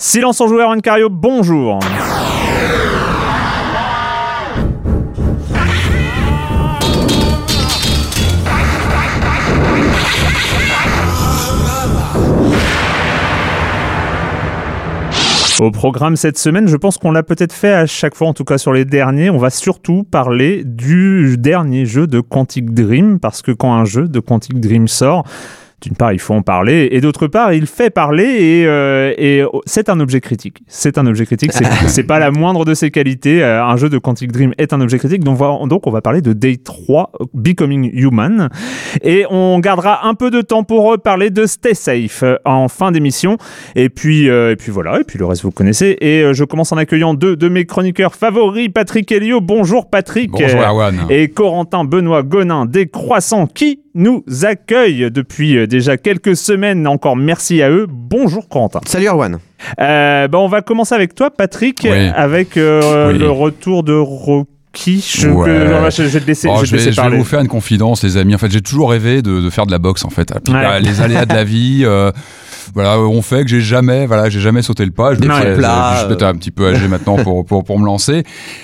Silence en joueur, Anne Cario, bonjour. Au programme cette semaine, je pense qu'on l'a peut-être fait à chaque fois, en tout cas sur les derniers. On va surtout parler du dernier jeu de Quantic Dream, parce que quand un jeu de Quantic Dream sort, d'une part, il faut en parler, et d'autre part, il fait parler, et, euh, et c'est un objet critique. C'est un objet critique, c'est, c'est pas la moindre de ses qualités. Euh, un jeu de Quantic Dream est un objet critique, donc, on va, donc on va parler de Day 3, Becoming Human, et on gardera un peu de temps pour parler de Stay Safe euh, en fin d'émission, et puis, euh, et puis voilà, et puis le reste vous connaissez, et euh, je commence en accueillant deux de mes chroniqueurs favoris, Patrick Helio, bonjour Patrick, Bonjour, Erwan. et Corentin Benoît Gonin des Croissants, qui nous accueille depuis euh, déjà quelques semaines. Encore merci à eux. Bonjour Corentin. Salut Erwan. Euh, bah, on va commencer avec toi, Patrick, Oui. avec euh, Oui. le retour de Rocky. Je, Ouais. vais te laisser, Oh, je vais je, te vais, laisser je vais parler. vous faire une confidence, les amis. En fait, j'ai toujours rêvé de, de faire de la boxe, en fait. Ouais. les aléas de la vie, euh, voilà, ont fait que j'ai jamais, voilà, j'ai jamais sauté le pas. Je, suis peut-être un petit peu âgé maintenant pour, pour, pour me lancer.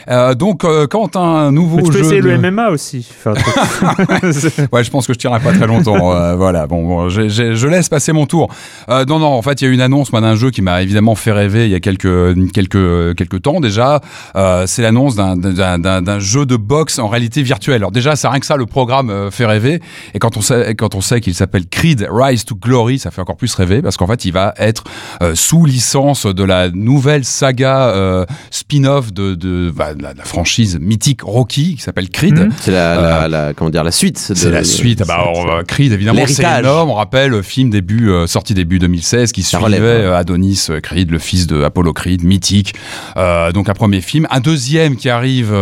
Euh, donc, euh, quand un nouveau Mais tu peux jeu essayer de- le MMA aussi. Enfin, Ouais, je pense que je tirerai pas très longtemps. euh, voilà, bon, bon j'ai- je laisse passer mon tour. Euh, non, non, en fait, il y a eu une annonce moi, d'un jeu qui m'a évidemment fait rêver il y a quelques quelques quelques temps déjà. Euh, c'est l'annonce d'un- d'un d'un- d'un jeu de boxe en réalité virtuelle. Alors déjà, c'est rien que ça, le programme fait rêver. Et quand on sait quand on sait qu'il s'appelle Creed Rise to Glory, ça fait encore plus rêver parce qu'en fait, il va être euh, sous licence de la nouvelle saga euh, spin-off de, de, bah, de la, de la franchise mythique Rocky qui s'appelle Creed. Mhm. C'est la, la, la- comment dire la suite. de- C'est la suite. Ah bah, euh, Creed, évidemment, c'est énorme. On rappelle, le film début, euh, sorti début 2016, qui Ça suivait relève, hein. euh, Adonis euh, Creed, le fils de Apollo Creed, mythique. Euh, donc un premier film. Un deuxième qui arrive.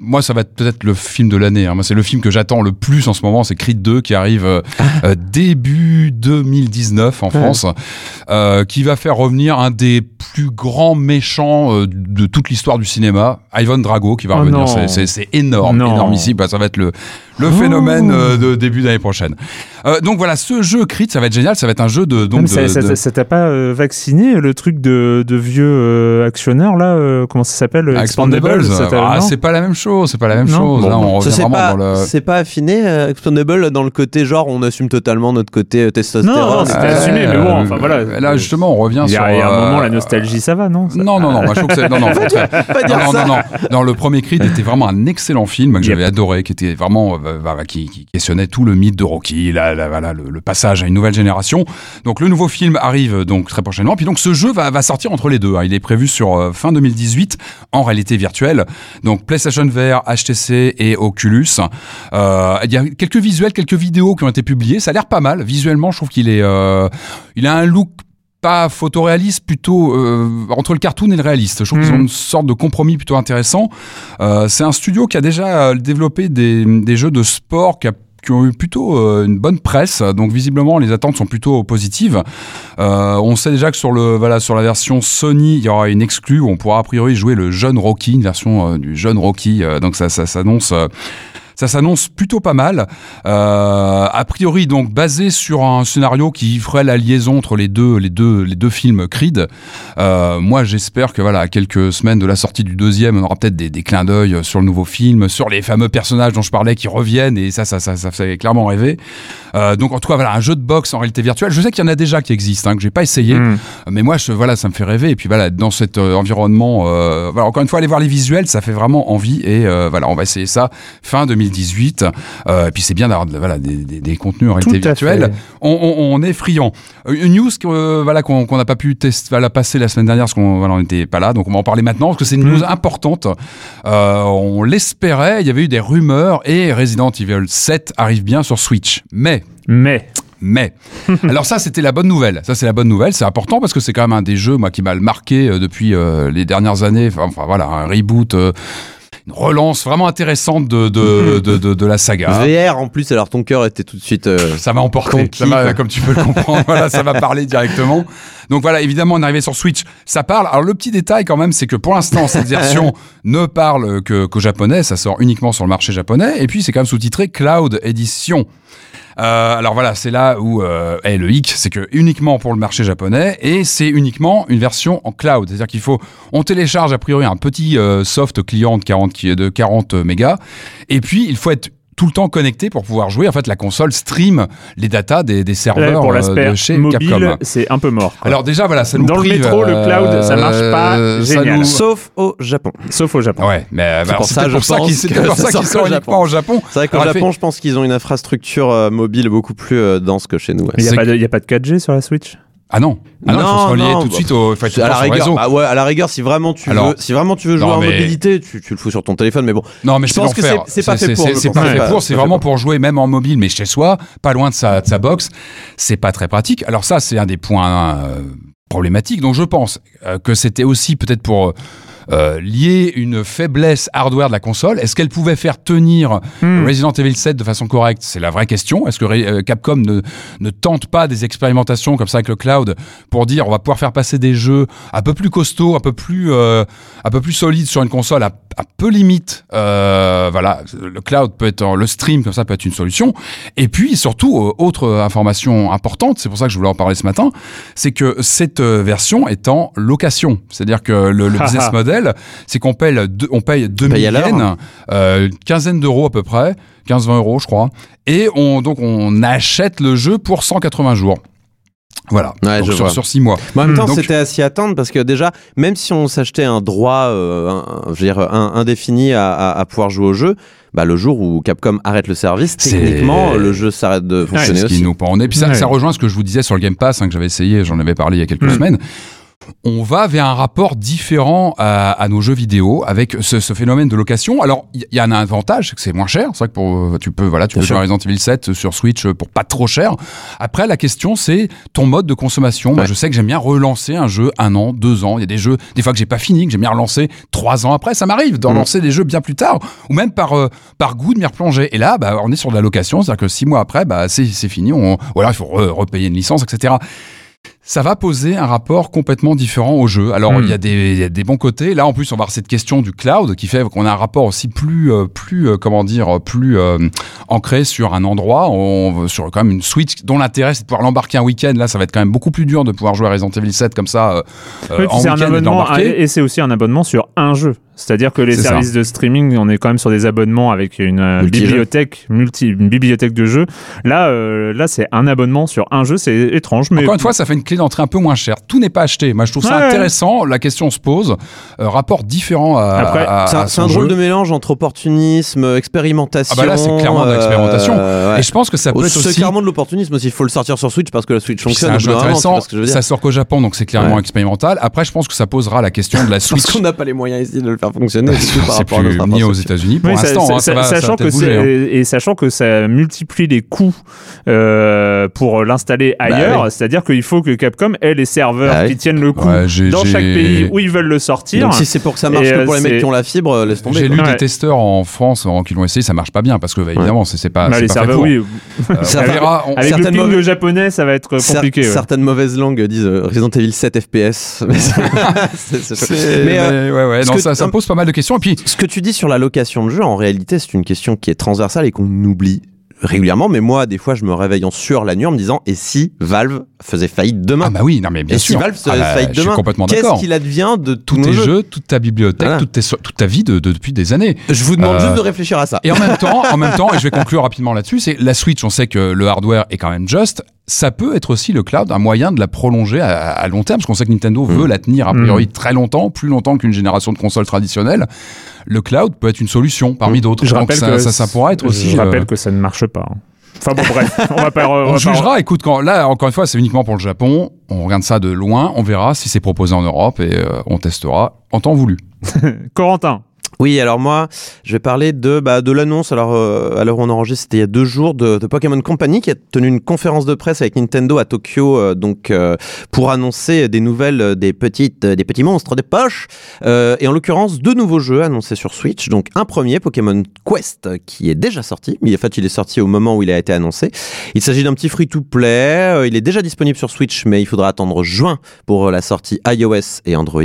Moi, ça va être peut-être le film de l'année. hein. Moi, c'est le film que j'attends le plus en ce moment. C'est Creed 2 qui arrive euh, euh, début 2019 en France, euh, qui va faire revenir un des plus grands méchants euh, de toute l'histoire du cinéma, Ivan Drago, qui va Oh revenir. C'est- énorme, Non. énorme ici. Bah, ça va être le, le phénomène euh, de début d'année prochaine. Euh, donc voilà, ce jeu Creed, ça va être génial. Ça va être un jeu de donc Même de, ça, ça- de- ça t'a pas euh, vacciné le truc de, de vieux euh, actionneurs là euh, Comment ça s'appelle Expandables. Ah, c'est pas la même chose. C'est pas la même Non. chose. Bon, Là, on revient c'est vraiment pas, dans le. c'est pas affiné, euh, Expandable, dans le côté genre on assume totalement notre côté euh, testostérone. Non, c'était assumé, mais bon, enfin, voilà. Là, justement, on revient Il y sur. a, il y a un euh, moment, la nostalgie, ça va, non ça- Non, non, non, moi je trouve que c'est. Non, non, non, non, non, non. Le premier Creed était vraiment un excellent film que j'avais adoré, qui était vraiment, voilà, qui, questionnait tout le mythe de Rocky, la- voilà, le, passage à une nouvelle génération. Donc le nouveau film arrive euh, donc très prochainement. Puis donc ce jeu va, sortir entre les deux. hein. Il est prévu sur euh, fin 2018 en réalité virtuelle. Donc PlayStation VR, HTC et Oculus. Euh, il y a quelques visuels, quelques vidéos qui ont été publiées. Ça a l'air pas mal. Visuellement, je trouve qu'il est, euh, il a un look pas photoréaliste, plutôt euh, entre le cartoon et le réaliste. Je trouve qu'ils ont une sorte de compromis plutôt intéressant. Euh, c'est un studio qui a déjà euh, développé des, des jeux de sport qui a qui ont eu plutôt une bonne presse, donc visiblement les attentes sont plutôt positives. Euh, on sait déjà que sur le voilà sur la version Sony, il y aura une exclue où on pourra a priori jouer le jeune Rocky, une version euh, du jeune Rocky. euh, donc ça, ça s'annonce. Ça s'annonce plutôt pas mal. Euh, a priori, donc basé sur un scénario qui ferait la liaison entre les deux, les deux, les deux films Creed. Euh, moi, j'espère que voilà, à quelques semaines de la sortie du deuxième, on aura peut-être des, des clins d'œil sur le nouveau film, sur les fameux personnages dont je parlais qui reviennent, et ça, ça, ça, ça fait clairement rêver. Euh, donc, en tout cas, voilà, un jeu de boxe en réalité virtuelle. Je sais qu'il y en a déjà qui existent, hein, que j'ai pas essayé, Mm. mais moi, je, voilà, ça me fait rêver. Et puis voilà, dans cet environnement, voilà, encore une fois, aller voir les visuels, ça fait vraiment envie. Et voilà, on va essayer ça fin 2018. Euh, et puis c'est bien d'avoir voilà, des, des, des contenus en réalité virtuelle. On, on, on est friand. Euh, Une news euh, voilà, qu'on n'a pas pu tester, voilà, passer la semaine dernière parce qu'on voilà, n'était pas là. Donc on va en parler maintenant parce que c'est une news importante. Euh, on l'espérait. Il y avait eu des rumeurs et Resident Evil 7 arrive bien sur Switch. Mais Mais. mais, alors ça, c'était la bonne nouvelle. Ça, c'est la bonne nouvelle. C'est important parce que c'est quand même un des jeux, moi, qui m'a marqué euh, depuis euh, les dernières années. Enfin, enfin, voilà, un reboot, euh, une relance vraiment intéressante de, de, de, de, de la saga. VR en plus, alors ton cœur était tout de suite. euh, Ça m'a emporté, ça m'a- comme tu peux le comprendre. voilà, ça m'a parlé directement. Donc voilà, évidemment, on est arrivé sur Switch, ça parle. Alors le petit détail quand même, c'est que pour l'instant, cette version ne parle que qu'au japonais, ça sort uniquement sur le marché japonais, et puis c'est quand même sous-titré Cloud Edition. Euh, alors voilà, c'est là où euh, est le hic, c'est que uniquement pour le marché japonais et c'est uniquement une version en cloud, c'est-à-dire qu'il faut, on télécharge a priori un petit euh, soft client de 40 qui est de 40 mégas et puis il faut être tout le temps connecté pour pouvoir jouer. En fait, la console stream les datas des, des Là, serveurs pour euh, l'aspect de chez mobile, Capcom. c'est un peu mort. quoi. Alors déjà, voilà, ça nous Dans le métro, le cloud, ça marche pas euh, ça génial. nous- Sauf au Japon. Sauf au Japon. Ouais, mais euh, C'est pour pour ça pense qu'il c'est que peut-être pour ça ça qu'il sort sort qu'au uniquement au Japon. C'est vrai qu'au Japon, je pense qu'ils ont une infrastructure euh, mobile beaucoup plus euh, dense que chez nous. ouais. Il n'y a, C'est pas de- y a pas de 4G sur la Switch? Ah non, ah non, il faut Non, se relier non, tout de bah, suite au, faut être à la sur rigueur, réseau. bah ouais, à la rigueur, si vraiment tu Alors, veux, si vraiment tu veux jouer non, en mais- mobilité, tu, tu le fous sur ton téléphone, mais bon. Non, mais Je pense que c'est- pas fait pour, C'est pas fait pour. C'est vraiment pour. pour jouer même en mobile, mais chez soi, pas loin de sa, de sa box. C'est pas très pratique. Alors ça, c'est un des points euh, problématiques. Donc je pense euh, que c'était aussi peut-être pour euh, lier une faiblesse hardware de la console. Est-ce qu'elle pouvait faire tenir Hmm. Resident Evil 7 de façon correcte? C'est la vraie question. Est-ce que euh, Capcom ne, ne tente pas des expérimentations comme ça avec le cloud pour dire on va pouvoir faire passer des jeux un peu plus costauds, un peu plus, euh, un peu plus solides sur une console à, à peu limite euh, Voilà, le cloud peut être le stream comme ça peut être une solution. Et puis surtout euh, autre information importante, c'est pour ça que je voulais en parler ce matin, c'est que cette euh, version est en location. C'est-à-dire que le, le business model, c'est qu'on paye, deux- on paye 2000 paye à l'heure. yens, euh, une quinzaine d'euros à peu près, 15-20 euros je crois, et on, donc on achète le jeu pour 180 jours. Voilà, Ouais, donc sur, sur 6 mois. Mais en même temps, Donc- c'était à s'y attendre parce que déjà, même si on s'achetait un droit, euh, un- un- je veux dire, un- indéfini à, à- à pouvoir jouer au jeu, bah, le jour où Capcom arrête le service, C'est- techniquement, le jeu s'arrête de fonctionner ce qui aussi. nous pend en Et puis ça, Ouais. ça rejoint ce que je vous disais sur le Game Pass, hein, que j'avais essayé, j'en avais parlé il y a quelques Mm. semaines. On va vers un rapport différent à, à nos jeux vidéo avec ce, ce phénomène de location. Alors, il y, y a un avantage, c'est que c'est moins cher. C'est vrai que pour, tu peux, voilà, tu Bien peux sûr. jouer à Resident Evil 7 sur Switch pour pas trop cher. Après, la question, c'est ton mode de consommation. Moi, je sais que j'aime bien relancer un jeu un an, deux ans. Il y a des jeux, des fois que j'ai pas fini, que j'aime bien relancer trois ans après. Ça m'arrive d'en Mm. lancer des jeux bien plus tard, ou même par, euh, par goût de m'y replonger. Et là, bah, on est sur de la location, c'est-à-dire que six mois après, bah, c'est fini. On, ou alors il faut re- repayer une licence, etc. Ça va poser un rapport complètement différent au jeu. Alors Hmm. il y, a des- il y a des bons côtés. Là en plus on va avoir cette question du cloud qui fait qu'on a un rapport aussi plus, euh, plus euh, comment dire, plus euh, ancré sur un endroit, on, sur quand même une Switch dont l'intérêt c'est de pouvoir l'embarquer un week-end. Là ça va être quand même beaucoup plus dur de pouvoir jouer à Resident Evil 7 comme ça Oui, en week-end et de abonnement l'embarquer. et c'est aussi un abonnement sur un jeu. C'est-à-dire que les C'est ça. services de streaming, on est quand même sur des abonnements avec une euh, bibliothèque, multi, une bibliothèque de jeux. Là, euh, là, c'est un abonnement sur un jeu, c'est étrange, mais Encore une fois, ça fait une clé d'entrée un peu moins chère. Tout n'est pas acheté. Moi, je trouve ça Ouais, intéressant. La question se pose. Euh, rapport différent à, Après, à- C'est un, à c'est un son drôle jeu. de mélange entre opportunisme, expérimentation. Ah bah là, c'est clairement de l'expérimentation. ouais. Et je pense que ça peut Oh, être C'est aussi. clairement de l'opportunisme aussi. Il faut le sortir sur Switch parce que la Switch Puis C'est fonctionne. un jeu intéressant. Ça sort qu'au Japon, donc c'est clairement Ouais. expérimental. Après, je pense que ça posera la question de la Parce Switch. qu'on n'a pas les moyens ici de le faire faire fonctionner. surtout par C'est rapport à plus notre ni aux. États-Unis pour Oui, l'instant. hein, sachant que bouger, hein. et sachant que ça multiplie les coûts euh, pour l'installer ailleurs, oui. c'est-à-dire qu'il faut que Capcom ait les serveurs Bah oui. qui tiennent le coup Ouais, dans chaque pays où ils veulent le sortir. Donc si c'est pour que ça marche Et, que euh, pour les mecs qui ont la fibre, euh, laisse tomber. J'ai lu Ouais. des testeurs en France en- qui l'ont essayé, ça marche pas bien parce que bah, évidemment c'est c'est pas, Bah, les serveurs, oui. Avec le certaines ping japonais, ça va être compliqué. Certaines mauvaises langues disent Resident Evil 7 FPS. Mais ouais, ouais, non, ça, ça pose pas mal de questions. Et puis, ce que tu dis sur la location de jeu, en réalité, c'est une question qui est transversale et qu'on oublie régulièrement. Mais moi, des fois, je me réveille en sueur la nuit en me disant et si Valve faisait faillite demain? Ah bah oui, non mais bien Et sûr. si Valve faisait Ah bah, faillite je suis demain? complètement Qu'est-ce qu'il advient de tous tes jeux? jeux, toute ta bibliothèque, Voilà. toute, tes so- toute ta vie de, de- depuis des années. Je vous demande Euh, juste de réfléchir à ça. Et en même temps, en même temps, et je vais conclure rapidement là-dessus, c'est la Switch. On sait que le hardware est quand même juste. Ça peut être aussi le cloud un moyen de la prolonger à, à long terme, parce qu'on sait que Nintendo Mm. veut la tenir a priori très longtemps, plus longtemps qu'une génération de consoles traditionnelles. Le cloud peut être une solution parmi d'autres. Je rappelle ça, que ça, ça pourra être aussi. Je rappelle euh, que ça ne marche pas. hein. Enfin bon, bref, on va pas. on on va pas- jugera, écoute, quand, là, encore une fois, c'est uniquement pour le Japon. On regarde ça de loin, on verra si c'est proposé en Europe et euh, on testera en temps voulu. Corentin. Oui, alors moi, je vais parler de, bah, de l'annonce. Alors, euh, à l'heure où on enregistre, c'était il y a deux jours de, de Pokémon Company qui a tenu une conférence de presse avec Nintendo à Tokyo, euh, donc euh, pour annoncer des nouvelles euh, des petites, euh, des petits monstres des poches. Euh, et en l'occurrence, deux nouveaux jeux annoncés sur Switch. Donc un premier, Pokémon Quest, qui est déjà sorti. Mais en fait, il est sorti au moment où il a été annoncé. Il s'agit d'un petit free-to-play. Il est déjà disponible sur Switch, mais il faudra attendre juin pour la sortie iOS et Android.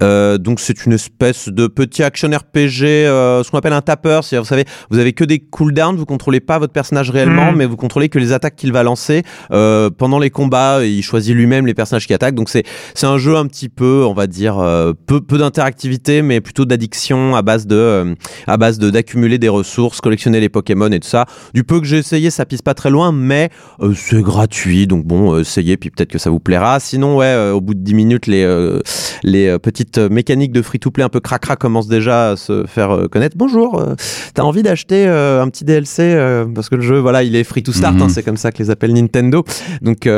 Donc c'est une espèce de petit action RPG, euh, ce qu'on appelle un tapper. C'est-à-dire, vous savez, vous avez que des cooldowns, vous contrôlez pas votre personnage réellement, Mm. mais vous contrôlez que les attaques qu'il va lancer euh, pendant les combats. Il choisit lui-même les personnages qui attaquent. Donc c'est c'est un jeu un petit peu, on va dire, euh, peu peu d'interactivité, mais plutôt d'addiction à base de à base de d'accumuler des ressources, collectionner les Pokémon et tout ça. Du peu que j'ai essayé, ça pisse pas très loin, mais c'est gratuit, donc bon, essayez, puis peut-être que ça vous plaira. Sinon, ouais, au bout de 10 minutes, les les petites mécaniques de free-to-play un peu cracra commencent déjà se faire euh, connaître. Bonjour, euh, t'as envie d'acheter euh, un petit DLC parce que le jeu, voilà, il est free-to-start, Mhm. hein, c'est comme ça que les appelle Nintendo. Donc,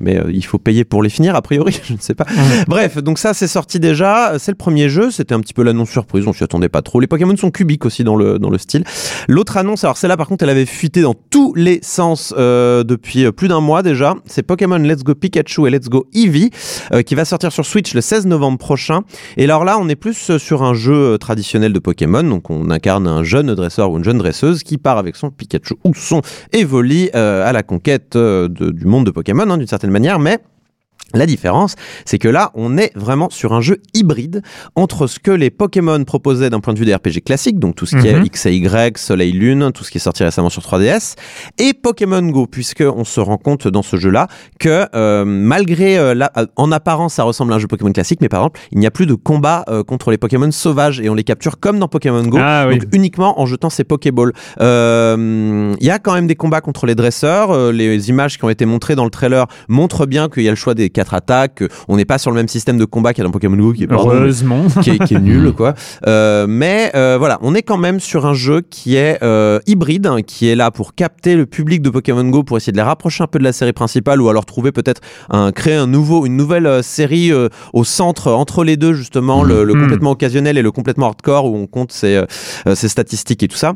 mais il faut payer pour les finir, a priori, je ne sais pas. Bref, donc ça, c'est sorti déjà. C'est le premier jeu. C'était un petit peu l'annonce surprise. On s'y attendait pas trop. Les Pokémon sont cubiques aussi dans le, dans le style. L'autre annonce, alors celle-là, par contre, elle avait fuité dans tous les sens euh, depuis plus d'un mois déjà. C'est Pokémon Let's Go Pikachu et Let's Go Eevee euh, qui va sortir sur Switch le 16 novembre prochain. Et alors là, on est plus sur un jeu euh, de Pokémon. Donc, on incarne un jeune dresseur ou une jeune dresseuse qui part avec son Pikachu ou son Evoli euh, à la conquête euh, du monde de Pokémon, hein, d'une certaine manière. Mais la différence, c'est que là, on est vraiment sur un jeu hybride entre ce que les Pokémon proposaient d'un point de vue des RPG classiques, donc tout ce qui Mhm. est X et Y, Soleil, Lune, tout ce qui est sorti récemment sur 3DS, et Pokémon Go, puisque on se rend compte dans ce jeu-là que euh, malgré, euh, la- euh, en apparence, ça ressemble à un jeu Pokémon classique, mais par exemple, il n'y a plus de combat euh, contre les Pokémon sauvages et on les capture comme dans Pokémon Go, Ah oui. donc uniquement en jetant ses Pokéballs. Il y a quand même des combats contre les dresseurs. les images qui ont été montrées dans le trailer montrent bien qu'il y a le choix des quatre attaques. On n'est pas sur le même système de combat qu'il y a dans Pokémon Go, qui est, pardon, Heureusement. qui est, qui est nul, quoi. Euh, mais euh, voilà, on est quand même sur un jeu qui est euh, hybride, hein, qui est là pour capter le public de Pokémon Go, pour essayer de les rapprocher un peu de la série principale, ou alors trouver peut-être un créer un nouveau, une nouvelle série au centre entre les deux justement, le, le Mhm. complètement occasionnel et le complètement hardcore où on compte ses, ses statistiques et tout ça.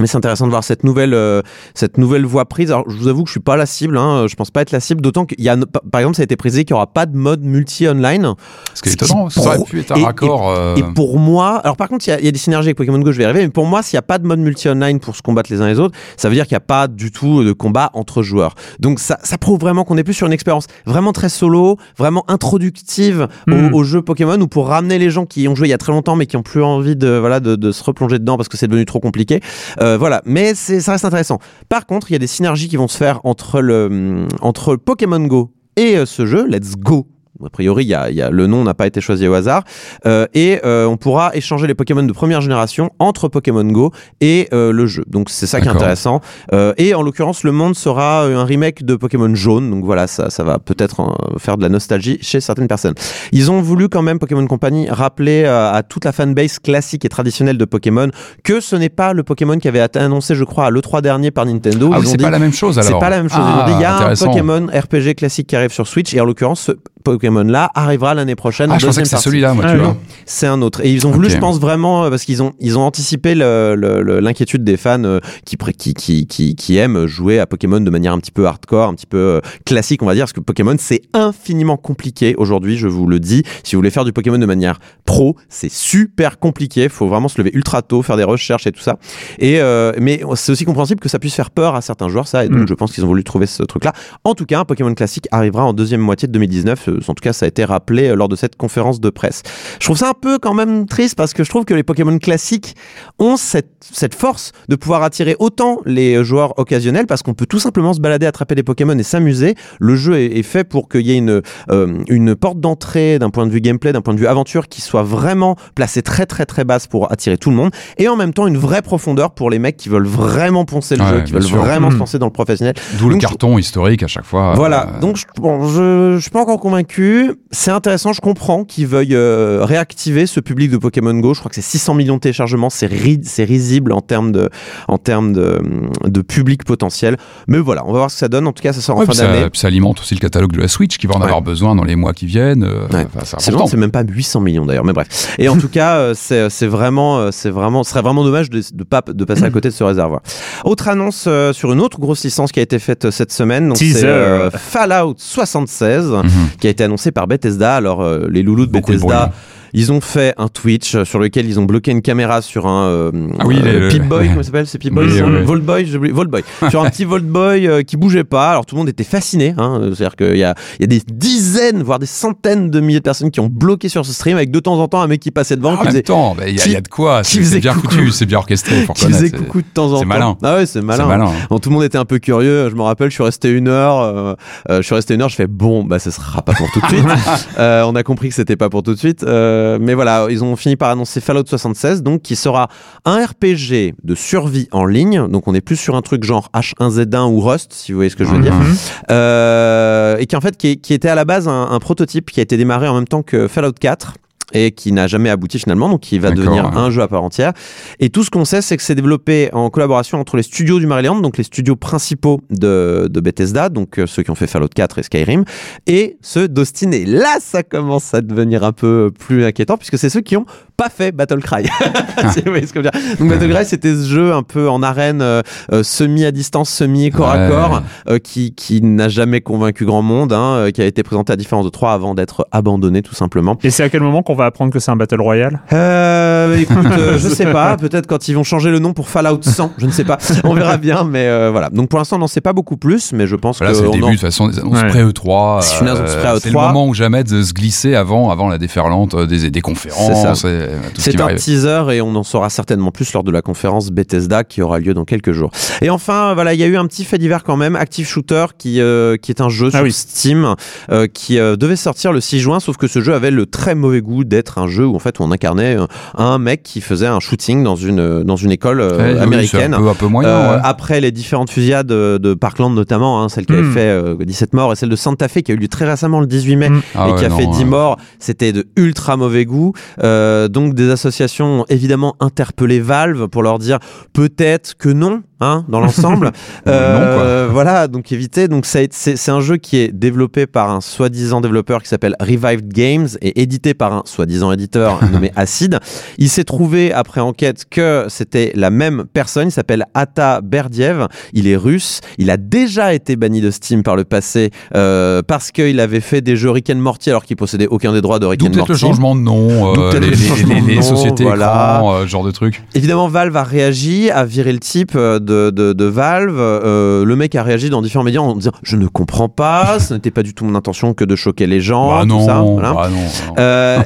Mais c'est intéressant de voir cette nouvelle, euh, cette nouvelle voie prise. Alors, je vous avoue que je suis pas la cible. Hein, je pense pas être la cible. D'autant qu'il y a, par exemple, ça a été précisé qu'il y aura pas de mode multi-online. Ce qui est qui étonnant, ça aurait pu être un et- raccord. euh, Et pour moi, alors par contre, il y a- il y, a des synergies avec Pokémon Go, je vais y arriver, mais pour moi, s'il n'y a pas de mode multi-online pour se combattre les uns les autres, ça veut dire qu'il n'y a pas du tout de combat entre joueurs. Donc ça, ça prouve vraiment qu'on est plus sur une expérience vraiment très solo, vraiment introductive au, au jeu Pokémon, ou pour ramener les gens qui y ont joué il y a très longtemps, mais qui ont plus envie de, voilà, de, de se replonger dedans parce que c'est devenu trop compliqué. Euh, voilà, mais ça reste intéressant. Par contre, il y a des synergies qui vont se faire entre Pokémon Go et euh, ce jeu, Let's Go. A priori, il y a, y a- le nom n'a pas été choisi au hasard. Euh, et euh, on pourra échanger les Pokémon de première génération entre Pokémon Go et euh, le jeu. Donc c'est ça qui est intéressant. Euh, et en l'occurrence, le monde sera euh, un remake de Pokémon Jaune. Donc voilà, ça, ça va peut-être euh, faire de la nostalgie chez certaines personnes. Ils ont voulu quand même, Pokémon Company, rappeler à toute la fanbase classique et traditionnelle de Pokémon que ce n'est pas le Pokémon qui avait été annoncé, je crois, à l'E3 dernier par Nintendo. Ah c'est pas la même chose alors. c'est pas la même chose. Ils Ah, ont dit, il y a un intéressant. Pokémon RPG classique qui arrive sur Switch, et en l'occurrence, ce Po- Pokémon-là arrivera l'année prochaine. Ah, je pensais que c'est celui-là, moi, Ah, tu oui. vois. C'est un autre. Et ils ont voulu, je pense vraiment, euh, parce qu'ils ont, ils ont anticipé l'inquiétude des fans euh, qui, pré- qui, qui, qui, qui aiment jouer à Pokémon de manière un petit peu hardcore, un petit peu euh, classique, on va dire, parce que Pokémon, c'est infiniment compliqué aujourd'hui, je vous le dis. Si vous voulez faire du Pokémon de manière pro, c'est super compliqué. faut vraiment se lever ultra tôt, faire des recherches et tout ça. Et, euh, mais c'est aussi compréhensible que ça puisse faire peur à certains joueurs, ça. Et donc, Mm. je pense qu'ils ont voulu trouver ce truc-là. En tout cas, un Pokémon classique arrivera en deuxième moitié de 2019. Euh, En tout cas, ça a été rappelé euh, lors de cette conférence de presse. Je trouve ça un peu quand même triste parce que je trouve que les Pokémon classiques ont cette, cette force de pouvoir attirer autant les joueurs occasionnels parce qu'on peut tout simplement se balader, attraper des Pokémon et s'amuser. Le jeu est, est fait pour qu'il y ait une, euh, une porte d'entrée d'un point de vue gameplay, d'un point de vue aventure qui soit vraiment placée très très très basse pour attirer tout le monde et en même temps une vraie profondeur pour les mecs qui veulent vraiment poncer le Ouais, jeu, qui veulent sûr. vraiment se Mm. lancer dans le professionnel. D'où le carton historique à chaque fois. Voilà, Euh, donc je, bon, je, je suis pas encore convaincu. C'est intéressant, je comprends qu'ils veuillent euh, réactiver ce public de Pokémon Go. Je crois que c'est 600 millions de téléchargements, c'est ri- c'est risible en termes de, en termes de, de public potentiel. Mais voilà, on va voir ce que ça donne. En tout cas, ça sort en fin d'année. puis ça alimente aussi le catalogue de la Switch qui va en Ouais. avoir besoin dans les mois qui viennent. euh, Ouais. enfin, c'est même pas 800 millions d'ailleurs, mais bref. Et en tout cas, euh, c'est vraiment, euh, c'est vraiment, ce serait vraiment dommage de, de pas de passer à côté de ce réservoir. Autre annonce euh, sur une autre grosse licence qui a été faite cette semaine, donc c'est euh, Fallout 76 Mhm. qui a été annoncé par Bethesda. Alors euh, les loulous de Beaucoup Bethesda. Ils ont fait un Twitch euh, sur lequel ils ont bloqué une caméra sur un euh, Ah oui, euh, le- Pip-Boy, comment s'appelle C'est Pip-Boy Oui, son- oui, oui. Voltboy, j'ai oublié, Voltboy. sur un petit Voltboy euh, qui bougeait pas. Alors tout le monde était fasciné. Hein, C'est-à-dire qu'il y a, y a des dizaines, voire des centaines de milliers de personnes qui ont bloqué sur ce stream avec de temps en temps un mec qui passait devant, En qui même faisait, temps, bah, il y, a- y de quoi. C'est bien coucou. foutu, c'est bien orchestré. Faut qui faisait coucou de temps en temps. c'est malin. Ah ouais, c'est malin. malin. Bon, tout le monde était un peu curieux. Je me rappelle, je suis resté une heure. euh, euh, je suis resté une heure. Je fais bon, bah ce sera pas pour tout de suite. Euh, on a compris que c'était pas pour tout de suite. Euh, mais voilà, ils ont fini par annoncer Fallout 76, donc qui sera un RPG de survie en ligne. Donc on est plus sur un truc genre H1Z1 ou Rust, si vous voyez ce que je veux dire. Mhm. Euh, et qui en fait qui, qui était à la base un, un prototype qui a été démarré en même temps que Fallout 4 et qui n'a jamais abouti finalement, donc qui va devenir ouais. un jeu à part entière. Et tout ce qu'on sait, c'est que c'est développé en collaboration entre les studios du Maryland, donc les studios principaux de, de Bethesda, donc euh, ceux qui ont fait Fallout 4 et Skyrim, et ceux d'Austin. Et là, ça commence à devenir un peu plus inquiétant, puisque c'est ceux qui ont pas fait Battle Cry. Si vous voyez ce que je veux dire. Donc Battle Cry, c'était ce jeu un peu en arène, euh, euh, semi à distance, semi corps à corps, euh, qui, qui n'a jamais convaincu grand monde, hein, qui a été présenté à différence de 3 avant d'être abandonné tout simplement. Et c'est à quel moment qu'on va apprendre que c'est un Battle Royale? Euh, écoute, euh, je sais pas, peut-être quand ils vont changer le nom pour Fallout 100, je ne sais pas, on verra bien, mais euh, voilà. Donc pour l'instant, on n'en sait pas beaucoup plus, mais je pense Voilà, que c'est le on début en- de toute façon des annonces Ouais. pré-E3. C'est une annonce pré-E3. C'est le moment ou jamais de se glisser avant, avant la déferlante euh, des, des conférences. C'est euh, un teaser et on en saura certainement plus lors de la conférence Bethesda qui aura lieu dans quelques jours. Et enfin, voilà, il y a eu un petit fait divers quand même, Active Shooter qui, euh, qui est un jeu Ah sur oui. Steam euh, qui euh, devait sortir le 6 juin, sauf que ce jeu avait le très mauvais goût d'être un jeu où en fait on incarnait euh, un mec qui faisait un shooting dans une, dans une école euh, Ouais, américaine. un peu, un peu moyen. Euh, ouais. Après les différentes fusillades de, de Parkland notamment, hein, celle qui avait Mm. fait euh, 17 morts et celle de Santa Fe qui a eu lieu très récemment le 18 mai Mm. Ah et ouais, qui a non, fait 10 ouais. morts, c'était de ultra mauvais goût. Euh, donc des associations ont évidemment interpellé Valve pour leur dire peut-être que non. Hein, dans l'ensemble, Euh, voilà, donc éviter. Donc c'est un jeu qui est développé par un soi-disant développeur qui s'appelle Revived Games et édité par un soi-disant éditeur nommé Acid. Il s'est trouvé après enquête que c'était la même personne. Il s'appelle Ata Berdiev. Il est russe. Il a déjà été banni de Steam par le passé euh, parce qu'il avait fait des jeux Rick and Morty alors qu'il possédait aucun des droits de Rick and peut-être Morty. le changement de nom, euh, les, le les- les- les sociétés voilà. écrans, euh, ce genre de truc. Évidemment, Valve a réagi, a viré le type euh, de, de, de Valve. Euh, le mec a réagi dans différents médias en disant Je ne comprends pas, ce n'était pas du tout mon intention que de choquer les gens. bah tout non, ça, voilà. bah non,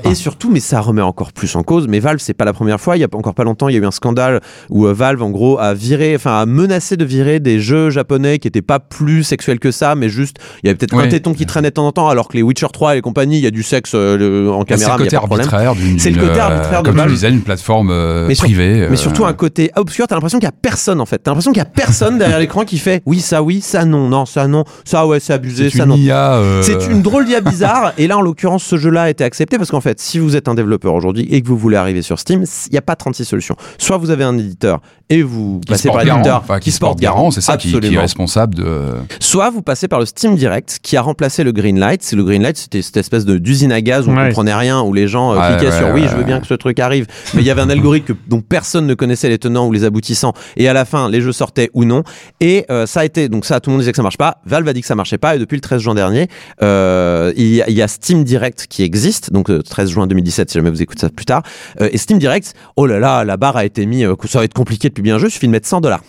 non. Et surtout, mais ça remet encore plus en cause. Mais Valve, c'est pas la première fois. Il y a encore pas longtemps, il y a eu un scandale où euh, Valve, en gros, a viré, enfin, a menacé de virer des jeux japonais qui étaient pas plus sexuels que ça, mais juste, il y avait peut-être un téton qui traînait de temps en temps, alors que les Witcher 3 et compagnie, il y a du sexe euh, en Bah, c'est caméra, mais il a pas de problème. C'est le côté euh, arbitraire Comme tu disais, une plateforme Mais sur- privée. Mais euh, surtout un côté obscur, t'as l'impression qu'il y a personne en fait. T'as l'impression qu'il y a personne derrière l'écran qui fait oui, ça oui, ça non, non, ça non, ça ouais, c'est abusé, ça une non. Euh, C'est une drôle d'IA bizarre, et là en l'occurrence ce jeu-là a été accepté parce qu'en fait si vous êtes un développeur aujourd'hui et que vous voulez arriver sur Steam, il n'y a pas 36 solutions. Soit vous avez un éditeur et vous Qui passez se par l'éditeur enfin, qui se porte garant, c'est ça qui, qui est responsable de. Soit vous passez par le Steam Direct qui a remplacé le Greenlight. C'est le Greenlight, c'était cette espèce de d'usine à gaz où on Ouais. comprenait rien, où les gens euh, cliquaient ouais, sur oui, je veux ouais. bien que ce truc arrive, mais il y avait un algorithme que- dont personne ne connaissait les tenants ou les aboutissants, et à la fin les jeux sortaient ou non. Et euh, ça a été donc ça, tout le monde disait que ça marche pas. Valve a dit que ça marchait pas, et depuis le 13 juin dernier, euh, il, y a, il y a Steam Direct qui existe, donc euh, 13 juin 2017 si jamais vous écoutez ça plus tard. Euh, et Steam Direct, oh là là, la barre a été mise, euh, ça va être compliqué de publier un jeu, il suffit de mettre 100 dollars.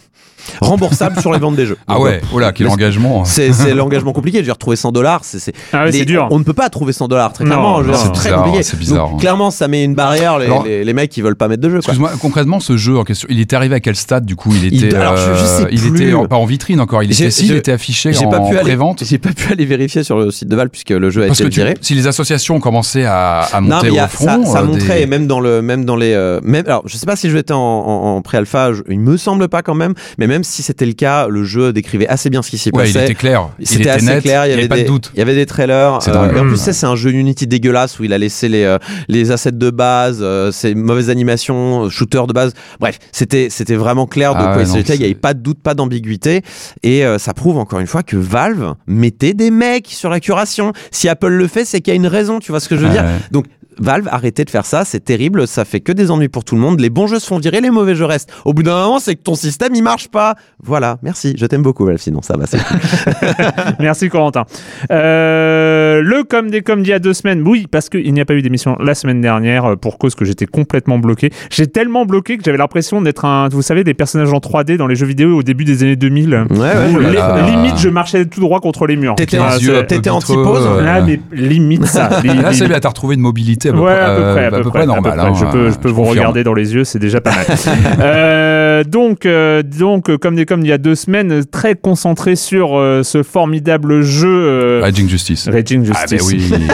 Remboursable sur les ventes des jeux. Ah Donc, ouais, oh là, quel engagement. c'est c'est l'engagement compliqué. Je veux dire, trouver 100 dollars, c'est c'est- Ah ouais, dur. On ne peut pas trouver 100 dollars très Non, clairement. je non, c'est très bizarre, compliqué. c'est bizarre. Donc, clairement, ça met une barrière. Les, Alors- les, les mecs, ils veulent pas mettre de jeu. Excuse-moi, concrètement, ce jeu en question, il était arrivé à quel stade du coup Il Il- était, alors, je- je sais il plus. était en- pas en vitrine encore. Il J'ai- était, si, il je- était affiché J'ai en pas pu aller. pré-vente. J'ai pas pu aller vérifier sur le site de Valve puisque le jeu a Parce été que tu- viré. si les associations ont commencé à, à Non, monter mais il y au a- front, ça, ça euh, montrait, des- et même dans le, même dans les, euh, même, alors, je sais pas si le jeu était en, en, en pré-alpha, je- il me semble pas quand même, mais même si c'était le cas, le jeu décrivait assez bien ce qui s'y ouais, il passait. était clair, il C'était était assez net, clair, il y avait, pas des, de doute. Il y avait des trailers. Euh, et en plus, c'est un jeu Unity dégueulasse où il a laissé les, euh, les assets de base, euh, ses mauvaises animations, shooter de base. Bref, c'était, c'était vraiment clair de Ah quoi il s'agissait. Il n'y avait pas de doute, pas d'ambiguïté. Et euh, ça prouve encore une fois que Valve mettait des mecs sur la curation. Si Apple le fait, c'est qu'il y a une raison. Tu vois ce que je veux dire Ouais. Donc, Valve, arrêtez de faire ça, c'est terrible, ça fait que des ennuis pour tout le monde. Les bons jeux se font virer, les mauvais jeux restent. Au bout d'un moment, c'est que ton système il marche pas. Voilà, merci, je t'aime beaucoup, Valve, sinon ça va. c'est cool. Merci Corentin. Euh, le com des com d'il y a deux semaines, oui, parce qu'il n'y a pas eu d'émission la semaine dernière euh, pour cause que j'étais complètement bloqué. J'ai tellement bloqué que j'avais l'impression d'être un, vous savez, des personnages en 3D dans les jeux vidéo au début des années 2000. Ouais, ouais, je- là là. limite, je marchais tout droit contre les murs. T'étais Ah, en- en typose euh, Ah, mais limite ça. Li- Là, li- c'est bien, t'as retrouvé une mobilité à peu ouais, à peu près, euh, à peu près, normal. à peu près. hein, je peux, je peux je vous confirme. regarder dans les yeux, c'est déjà pas mal. Euh, donc, euh, donc, comme comme il y a deux semaines, très concentré sur euh, ce formidable jeu. Raging Justice. Raging Ah, Justice. mais oui.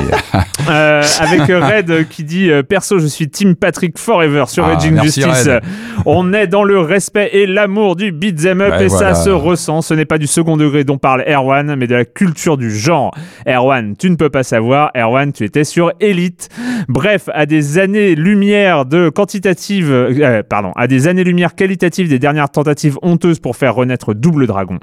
Avec Red qui dit perso je suis Team Patrick Forever sur Ah, Raging Justice. Red. On est dans le respect et l'amour du beat'em up Ouais, et voilà. ça se ressent. Ce n'est pas du second degré dont parle Erwan, mais de la culture du genre. Erwan, tu ne peux pas savoir. Erwan, tu étais sur Elite. Bref, à des années-lumière de quantitative, euh, pardon, à des années-lumière qualitatives des dernières tentatives honteuses pour faire renaître Double Dragon.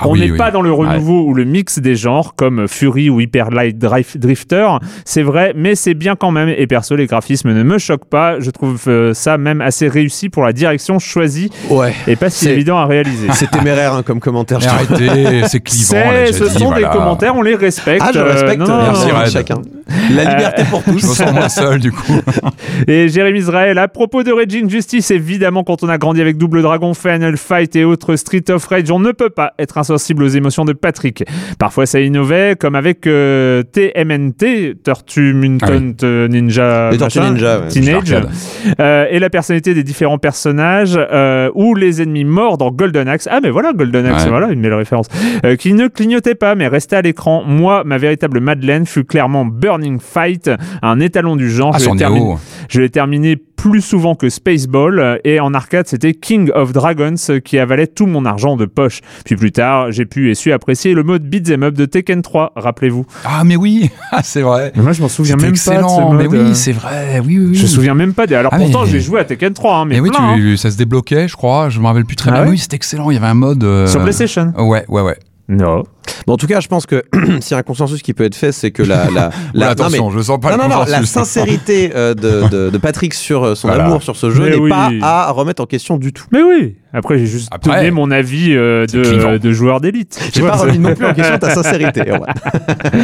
Ah On oui, n'est oui. pas dans le renouveau ou le mix des genres comme Fury ou Hyper Light Drifter, c'est vrai, mais c'est bien quand même. Et perso, les graphismes ne me choquent pas. Je trouve euh, ça même assez réussi pour la direction choisie Ouais. et pas si évident à réaliser. C'est téméraire hein, comme commentaire. Je arrêtez, c'est clivant. ce dit, sont voilà. des commentaires, on les respecte. Ah, je Euh, respecte. non, non, Merci, non, non. Red. chacun. La liberté pour Je me tous. sens moins seul du coup. Et Jérémy Israël, à propos de Raging Justice, évidemment, quand on a grandi avec Double Dragon, Final Fight et autres Street of Rage, on ne peut pas être insensible aux émotions de Patrick. Parfois, ça innovait, comme avec euh, TMNT, Tortue Mutant euh, Ninja. Les Tortues machin, Ninja, ouais. Teenage. Euh, et la personnalité des différents personnages, euh, ou les ennemis morts dans Golden Axe. Ah, mais voilà, Golden Axe, Ouais. voilà une belle référence. Euh, qui ne clignotait pas, mais restait à l'écran. Moi, ma véritable Madeleine fut clairement Burning Fight, un étalon du genre. Ah, Je l'ai terminé- plus souvent que Spaceball euh, et en arcade c'était King of Dragons euh, qui avalait tout mon argent de poche. Puis plus tard j'ai pu et su apprécier le mode Beat'em Up de Tekken 3, rappelez-vous. Ah mais oui, Ah, c'est vrai. Mais moi je m'en souviens même pas de ce excellent. mode. Mais euh, oui, c'est vrai. Oui, oui, oui. je me souviens même pas des... Alors Ah, pourtant mais- j'ai joué à Tekken 3 hein, mais, Mais oui, plein, hein. tu, ça se débloquait, je crois. Je me rappelle plus très Ah bien. ouais oui, c'était excellent. Il y avait un mode. euh, Sur PlayStation. Ouais, ouais, ouais. Non. Bon, en tout cas, je pense que s'il y a un consensus qui peut être fait, c'est que la, la, Oula, la- attention, non, mais- je sens pas non, le non, la sincérité euh, de, de, de Patrick sur euh, son Voilà. amour sur ce jeu n'est oui. pas à remettre en question du tout. Mais oui. Après j'ai juste Après, donné mon avis euh, de, de joueur d'élite. J'ai pas remis non plus en question ta sincérité. Ouais.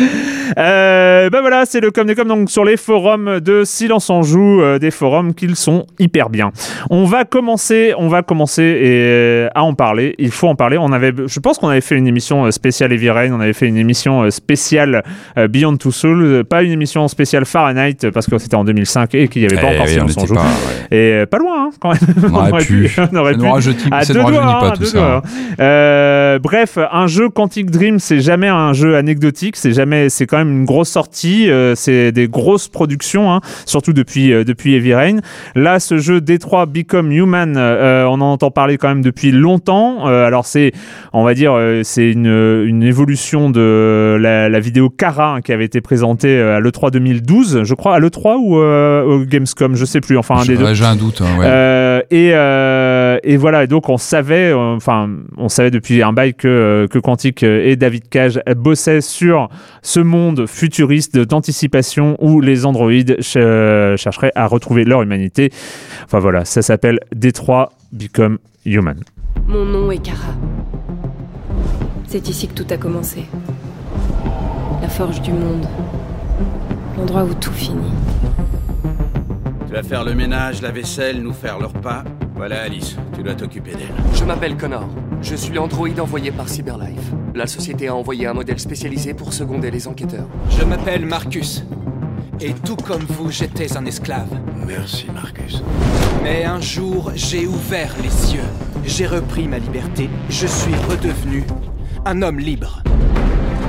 Euh, ben voilà, c'est le com des com donc sur les forums de Silence en joue, euh, des forums qu'ils sont hyper bien. On va commencer, on va commencer et, à en parler. Il faut en parler. On avait, je pense qu'on avait fait une émission spéciale On avait fait une émission euh, spéciale euh, Beyond Two Souls, pas une émission spéciale Fahrenheit parce que c'était en 2005 et qu'il n'y avait pas Eh encore oui, on Silence en était joue. pas, ouais. Et euh, pas loin hein, quand même. On aurait pu. on aurait pu. À deux doigts, hein, pas tout ça. hein. Euh, bref, un jeu Quantic Dream, c'est jamais un jeu anecdotique, c'est jamais, c'est quand même une grosse sortie, euh, c'est des grosses productions, hein, surtout depuis euh, depuis Heavy Rain. Là, ce jeu Détroit Become Human, on en entend parler quand même depuis longtemps. Alors c'est, on va dire, c'est une, une évolution de la, la vidéo Cara hein, qui avait été présentée euh, à l'E3 2012, je crois, à l'E3 ou euh, au Gamescom, je sais plus, enfin un des deux. Ouais, J'ai un doute. hein, ouais. Euh, et, euh, et voilà, et donc on savait, enfin, on savait depuis un bail que, que Quantic et David Cage bossaient sur ce monde futuriste d'anticipation où les androïdes ch- chercheraient à retrouver leur humanité. Enfin voilà, ça s'appelle Détroit Become Human. Mon nom est Kara. C'est ici que tout a commencé. La forge du monde. L'endroit où tout finit. Tu vas faire le ménage, la vaisselle, nous faire le repas. Voilà Alice, tu dois t'occuper d'elle. Je m'appelle Connor. Je suis l'androïde envoyé par Cyberlife. La société a envoyé un modèle spécialisé pour seconder les enquêteurs. Je m'appelle Marcus. Et tout comme vous, j'étais un esclave. Merci Marcus. Mais un jour, j'ai ouvert les cieux. J'ai repris ma liberté. Je suis redevenu un homme libre.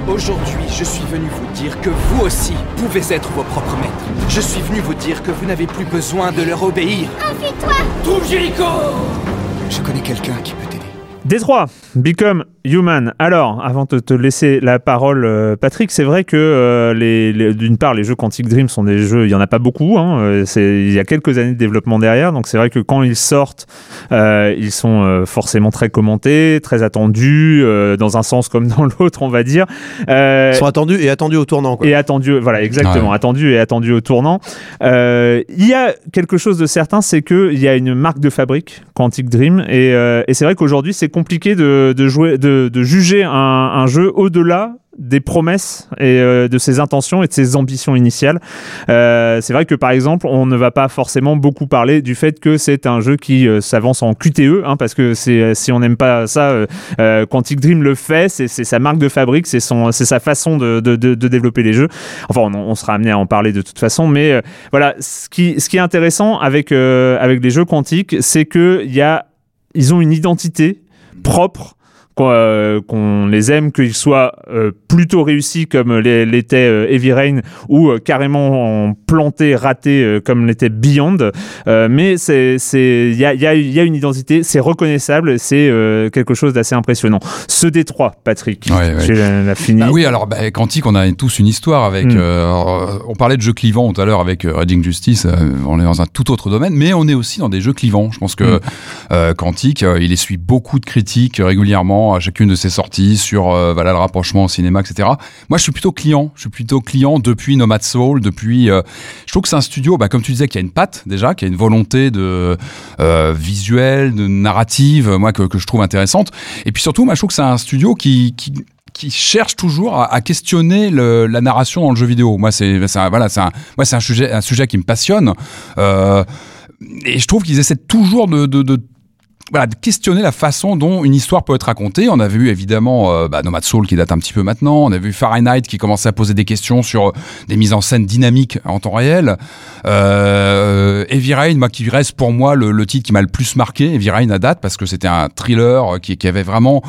Aujourd'hui, je suis venu vous dire que vous aussi pouvez être vos propres maîtres. Je suis venu vous dire que vous n'avez plus besoin de leur obéir. Enfuis-toi Trouve Jericho Je connais quelqu'un qui peut. Détroit, Become Human. Alors, avant de te laisser la parole, euh, Patrick, c'est vrai que euh, les, les- d'une part, les jeux Quantic Dream sont des jeux, il y en a pas beaucoup. Hein, euh, c'est, il y a quelques années de développement derrière, donc c'est vrai que quand ils sortent, euh, ils sont euh, forcément très commentés, très attendus, euh, dans un sens comme dans l'autre, on va dire. Euh, Ils sont attendus et attendus au tournant. Quoi. et attendu, voilà, exactement, Ouais. attendu et attendu au tournant. Euh, Il y a quelque chose de certain, c'est qu'il y a une marque de fabrique, Quantic Dream, et, euh, et c'est vrai qu'aujourd'hui, c'est compliqué de, de jouer, de, de juger un, un jeu au-delà des promesses et euh, de ses intentions et de ses ambitions initiales. Euh, c'est vrai que par exemple, on ne va pas forcément beaucoup parler du fait que c'est un jeu qui euh, s'avance en QTE, hein, parce que c'est si on n'aime pas ça, euh, euh, Quantic Dream le fait, c'est sa marque de fabrique, c'est son, c'est sa façon de, de, de, de développer les jeux. Enfin, on, on sera amené à en parler de toute façon, mais euh, voilà, ce qui, ce qui est intéressant avec euh, avec les jeux Quantic, c'est que y a, ils ont une identité propre qu'on euh, qu'on les aime, qu'ils soient euh, plutôt réussis comme l'était euh, Heavy Rain ou carrément en planté, raté euh, comme l'était Beyond. Mais il y a, il y, a, il y a une identité, c'est reconnaissable, c'est quelque chose d'assez impressionnant. Ce Détroit, Patrick, Ouais, ouais. l'as fini. Bah oui, alors bah, Quantic, on a tous une histoire avec. Mm. alors, on parlait de jeux clivants tout à l'heure avec Raging Justice. on est dans un tout autre domaine, mais on est aussi dans des jeux clivants. Je pense que Mm. Quantic, euh, il essuie beaucoup de critiques euh, à chacune de ses sorties sur euh, voilà le rapprochement au cinéma, etc. Moi, je suis plutôt client. Je suis plutôt client depuis Nomad Soul, depuis. euh, je trouve que c'est un studio, bah, comme tu disais, qui a une patte déjà, qui a une volonté de euh, visuelle, de narrative, moi que, je trouve intéressante. Et puis surtout, moi, je trouve que c'est un studio qui, cherche toujours à, questionner la narration dans le jeu vidéo. Moi, c'est voilà, c'est un, moi c'est un sujet un sujet qui me passionne. Euh, et je trouve qu'ils essaient toujours de voilà, de questionner la façon dont une histoire peut être racontée. On a vu évidemment euh, bah, Nomad Soul qui date un petit peu maintenant. On a vu Fahrenheit qui commençait à poser des questions sur euh, des mises en scène dynamiques en temps réel. Euh, Heavy Rain, moi, qui reste pour moi le, titre qui m'a le plus marqué, Heavy Rain à date, parce que c'était un thriller qui, qui avait vraiment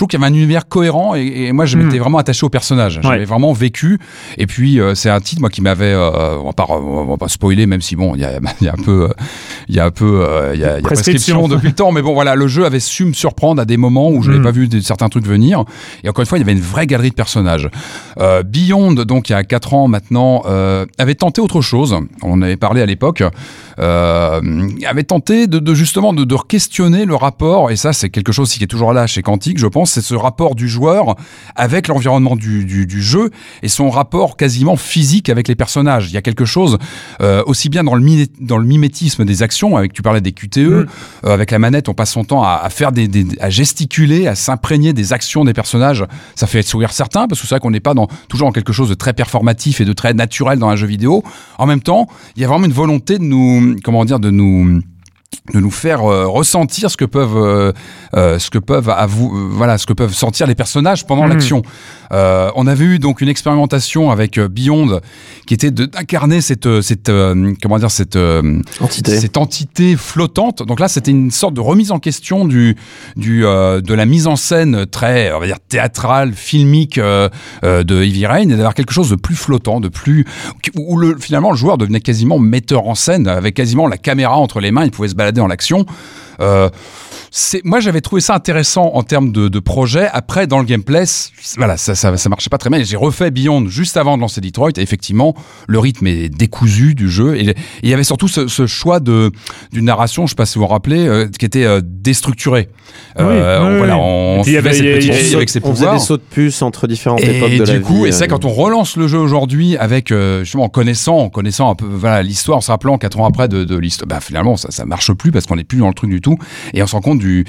trouve qu'il y avait un univers cohérent et, et moi je m'étais vraiment attaché au personnage. J'avais Ouais. vraiment vécu. Et puis euh, c'est un titre moi qui m'avait, euh, on va pas, on va pas spoiler même si bon il y a, il y a un peu, il y a un peu, euh, il y a, y a Prescription. depuis le temps. Mais bon voilà, le jeu avait su me surprendre à des moments où je n'avais Mm. pas vu certains trucs venir. Et encore une fois il y avait une vraie galerie de personnages. Euh, Beyond donc il y a 4 ans maintenant avait tenté autre chose. On en avait parlé à l'époque. Euh, avait tenté de, de justement de, de questionner le rapport et ça c'est quelque chose qui est toujours là chez Quantic je pense c'est ce rapport du joueur avec l'environnement du, du, du jeu et son rapport quasiment physique avec les personnages. Il y a quelque chose euh, aussi bien dans le, mi- dans le mimétisme des actions avec tu parlais des QTE euh, avec la manette on passe son temps à, à faire des, des- à gesticuler à s'imprégner des actions des personnages. Ça fait sourire certains parce que c'est vrai qu'on n'est pas dans, toujours dans quelque chose de très performatif et de très naturel dans un jeu vidéo. En même temps il y a vraiment une volonté de nous comment dire de nous de nous faire euh, ressentir ce que peuvent euh, euh, ce que peuvent avou- euh, voilà ce que peuvent sentir les personnages pendant Mhm. l'action. Euh, on avait eu donc une expérimentation avec euh, Beyond qui était de- d'incarner cette cette euh, comment dire cette euh, Entité. cette entité flottante. Donc là, c'était une sorte de remise en question du, du, euh, de la mise en scène très, on va dire, théâtrale, filmique euh, euh, de Heavy Rain et d'avoir quelque chose de plus flottant, de plus, où le, finalement le joueur devenait quasiment metteur en scène avec quasiment la caméra entre les mains, il pouvait se balader dans l'action. Euh, c'est moi j'avais trouvé ça intéressant en termes de, de projet. Après dans le gameplay, voilà, ça, ça ça marchait pas très bien. J'ai refait Beyond juste avant de lancer Detroit. Et effectivement, le rythme est décousu du jeu. Et il y avait surtout ce, ce choix de d'une narration, je sais pas si vous vous rappelez, euh, qui était euh, déstructurée. Oui, Euh, oui, voilà, on y avait- cette y avec ses on faisait pouvoirs. des sauts de puce entre différentes époques Et de la du coup, vie. et c'est euh, quand on relance le jeu aujourd'hui avec euh, justement en connaissant, en connaissant un peu voilà l'histoire, en se rappelant quatre ans après de, de l'histoire, bah finalement ça ça marche plus parce qu'on n'est plus dans le truc du tout et on se rend compte du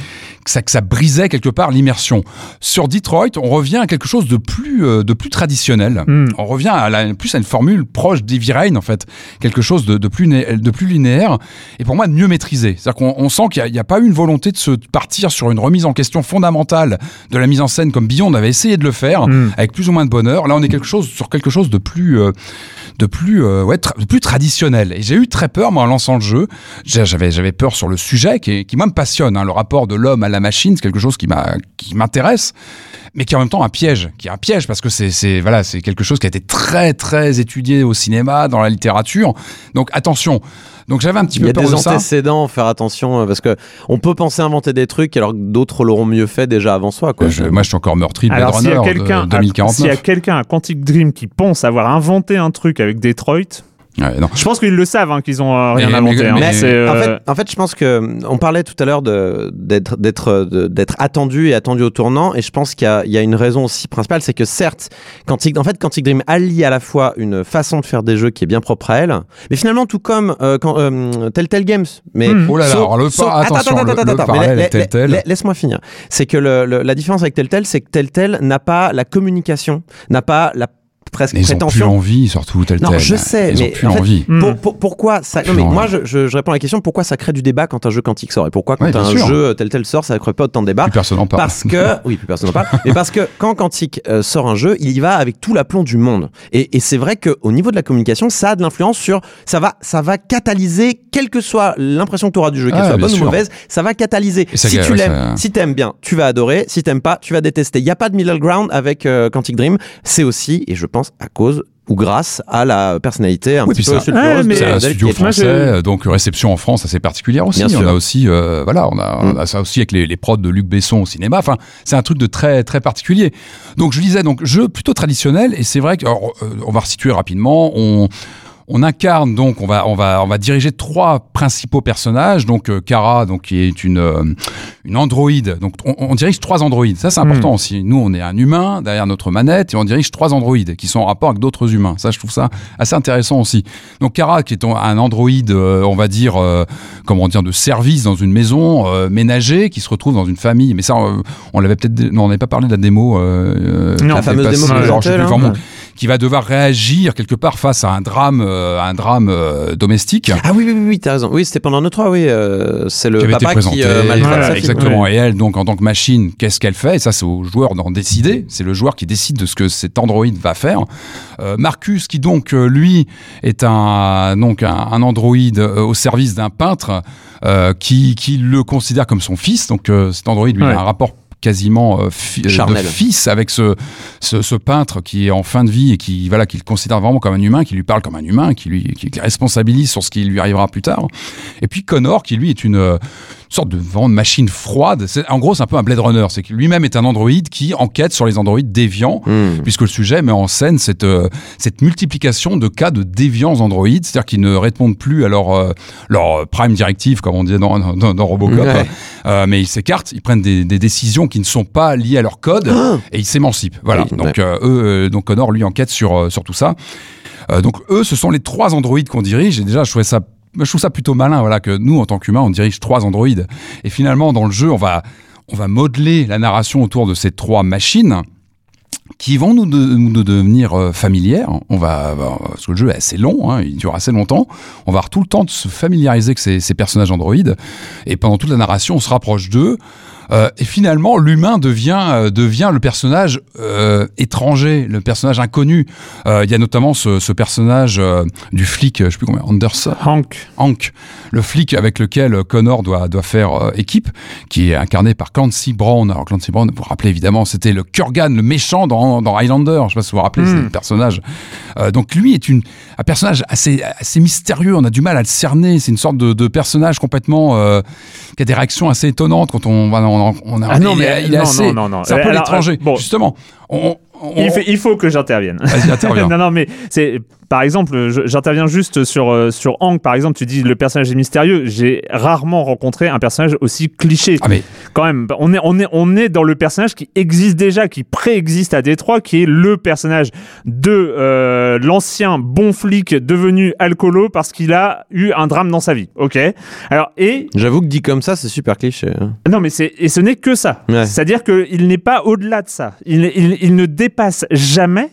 que ça que ça brisait quelque part l'immersion. Sur Detroit, on revient à quelque chose de plus euh, de plus traditionnel. Hmm. On revient à la, plus à une formule proche d'Heavy Rain en fait, quelque chose de, de plus de plus linéaire et pour moi de mieux maîtrisé. C'est-à-dire qu'on on sent qu'il n'y a, pas eu une volonté de se partir sur une remise en question fondamentale de la mise en scène comme Beyond avait essayé de le faire Mm. avec plus ou moins de bonheur. Là, on est quelque chose sur quelque chose de plus euh, de plus euh, ouais tra- de plus traditionnel. Et j'ai eu très peur moi en lançant le jeu. J'avais j'avais peur sur le sujet qui, qui moi me passionne. hein. Le rapport de l'homme à la machine, c'est quelque chose qui m'a qui m'intéresse mais qui est en même temps un piège, qui est un piège parce que c'est c'est voilà, c'est quelque chose qui a été très très étudié au cinéma, dans la littérature. Donc attention. Donc j'avais un petit Il y peu a peur des de ça. antécédents, faire attention, euh, parce que on peut penser inventer des trucs alors que d'autres l'auront mieux fait déjà avant soi. Quoi. Je- moi je suis encore meurtri de Blade Alors, s'il y a Runner quelqu'un de 2049. s'il y a quelqu'un à Quantic Dream qui pense avoir inventé un truc avec Detroit, Ouais, non. je pense qu'ils le savent, hein, qu'ils ont euh, rien Mais- inventé. mais- hein. mais- euh, En, fait, en fait, je pense que on parlait tout à l'heure d'être d'être de- d'être attendu et attendu au tournant, et je pense qu'il y, a- il y a une raison aussi principale, c'est que certes, Quantic, en fait, Quantic Dream allie à la fois une façon de faire des jeux qui est bien propre à elle, mais finalement tout comme euh, quand, euh, Telltale Games, mais Hmm. Oh là là, Sauf- alors le attends, attention, attends, attends, attends, Telltale. la- Laisse-moi finir. C'est que le- le- la différence avec Telltale, c'est que Telltale n'a pas la communication, n'a pas la presque Mais ils ont plus prétention. envie, surtout tel Non, je sais, Ils mais plus en fait, envie. Hmm. Pour- pour- pourquoi ça Non, mais moi, je, réponds à la question pourquoi ça crée du débat quand un jeu quantique sort? Et pourquoi quand Ouais, un sûr. jeu tel tel sort ça crée pas autant de débat Plus personne n'en parle. parce que oui plus personne n'en parle. Mais parce que quand Quantic euh, sort un jeu il y va avec tout l'aplomb du monde. Et, et c'est vrai qu'au niveau de la communication ça a de l'influence sur ça va ça va catalyser quelle que soit l'impression que tu auras du jeu qu'elle Ah, soit bonne ou mauvaise ça va catalyser. Et ça- si tu l'aimes ça- si t'aimes bien tu vas adorer. Si t'aimes pas tu vas détester. Il y a pas de middle ground avec euh, Quantic Dream. C'est aussi et je pense à cause ou grâce à la personnalité un Oui, petit peu Ouais, C'est un studio français, je- euh, donc réception en France assez particulière aussi. Bien sûr. on a aussi, euh, voilà, on a, on Mm. a ça aussi avec les, les prods de Luc Besson au cinéma. Enfin, c'est un truc de très très particulier. Donc je disais donc jeu plutôt traditionnel et c'est vrai qu'on on va resituer rapidement. On on incarne donc, on va, on va, on va diriger trois principaux personnages. Donc euh, Kara, donc qui est une euh, une androïde. Donc on, on dirige trois androïdes. Ça c'est important aussi. Nous on est un humain derrière notre manette et on dirige trois androïdes qui sont en rapport avec d'autres humains. Ça je trouve ça assez intéressant aussi. Donc Kara qui est un androïde, euh, on va dire, comment dire, de service dans une maison ménager qui se retrouve dans une famille. Mais ça, on l'avait peut-être, non, on n'avait pas parlé de la démo. Non. La fameuse démo genre, présentée, je sais plus, là. enfin, bon, qui va devoir réagir quelque part face à un drame, euh, un drame euh, domestique. Ah oui, oui, oui, oui, t'as raison. Oui, c'était pendant notre 3, oui. euh, c'est le qui avait été papa présenté. qui euh, maltraite Voilà, sa fille. exactement. Et elle, donc, en tant que machine, qu'est-ce qu'elle fait? Et ça, c'est au joueur d'en décider. C'est le joueur qui décide de ce que cet androïde va faire. Euh, Marcus, qui donc, lui, est un, donc, un, un androïde euh, au service d'un peintre euh, qui, qui le considère comme son fils. Donc, euh, cet androïde, lui, Ouais. a un rapport quasiment euh, fi- euh, de fils avec ce, ce, ce peintre qui est en fin de vie et qui voilà qui le considère vraiment comme un humain, qui lui parle comme un humain, qui lui qui le responsabilise sur ce qui lui arrivera plus tard. Et puis Connor qui lui est une euh, sorte de vraiment de machine froide. C'est- En gros, c'est un peu un Blade Runner. C'est que lui-même est un androïde qui enquête sur les androïdes déviants, Hmm. puisque le sujet met en scène cette, euh, cette multiplication de cas de déviants androïdes, c'est-à-dire qu'ils ne répondent plus à leur, euh, leur prime directive, comme on dit dans, dans, dans Robocop, Ouais. Euh, mais ils s'écartent, ils prennent des, des décisions qui ne sont pas liées à leur code et ils s'émancipent. Voilà. Oui, donc euh, eux, euh, donc Connor lui enquête sur euh, sur tout ça. Euh, donc eux, ce sont les trois androïdes qu'on dirige. Et déjà, je trouvais ça, je trouve ça plutôt malin, voilà, que nous, en tant qu'humains, on dirige trois androïdes. Et finalement, dans le jeu, on va, on va modeler la narration autour de ces trois machines qui vont nous, de- nous devenir euh, familières. On va, parce que le jeu est assez long, hein, il dure assez longtemps. On va avoir tout le temps de se familiariser avec ces personnages androïdes. Et pendant toute la narration, on se rapproche d'eux. Euh, et finalement, l'humain devient euh, devient le personnage euh, étranger, le personnage inconnu. Il y a notamment ce, ce personnage du flic, je sais plus combien, Anderson, Hank. Hank, le flic avec lequel Connor doit, doit faire équipe, qui est incarné par Clancy Brown. Alors Clancy Brown, vous vous rappelez évidemment, c'était le Kurgan, le méchant dans, dans Highlander. Je sais pas si vous vous rappelez, Mm. c'est le personnage donc lui est une, un personnage assez, assez mystérieux. On a du mal à le cerner. C'est une sorte de, de personnage complètement qui a des réactions assez étonnantes quand on, voilà, on, on a. Ah non, il, mais- il est non, assez. non, non, non. C'est un peu l'étranger. euh, bon. Justement, on, on- Il, fait- il faut que j'intervienne. Vas-y, interviens. non, non, mais c'est par exemple, j'interviens juste sur euh, sur Hank. Par exemple, tu dis le personnage est mystérieux. J'ai rarement rencontré un personnage aussi cliché. Ah mais Quand même, on est on est on est dans le personnage qui existe déjà, qui préexiste à Détroit, qui est le personnage de euh, l'ancien bon flic devenu alcoolo parce qu'il a eu un drame dans sa vie. Ok. Alors et J'avoue que dit comme ça, c'est super cliché. hein. non, mais c'est et ce n'est que ça. Ouais. C'est-à-dire qu'il n'est pas au-delà de ça. Il, il- il ne dépasse jamais.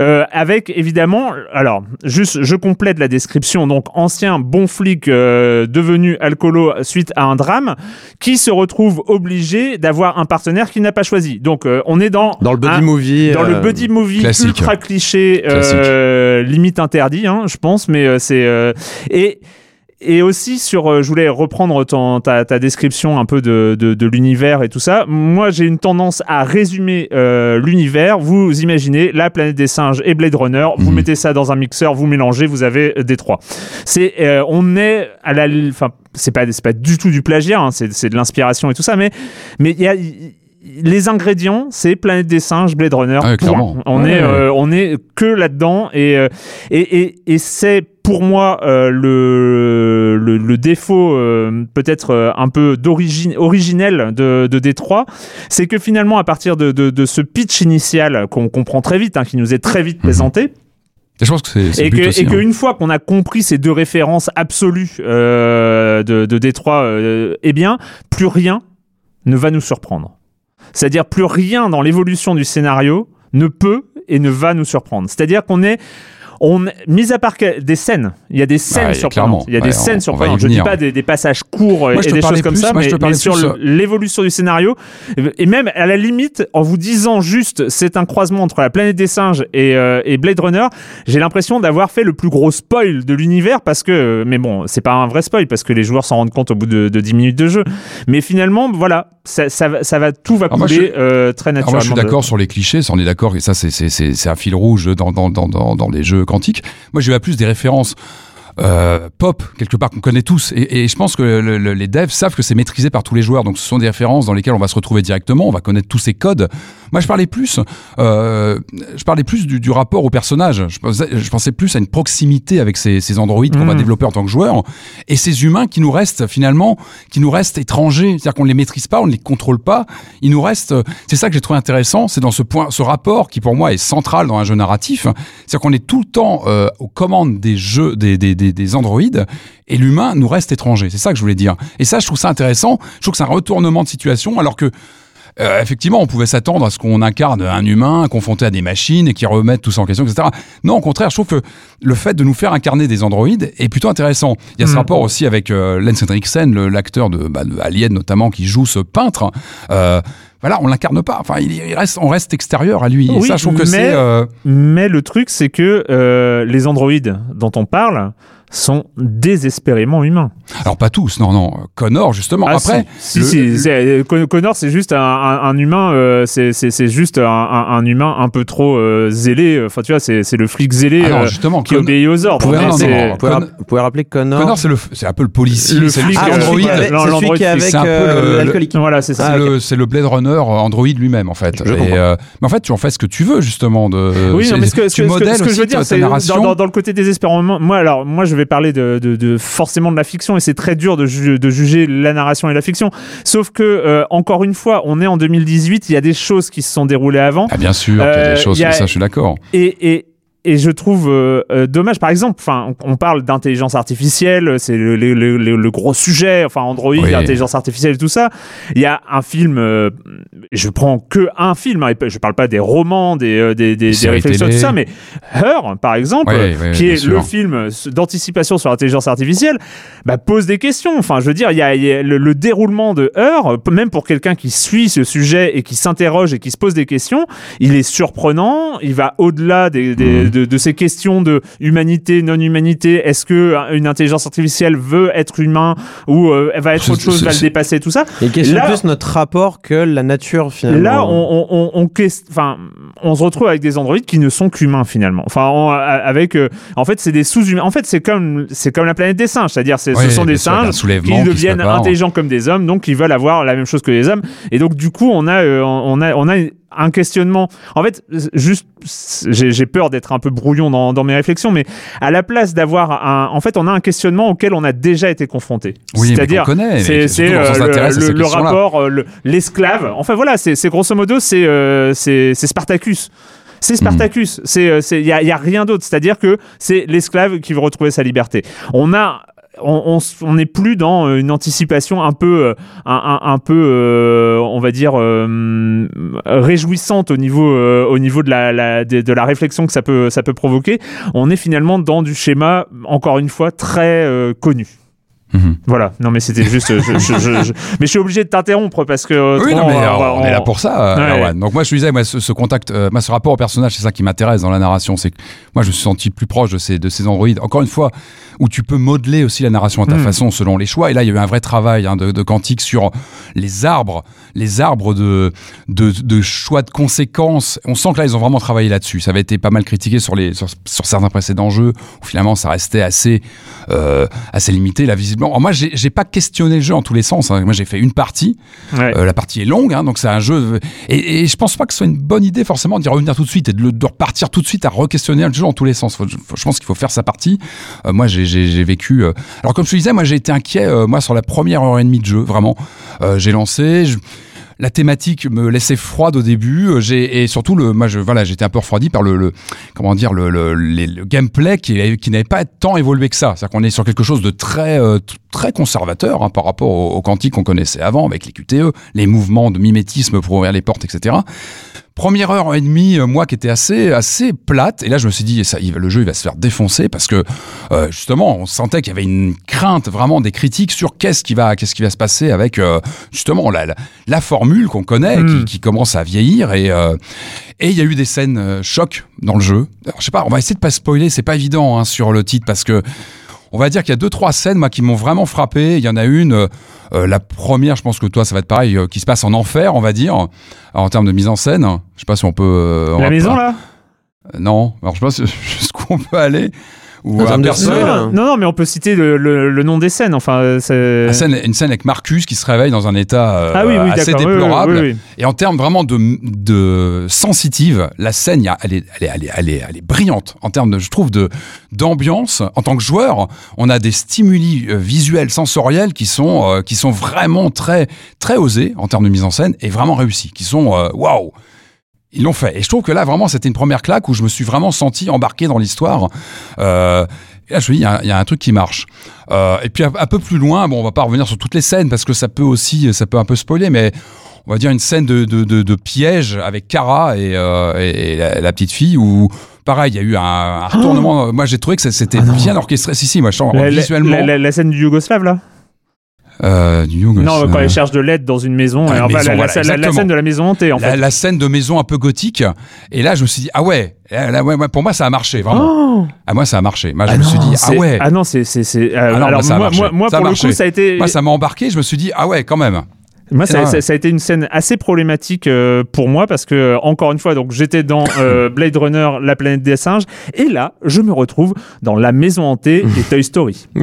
euh, avec évidemment, alors juste, je complète la description. Donc ancien bon flic euh, devenu alcoolo suite à un drame, qui se retrouve obligé d'avoir un partenaire qu'il n'a pas choisi. Donc euh, on est dans Dans le buddy un- movie. dans le buddy movie ultra cliché, limite interdit, hein, je pense, mais c'est et et aussi sur, euh, je voulais reprendre ton, ta, ta description un peu de, de, de l'univers et tout ça. Moi, j'ai une tendance à résumer euh, l'univers. Vous imaginez la planète des singes et Blade Runner. Vous Mhm. mettez ça dans un mixeur, vous mélangez, vous avez euh, des trois. C'est, euh, on est à la, enfin, c'est pas, c'est pas du tout du plagiat. hein, c'est, c'est de l'inspiration et tout ça, mais, mais il y a les ingrédients, c'est Planète des singes, Blade Runner. Ah. On Ouais, est, ouais. euh, on est que là-dedans et euh, et, et, et c'est pour moi euh, le, le, le défaut euh, peut-être euh, un peu d'origine originel de, de Détroit, c'est que finalement à partir de, de, de ce pitch initial qu'on comprend très vite, hein, qui nous est très vite présenté, et je pense que c'est c'est et le but que aussi. et hein. qu'une fois qu'on a compris ces deux références absolues euh, de, de Détroit, euh, eh bien plus rien ne va nous surprendre. C'est-à-dire plus rien dans l'évolution du scénario ne peut et ne va nous surprendre. C'est-à-dire qu'on est on, mis à part des scènes, il y a des scènes Ouais, surprenantes. Il y a des Ouais, scènes on- surprenantes. Je dis venir. pas des, des passages courts Moi, je et des choses comme plus- ça, moi, je mais, sur euh, l'évolution du scénario et même à la limite, en vous disant juste c'est un croisement entre la planète des singes et, euh, et Blade Runner, j'ai l'impression d'avoir fait le plus gros spoil de l'univers parce que, mais bon, c'est pas un vrai spoil parce que les joueurs s'en rendent compte au bout de, de 10 minutes de jeu. Mais finalement, voilà, ça, ça, va- ça va, tout va Alors moi, couler euh, très naturellement. moi, je suis de- d'accord sur les clichés, ça on est d'accord, et ça c'est un fil rouge dans dans dans dans, dans les jeux quantiques. Moi, j'ai à plus des références. Euh, pop quelque part qu'on connaît tous. Et, et je pense que le- le- les devs savent que c'est maîtrisé par tous les joueurs. Donc ce sont des références dans lesquelles on va se retrouver directement. On va connaître tous ces codes. Moi je parlais plus euh, je parlais plus du, du rapport au personnage. Je pensais, je pensais plus à une proximité avec ces, ces androïdes qu'on va Mhm. développer en tant que joueur et ces humains qui nous restent finalement qui nous restent étrangers. C'est-à-dire qu'on ne les maîtrise pas on ne les contrôle pas. Il nous reste c'est ça que j'ai trouvé intéressant c'est dans ce point ce rapport qui pour moi est central dans un jeu narratif. C'est-à-dire qu'on est tout le temps euh, aux commandes des jeux des, des, des, des androïdes et l'humain nous reste étranger c'est ça que je voulais dire et ça je trouve ça intéressant je trouve que c'est un retournement de situation alors que euh, effectivement, on pouvait s'attendre à ce qu'on incarne un humain confronté à des machines et qui remettent tout ça en question, etc. Non, au contraire, je trouve que le fait de nous faire incarner des androïdes est plutôt intéressant. Il y a ce Mhm. rapport aussi avec euh, Lance Henriksen, l'acteur de, bah, de Alien notamment, qui joue ce peintre. Euh, voilà, on l'incarne pas. Enfin, il, il reste, on reste extérieur à lui. et Oui, ça, je trouve que mais- c'est. euh, Mais le truc, c'est que euh, les androïdes dont on parle sont désespérément humains. Alors pas tous, non, non. Connor, justement. Ah, Après, si, le- si, Con- Connor, c'est juste un, un- un humain, euh, c'est- c'est c'est juste un, un- un humain un peu trop euh, zélé. Enfin, tu vois, c'est c'est le flic zélé Ah non, euh, justement, qui Con- obéit aux ordres. Pouvez- Mais non, non, Vous pouvez, Con- vous pouvez rappeler Connor Connor, c'est le, c'est un peu le policier, Le flic, Ah, euh, c'est avec, euh, l'alcoolique. Voilà, c'est ça. C'est le, le Blade Runner euh, Android lui-même en fait. Euh, mais en fait, tu en fais ce que tu veux justement de. Oui, mais ce que, je veux dire, c'est dans le côté désespérant. Moi, alors, moi, je vais parler de, de- de- forcément de la fiction et c'est très dur de, ju- de juger la narration et la fiction. Sauf que, euh, encore une fois, on est en 2018, il y a des choses qui se sont déroulées avant. Ah bien sûr, qu'il y a Euh, des choses il y a- comme ça, je suis d'accord. Et, et, et je trouve euh, euh, dommage, par exemple, enfin, on, on parle d'intelligence artificielle, c'est le, le- le- le- le gros sujet, enfin Android, Oui. intelligence artificielle et tout ça. Il y a un film, euh, je prends que un film, hein, je parle pas des romans, des, euh, des, des, réflexions, tout ça, mais Her, par exemple, Oui, oui, qui est sûr. le film d'anticipation sur l'intelligence artificielle, bah, pose des questions. Enfin, je veux dire, il y a, il y a le, le déroulement de Her, même pour quelqu'un qui suit ce sujet et qui s'interroge et qui se pose des questions, il est surprenant. Il va au-delà des, des-. De, de ces questions de humanité, non-humanité. Est-ce que euh, une intelligence artificielle veut être humain ou euh, elle va être autre chose, va le dépasser, tout ça? Il questionne Là- plus notre rapport que la nature finalement. Là, on, on, on, on quest- enfin, on se retrouve avec des androïdes qui ne sont qu'humains finalement. Enfin, on- avec, euh, en fait, c'est des sous-humains. En fait, c'est comme, c'est comme la planète des singes, c'est-à-dire, Oui, ce sont des singes soulèvement qui deviennent intelligents comme des hommes, donc ils veulent avoir la même chose que les hommes. Et donc, du coup, on a, euh, on a, on a un questionnement. En fait, juste, j'ai, peur d'être un peu brouillon dans, dans mes réflexions, mais à la place d'avoir un, en fait, on a un questionnement auquel on a déjà été confronté. Oui, c'est-à-dire, c'est, euh, le, rapport, le- l'esclave. Enfin voilà, c'est, grosso modo, c'est, euh, Spartacus. C'est Spartacus. C'est, euh, c'est, il y a, il y a rien d'autre. C'est-à-dire que c'est l'esclave qui veut retrouver sa liberté. On a on, n'est plus dans euh, une anticipation un peu, euh, un, peu, euh, on va dire, euh, réjouissante au niveau, euh, au niveau de la, la- de, de la réflexion que ça peut, ça peut provoquer. On est finalement dans du schéma, encore une fois, très euh, connu. Mhm. Voilà. Non, mais c'était juste. je- je- je- je- Mais je suis obligé de t'interrompre parce que. Oui, autrement, non, mais on euh, est là pour ça. euh, Ouais. Donc moi, je disais, moi, ce, ce contact, euh, moi, ce rapport au personnage, c'est ça qui m'intéresse dans la narration. C'est que moi, je me suis senti plus proche de ces, de ces androïdes. Encore une fois, où tu peux modeler aussi la narration à ta Mm. façon selon les choix. Et là, il y a eu un vrai travail hein, de, de Quantique sur les arbres, les arbres de, de, de choix de conséquences. On sent que là, ils ont vraiment travaillé là-dessus. Ça avait été pas mal critiqué sur, les, sur, sur certains précédents jeux où finalement, ça restait assez, euh, assez limité, là, visiblement. Alors, moi, j'ai pas questionné le jeu en tous les sens. hein. Moi, j'ai fait une partie. Ouais. Euh, la partie est longue, hein, donc c'est un jeu. Et, et je pense pas que ce soit une bonne idée forcément d'y revenir tout de suite et de, le- de repartir tout de suite à re-questionner le jeu en tous les sens. Faut- faut- je pense qu'il faut faire sa partie. Euh, moi, j'ai- vécu. Alors, comme je te disais, moi, j'ai été inquiet. moi, sur la première heure et demie de jeu, vraiment, j'ai lancé. je- la thématique me laissait froide au début, euh, j'ai et surtout le, moi je voilà, j'étais un peu refroidi par le, le comment dire le, le, le gameplay qui, qui n'avait pas tant évolué que ça. C'est-à-dire qu'on est sur quelque chose de très euh, très conservateur hein, par rapport au, au quantique qu'on connaissait avant avec les QTE, les mouvements de mimétisme pour ouvrir les portes, etc. Première heure et demie, euh, moi qui était assez assez plate, et là je me suis dit ça, le jeu il va se faire défoncer parce que euh, justement on sentait qu'il y avait une crainte vraiment des critiques sur qu'est-ce qui va qu'est-ce qui va se passer avec euh, justement la, la, la formule qu'on connaît qui, qui commence à vieillir. Et euh, et il y a eu des scènes chocs dans le jeu. Alors, je sais pas, on va essayer de pas spoiler, c'est pas évident hein, sur le titre parce que on va dire qu'il y a deux trois scènes moi qui m'ont vraiment frappé. Il y en a une, euh, euh, la première, je pense que toi ça va être pareil, euh, qui se passe en enfer, on va dire, en termes de mise en scène. Je sais pas si on peut. euh, on La va maison pas- là? Euh, Non, alors je sais pas jusqu'où on peut aller. Ou personnage- spoil, non, non, non, mais on peut citer le, le- le nom des scènes. Enfin, c'est. La scène- une scène avec Marcus qui se réveille dans un état euh, ah oui, oui, assez d'accord. oui, oui, déplorable. oui, oui. Et en termes vraiment de, de sensitive, la scène, elle, est, elle, est, elle, est, elle, est, elle est brillante. En termes, de, je trouve, de d'ambiance. En tant que joueur, on a des stimuli euh, visuels, sensoriels qui sont, euh, qui sont vraiment très, très osés en termes de mise en scène et vraiment réussis. Qui sont waouh! Ils l'ont fait. Et je trouve que là, vraiment, c'était une première claque où je me suis vraiment senti embarqué dans l'histoire. Euh, et là, je me dis, il y, a- il y a un truc qui marche. Euh, et puis, un, un peu plus loin, bon, on va pas revenir sur toutes les scènes parce que ça peut aussi, ça peut un peu spoiler, mais on va dire une scène de, de, de, de piège avec Kara et, euh, et la, la petite fille où, pareil, il y a eu un, un retournement. Moi, j'ai trouvé que c'était bien orchestré. Si, si, moi, je sens La, visuellement. la- la- la scène du Yougoslave là? Euh, du Young, Non, euh, quand elle cherche de l'aide dans une maison. Ah, et une enfin, maison, la, voilà, scène- la- la exactement. scène de la maison hantée en la, fait. la scène de maison un peu gothique. Et là, je me suis dit, ah ouais, là, ouais, ouais, pour moi, ça a marché, vraiment. Oh Ah, moi, ça a marché. Moi, je Ah me suis dit, ah ouais. Ah non, c'est. c'est- c'est- euh, Ah alors, moi, ça a moi, marché. moi, Ça a pour le marché. coup, ça a été. Moi, ça m'a embarqué. Je me suis dit, ah ouais, quand même. Moi, ça, Ah. ça- ça a été une scène assez problématique euh, pour moi parce que, euh, encore une fois, donc j'étais dans euh, Blade Runner, la planète des singes, et là, je me retrouve dans la maison hantée et Toy Story.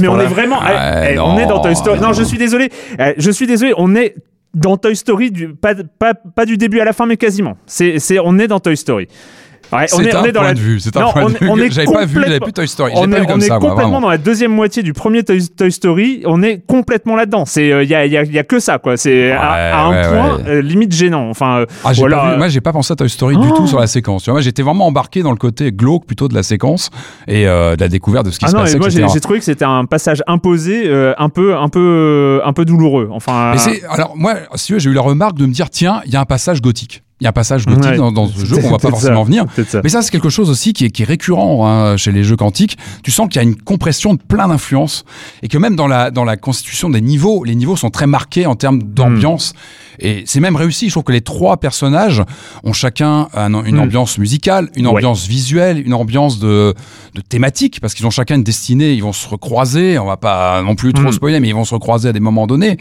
Mais on est vraiment, eh, eh, on est dans Toy Story. Non, non. je suis désolé, Eh, je suis désolé, on est dans Toy Story, du, pas, pas, pas du début à la fin, mais quasiment. C'est, on est dans Toy Story. Ouais, on C'est est, un on est dans point la... de vue. C'est un Non, point on de vue. J'avais pas vu, j'avais plus Toy Story. On pas est, vu comme on est ça, moi, complètement dans la deuxième moitié du premier Toy, Toy Story. On est complètement là-dedans. C'est, il y, a, y, a, y a que ça, quoi. C'est à, à un Ouais, point euh, limite gênant. Enfin, euh, Ah, voilà, pas vu- euh, moi, j'ai pas pensé à Toy Story du Oh. tout sur la séquence. Tu vois, moi, j'étais vraiment embarqué dans le côté glauque plutôt de la séquence et euh, de la découverte de ce qui Ah se non, passait. moi j'ai trouvé que c'était un passage imposé, euh, un peu, un peu, un peu douloureux. Enfin, Mais alors moi, si j'ai eu la remarque de me dire tiens, il y a un passage gothique. Il y a un passage gothique Ouais. dans, dans ce jeu qu'on va pas forcément ça, venir. Mais ça, c'est quelque chose aussi qui est, qui est récurrent hein, chez les jeux quantiques. Tu sens qu'il y a une compression de plein d'influences et que même dans la, dans la constitution des niveaux, les niveaux sont très marqués en termes d'ambiance Et c'est même réussi. Je trouve que les trois personnages ont chacun un- une Mm. ambiance musicale, une Ouais. ambiance visuelle, une ambiance de, de thématique, parce qu'ils ont chacun une destinée. Ils vont se recroiser. On va pas non plus trop Mm. spoiler, mais ils vont se recroiser à des moments donnés.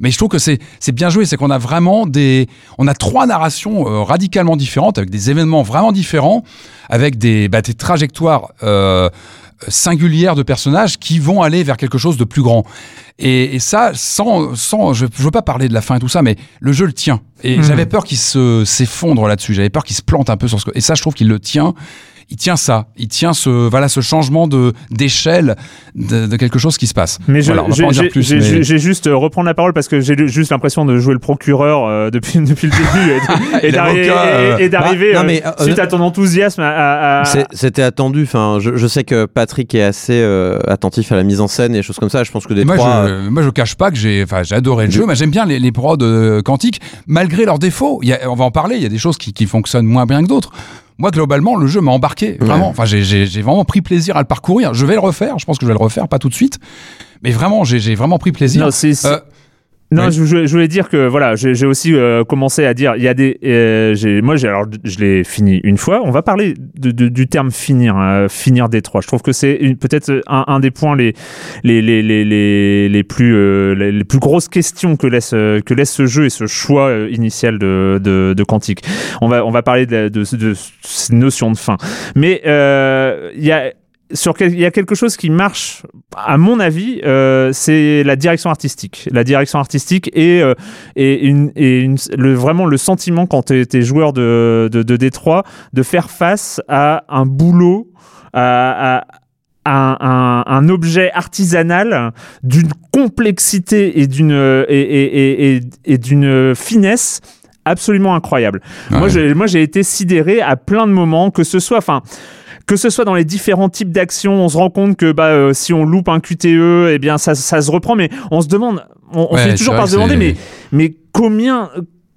Mais je trouve que c'est c'est bien joué. C'est qu'on a vraiment des, on a trois narrations euh, radicalement différentes avec des événements vraiment différents, avec des, bah, des trajectoires. Euh, singulières de personnages qui vont aller vers quelque chose de plus grand. Et, et ça, sans, sans je, je veux pas parler de la fin et tout ça, mais le jeu le tient. Et Mhm. j'avais peur qu'il se s'effondre là-dessus. J'avais peur qu'il se plante un peu sur ce. Et ça, je trouve qu'il le tient. Il tient ça. Il tient ce voilà ce changement de d'échelle de, de quelque chose qui se passe. Mais je- Voilà, j'ai mais- juste euh, reprendre la parole parce que j'ai juste l'impression de jouer le procureur euh, depuis, depuis le début et, d'arriver- euh, bah, euh, euh, suite à ton enthousiasme à, C'était attendu. Enfin, je, je sais que Patrick est assez euh, attentif à la mise en scène et choses comme ça. Je pense que des moi, trois. je, moi, je cache pas que j'ai, enfin, j'ai adoré le jeu, mais j'aime bien les, les prods quantiques, malgré leurs défauts. Il y a, on va en parler. Il y a des choses qui, qui fonctionnent moins bien que d'autres. Moi, globalement, le jeu m'a embarqué, vraiment. Enfin, j'ai, j'ai, j'ai vraiment pris plaisir à le parcourir. Je vais le refaire. Je pense que je vais le refaire, pas tout de suite, mais vraiment, j'ai, j'ai vraiment pris plaisir. Non, Euh, Non, Oui. je, je- je voulais dire que voilà, j'ai aussi euh, commencé à dire, il y a des, euh, j'ai- moi j'ai alors je l'ai fini une fois. On va parler de, de- du terme finir, hein, finir Détroit. Je trouve que c'est peut-être un, un des points les les les les les, les plus euh, les, les plus grosses questions que laisse que laisse ce jeu et ce choix euh, initial de de, de Quantique. On va on va parler de, de, de cette notion de fin, mais euh, il y a sur quel- il y a quelque chose qui marche, à mon avis, euh, c'est la direction artistique. La direction artistique et, euh, et, une, et une- le, vraiment le sentiment quand tu es, joueur de, de, de Détroit de faire face à un boulot, à, à- un, un- un objet artisanal d'une complexité et d'une et, et, et, d'une finesse absolument incroyable. Moi, ouais. j'ai, moi, j'ai été sidéré à plein de moments, que ce soit, enfin, que ce soit dans les différents types d'actions, on se rend compte que bah, euh, si on loupe un QTE, eh bien, ça, ça se reprend. Mais on se demande, on, on Ouais, finit toujours par se demander, mais, mais combien.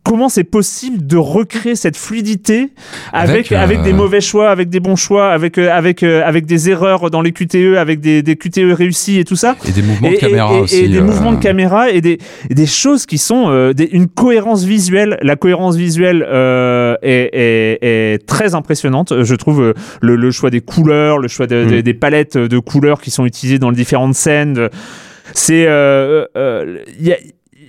Comment c'est possible de recréer cette fluidité avec, Avec, euh, avec des mauvais choix, avec des bons choix, avec, euh, avec, euh, avec des erreurs dans les QTE, avec des, des QTE réussis et tout ça et des mouvements de caméra et- et aussi. des euh, mouvements de caméra et des, des choses qui sont euh, des- une cohérence visuelle. La cohérence visuelle euh, est, est- est très impressionnante. Je trouve le, le choix des couleurs, le choix de- Mm. de- des palettes de couleurs qui sont utilisées dans les différentes scènes. C'est euh, euh, il y a-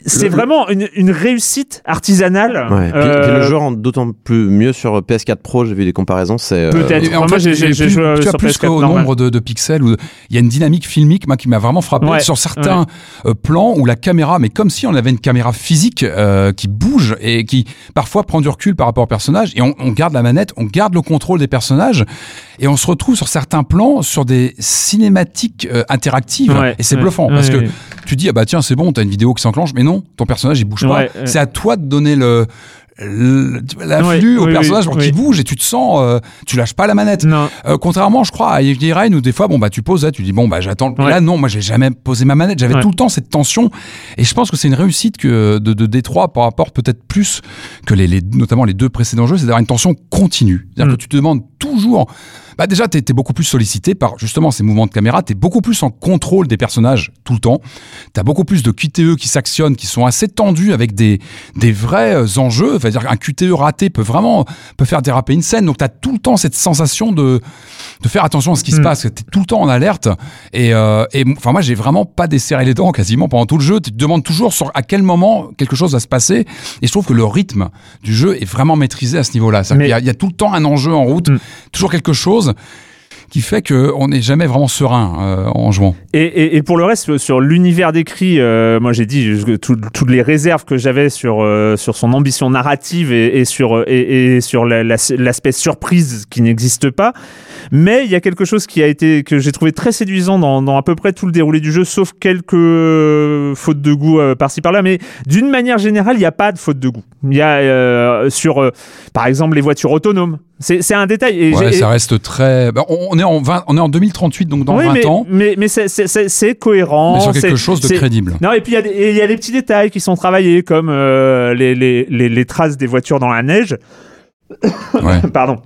c'est Le- vraiment une, une réussite artisanale. Ouais. Puis, Euh, puis le jeu rend d'autant plus mieux sur PS4 Pro. J'ai vu des comparaisons. C'est euh, Peut-être. En fait, j'ai- plus- plus PS4 qu'au nombre de, de pixels, il y a une dynamique filmique moi, qui m'a vraiment frappé Ouais, sur certains euh, plans où la caméra, mais comme si on avait une caméra physique euh, qui bouge et qui parfois prend du recul par rapport au personnage, et on, on garde la manette, on garde le contrôle des personnages, et on se retrouve sur certains plans sur des cinématiques euh, interactives, Ouais, et c'est ouais, bluffant, ouais, parce que. Tu dis, ah bah tiens, c'est bon, t'as une vidéo qui s'enclenche, mais non, ton personnage il bouge pas. Ouais. C'est à toi de donner le Ouais, l'afflux au oui, personnage oui, oui. bouge et tu te sens euh, tu lâches pas la manette Non. euh, contrairement, je crois, à Heavy Rain où des fois, bon bah tu poses, là, tu dis bon bah j'attends. Ouais. Là non, moi j'ai jamais posé ma manette. J'avais Ouais. tout le temps cette tension, et je pense que c'est une réussite que de, de Détroit par rapport peut-être plus que les, les- notamment les deux précédents jeux, c'est d'avoir une tension continue. C'est-à-dire Mm. que tu te demandes toujours. Bah déjà, t'es es beaucoup plus sollicité par justement ces mouvements de caméra. T'es beaucoup plus en contrôle des personnages tout le temps. T'as beaucoup plus de QTE qui s'actionnent, qui sont assez tendus avec des des vrais euh, enjeux. C'est-à-dire qu'un QTE raté peut vraiment peut faire déraper une scène. Donc t'as tout le temps cette sensation de de faire attention à ce qui se Mm. passe. T'es tout le temps en alerte. Et, euh, et enfin moi j'ai vraiment pas desserré les dents quasiment pendant tout le jeu. Tu te demandes toujours sur à quel moment quelque chose va se passer. Et je trouve que le rythme du jeu est vraiment maîtrisé à ce niveau-là. Y il y, a tout le temps un enjeu en route, Mm. toujours quelque chose qui fait qu'on n'est jamais vraiment serein euh, en jouant. Et, pour le reste, sur l'univers décrit, euh, moi j'ai dit toutes les réserves que j'avais sur, euh, son ambition narrative et, sur, l'aspect surprise qui n'existe pas. Mais il y a quelque chose qui a été que j'ai trouvé très séduisant dans, dans à peu près tout le déroulé du jeu, sauf quelques fautes de goût par-ci par-là. Mais d'une manière générale, il n'y a pas de faute de goût. Il y a sur, par exemple, les voitures autonomes. C'est c'est un détail. Et Ouais, ça reste très. bah, on, est en 20, on est en 2038, donc dans oui, 20 mais, ans, mais, mais c'est- c'est c'est- c'est cohérent. mais sur quelque c'est- chose de c'est- crédible. Non, et puis il y a des- et il y, a des petits détails qui sont travaillés, comme euh, les, les, les, les traces des voitures dans la neige. Ouais. Pardon.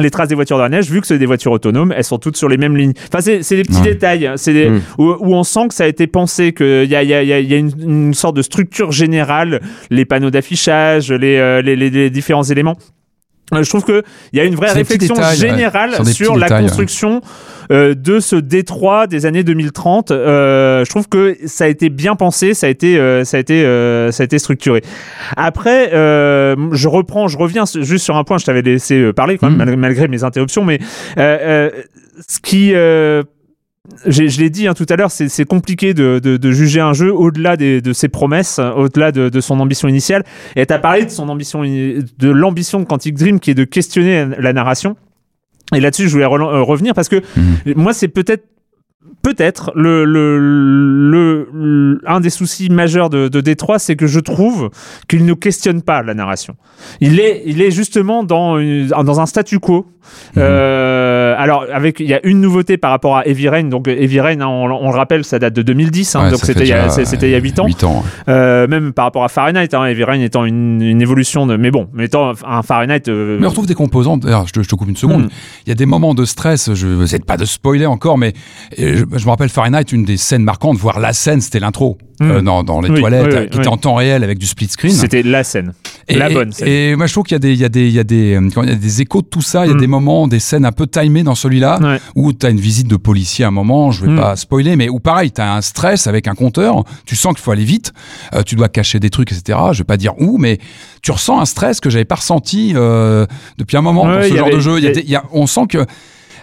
les traces des voitures dans la neige, vu que c'est des voitures autonomes, elles sont toutes sur les mêmes lignes. Enfin, c'est c'est des petits Ouais. détails. hein. C'est des- Mm. où, où on sent que ça a été pensé, qu'il y a, il y a, il y a- il y a une, une sorte de structure générale, les panneaux d'affichage, les, euh, les, les- les différents éléments. Euh, Je trouve qu'il y a une vraie réflexion détails, générale Sur la détails, ouais. construction euh, de ce détroit des années 2030. Euh, je trouve que ça a été bien pensé, ça a été, euh, ça a été, euh, ça a été structuré. Après, euh, je reprends, je reviens juste sur un point. Je t'avais laissé parler quand même, mal- malgré mes interruptions, mais ce qui euh, je l'ai dit hein, tout à l'heure, c'est compliqué de, de- de juger un jeu au-delà de ses promesses, euh, au-delà de, de son ambition initiale. Et tu as parlé de son ambition, de l'ambition de Quantic Dream qui est de questionner la narration. Et là-dessus, je voulais euh, revenir parce que moi, c'est peut-être peut-être le, le, le, le- un des soucis majeurs de, de Détroit, c'est que je trouve qu'il ne questionne pas la narration. Il est, il est justement dans, une- dans un statu quo. Euh, alors, avec, il y a une nouveauté par rapport à Heavy Rain. Donc, Heavy Rain, hein, on, on le rappelle, ça date de 2010. hein, Ouais, donc, c'était il y a- c'était il y a 8 ans. 8 ans. Euh, même par rapport à Fahrenheit, hein, Heavy Rain étant une, une évolution de. Mais bon, mais étant un Fahrenheit. euh, Mais on retrouve des composantes. D'ailleurs, je te, je te coupe une seconde. Mm. Il y a des moments de stress. Je n'essaie pas de spoiler encore, mais euh, je, je me rappelle Fahrenheit, une des scènes marquantes, voire la scène, c'était l'intro Mm. euh, dans, dans les Oui, toilettes, oui, euh, oui, qui était en temps réel avec du split screen. C'était la scène. Et, la bonne scène. Et moi, je trouve qu'il y a des, il y a des, il y a des, euh, comment- il y a des échos de tout ça. Il y a Mm. des moments, des scènes un peu timées dans celui-là, Ouais. où tu as une visite de policier à un moment. Je vais Mm. pas spoiler, mais où pareil, tu as un stress avec un compteur. Tu sens qu'il faut aller vite. euh, tu dois cacher des trucs, etc. Je vais pas dire où, mais tu ressens un stress que j'avais pas ressenti euh, depuis un moment Ouais, dans ce genre avait- de jeu. Y a des- y a- on sent que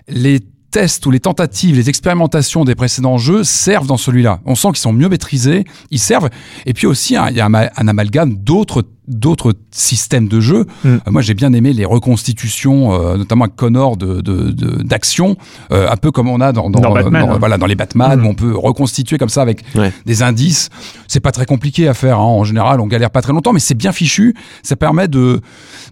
les tests ou les tentatives, les expérimentations des précédents jeux servent dans celui-là. On sent qu'ils sont mieux maîtrisés, ils servent. Et puis aussi, hein, il y a un, un amalgame d'autres d'autres systèmes de jeu. Mm. Euh, moi, j'ai bien aimé les reconstitutions, euh, notamment avec Connor, de de- de- d'action, euh, un peu comme on a dans, dans, Dans Batman, hein. voilà, dans les Batman, Mm. où on peut reconstituer comme ça avec Ouais. des indices. C'est pas très compliqué à faire. hein. En général, on galère pas très longtemps, mais c'est bien fichu. Ça permet de,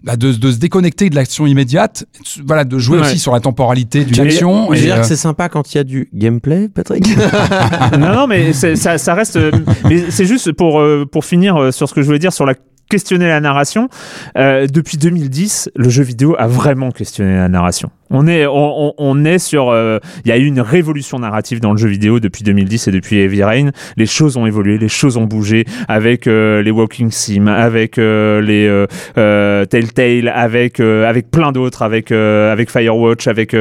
bah, de, de se déconnecter de l'action immédiate. Voilà, de jouer Ouais. aussi sur la temporalité d'une action. Je veux dire euh, que c'est sympa quand il y a du gameplay, Patrick? non, non, mais c'est- ça, ça reste. euh, mais c'est juste pour, euh, pour finir sur ce que je voulais dire sur la questionner la narration. Euh, depuis 2010, le jeu vidéo a vraiment questionné la narration. On est, on, on- est sur. euh, Il y a eu une révolution narrative dans le jeu vidéo depuis 2010 et depuis Heavy Rain. Les choses ont évolué, les choses ont bougé avec euh, les Walking Sim, avec euh, les euh, Telltale, avec avec plein d'autres, avec avec Firewatch, avec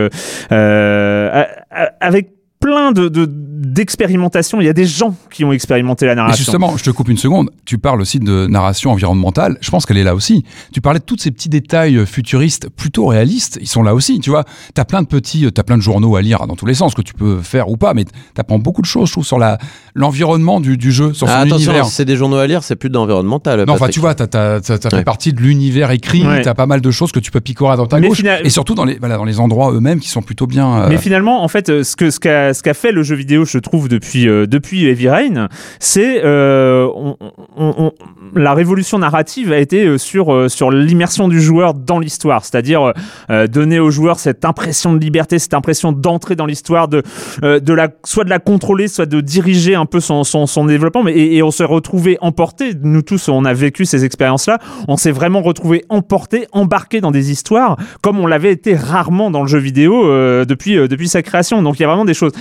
avec plein de de- d'expérimentations. Il y a des gens qui ont expérimenté la narration. justement, je te coupe une seconde. Tu parles aussi de narration environnementale. Je pense qu'elle est là aussi. Tu parlais de tous ces petits détails futuristes, plutôt réalistes. Ils sont là aussi. Tu vois, t'as plein de petits, euh, t'as plein de journaux à lire dans tous les sens que tu peux faire ou pas, mais t'apprends beaucoup de choses, je trouve, sur la l'environnement du, du jeu, sur son Ah, attention, univers. si c'est des journaux à lire, c'est plus d'environnemental. Non, enfin, tu vois, t'as, t'as- fait Ouais. partie de l'univers écrit. Ouais. T'as pas mal de choses que tu peux picorer droite à Mais gauche. Et surtout dans les, voilà, dans les endroits eux-mêmes qui sont plutôt bien. euh, Mais finalement, en fait, euh, ce que ce qu'a ce qu'a fait le jeu vidéo, je trouve depuis euh, depuis Heavy Rain, c'est euh, la révolution narrative a été euh, sur euh, sur l'immersion du joueur dans l'histoire, c'est-à-dire donner au joueur cette impression de liberté, cette impression d'entrer dans l'histoire, de de la soit de la contrôler, soit de diriger un peu son son, développement. Mais et, on s'est retrouvé emporté. Nous tous, on a vécu ces expériences-là. On s'est vraiment retrouvé emporté, embarqué dans des histoires comme on l'avait été rarement dans le jeu vidéo depuis depuis sa création. Donc il y a vraiment des choses.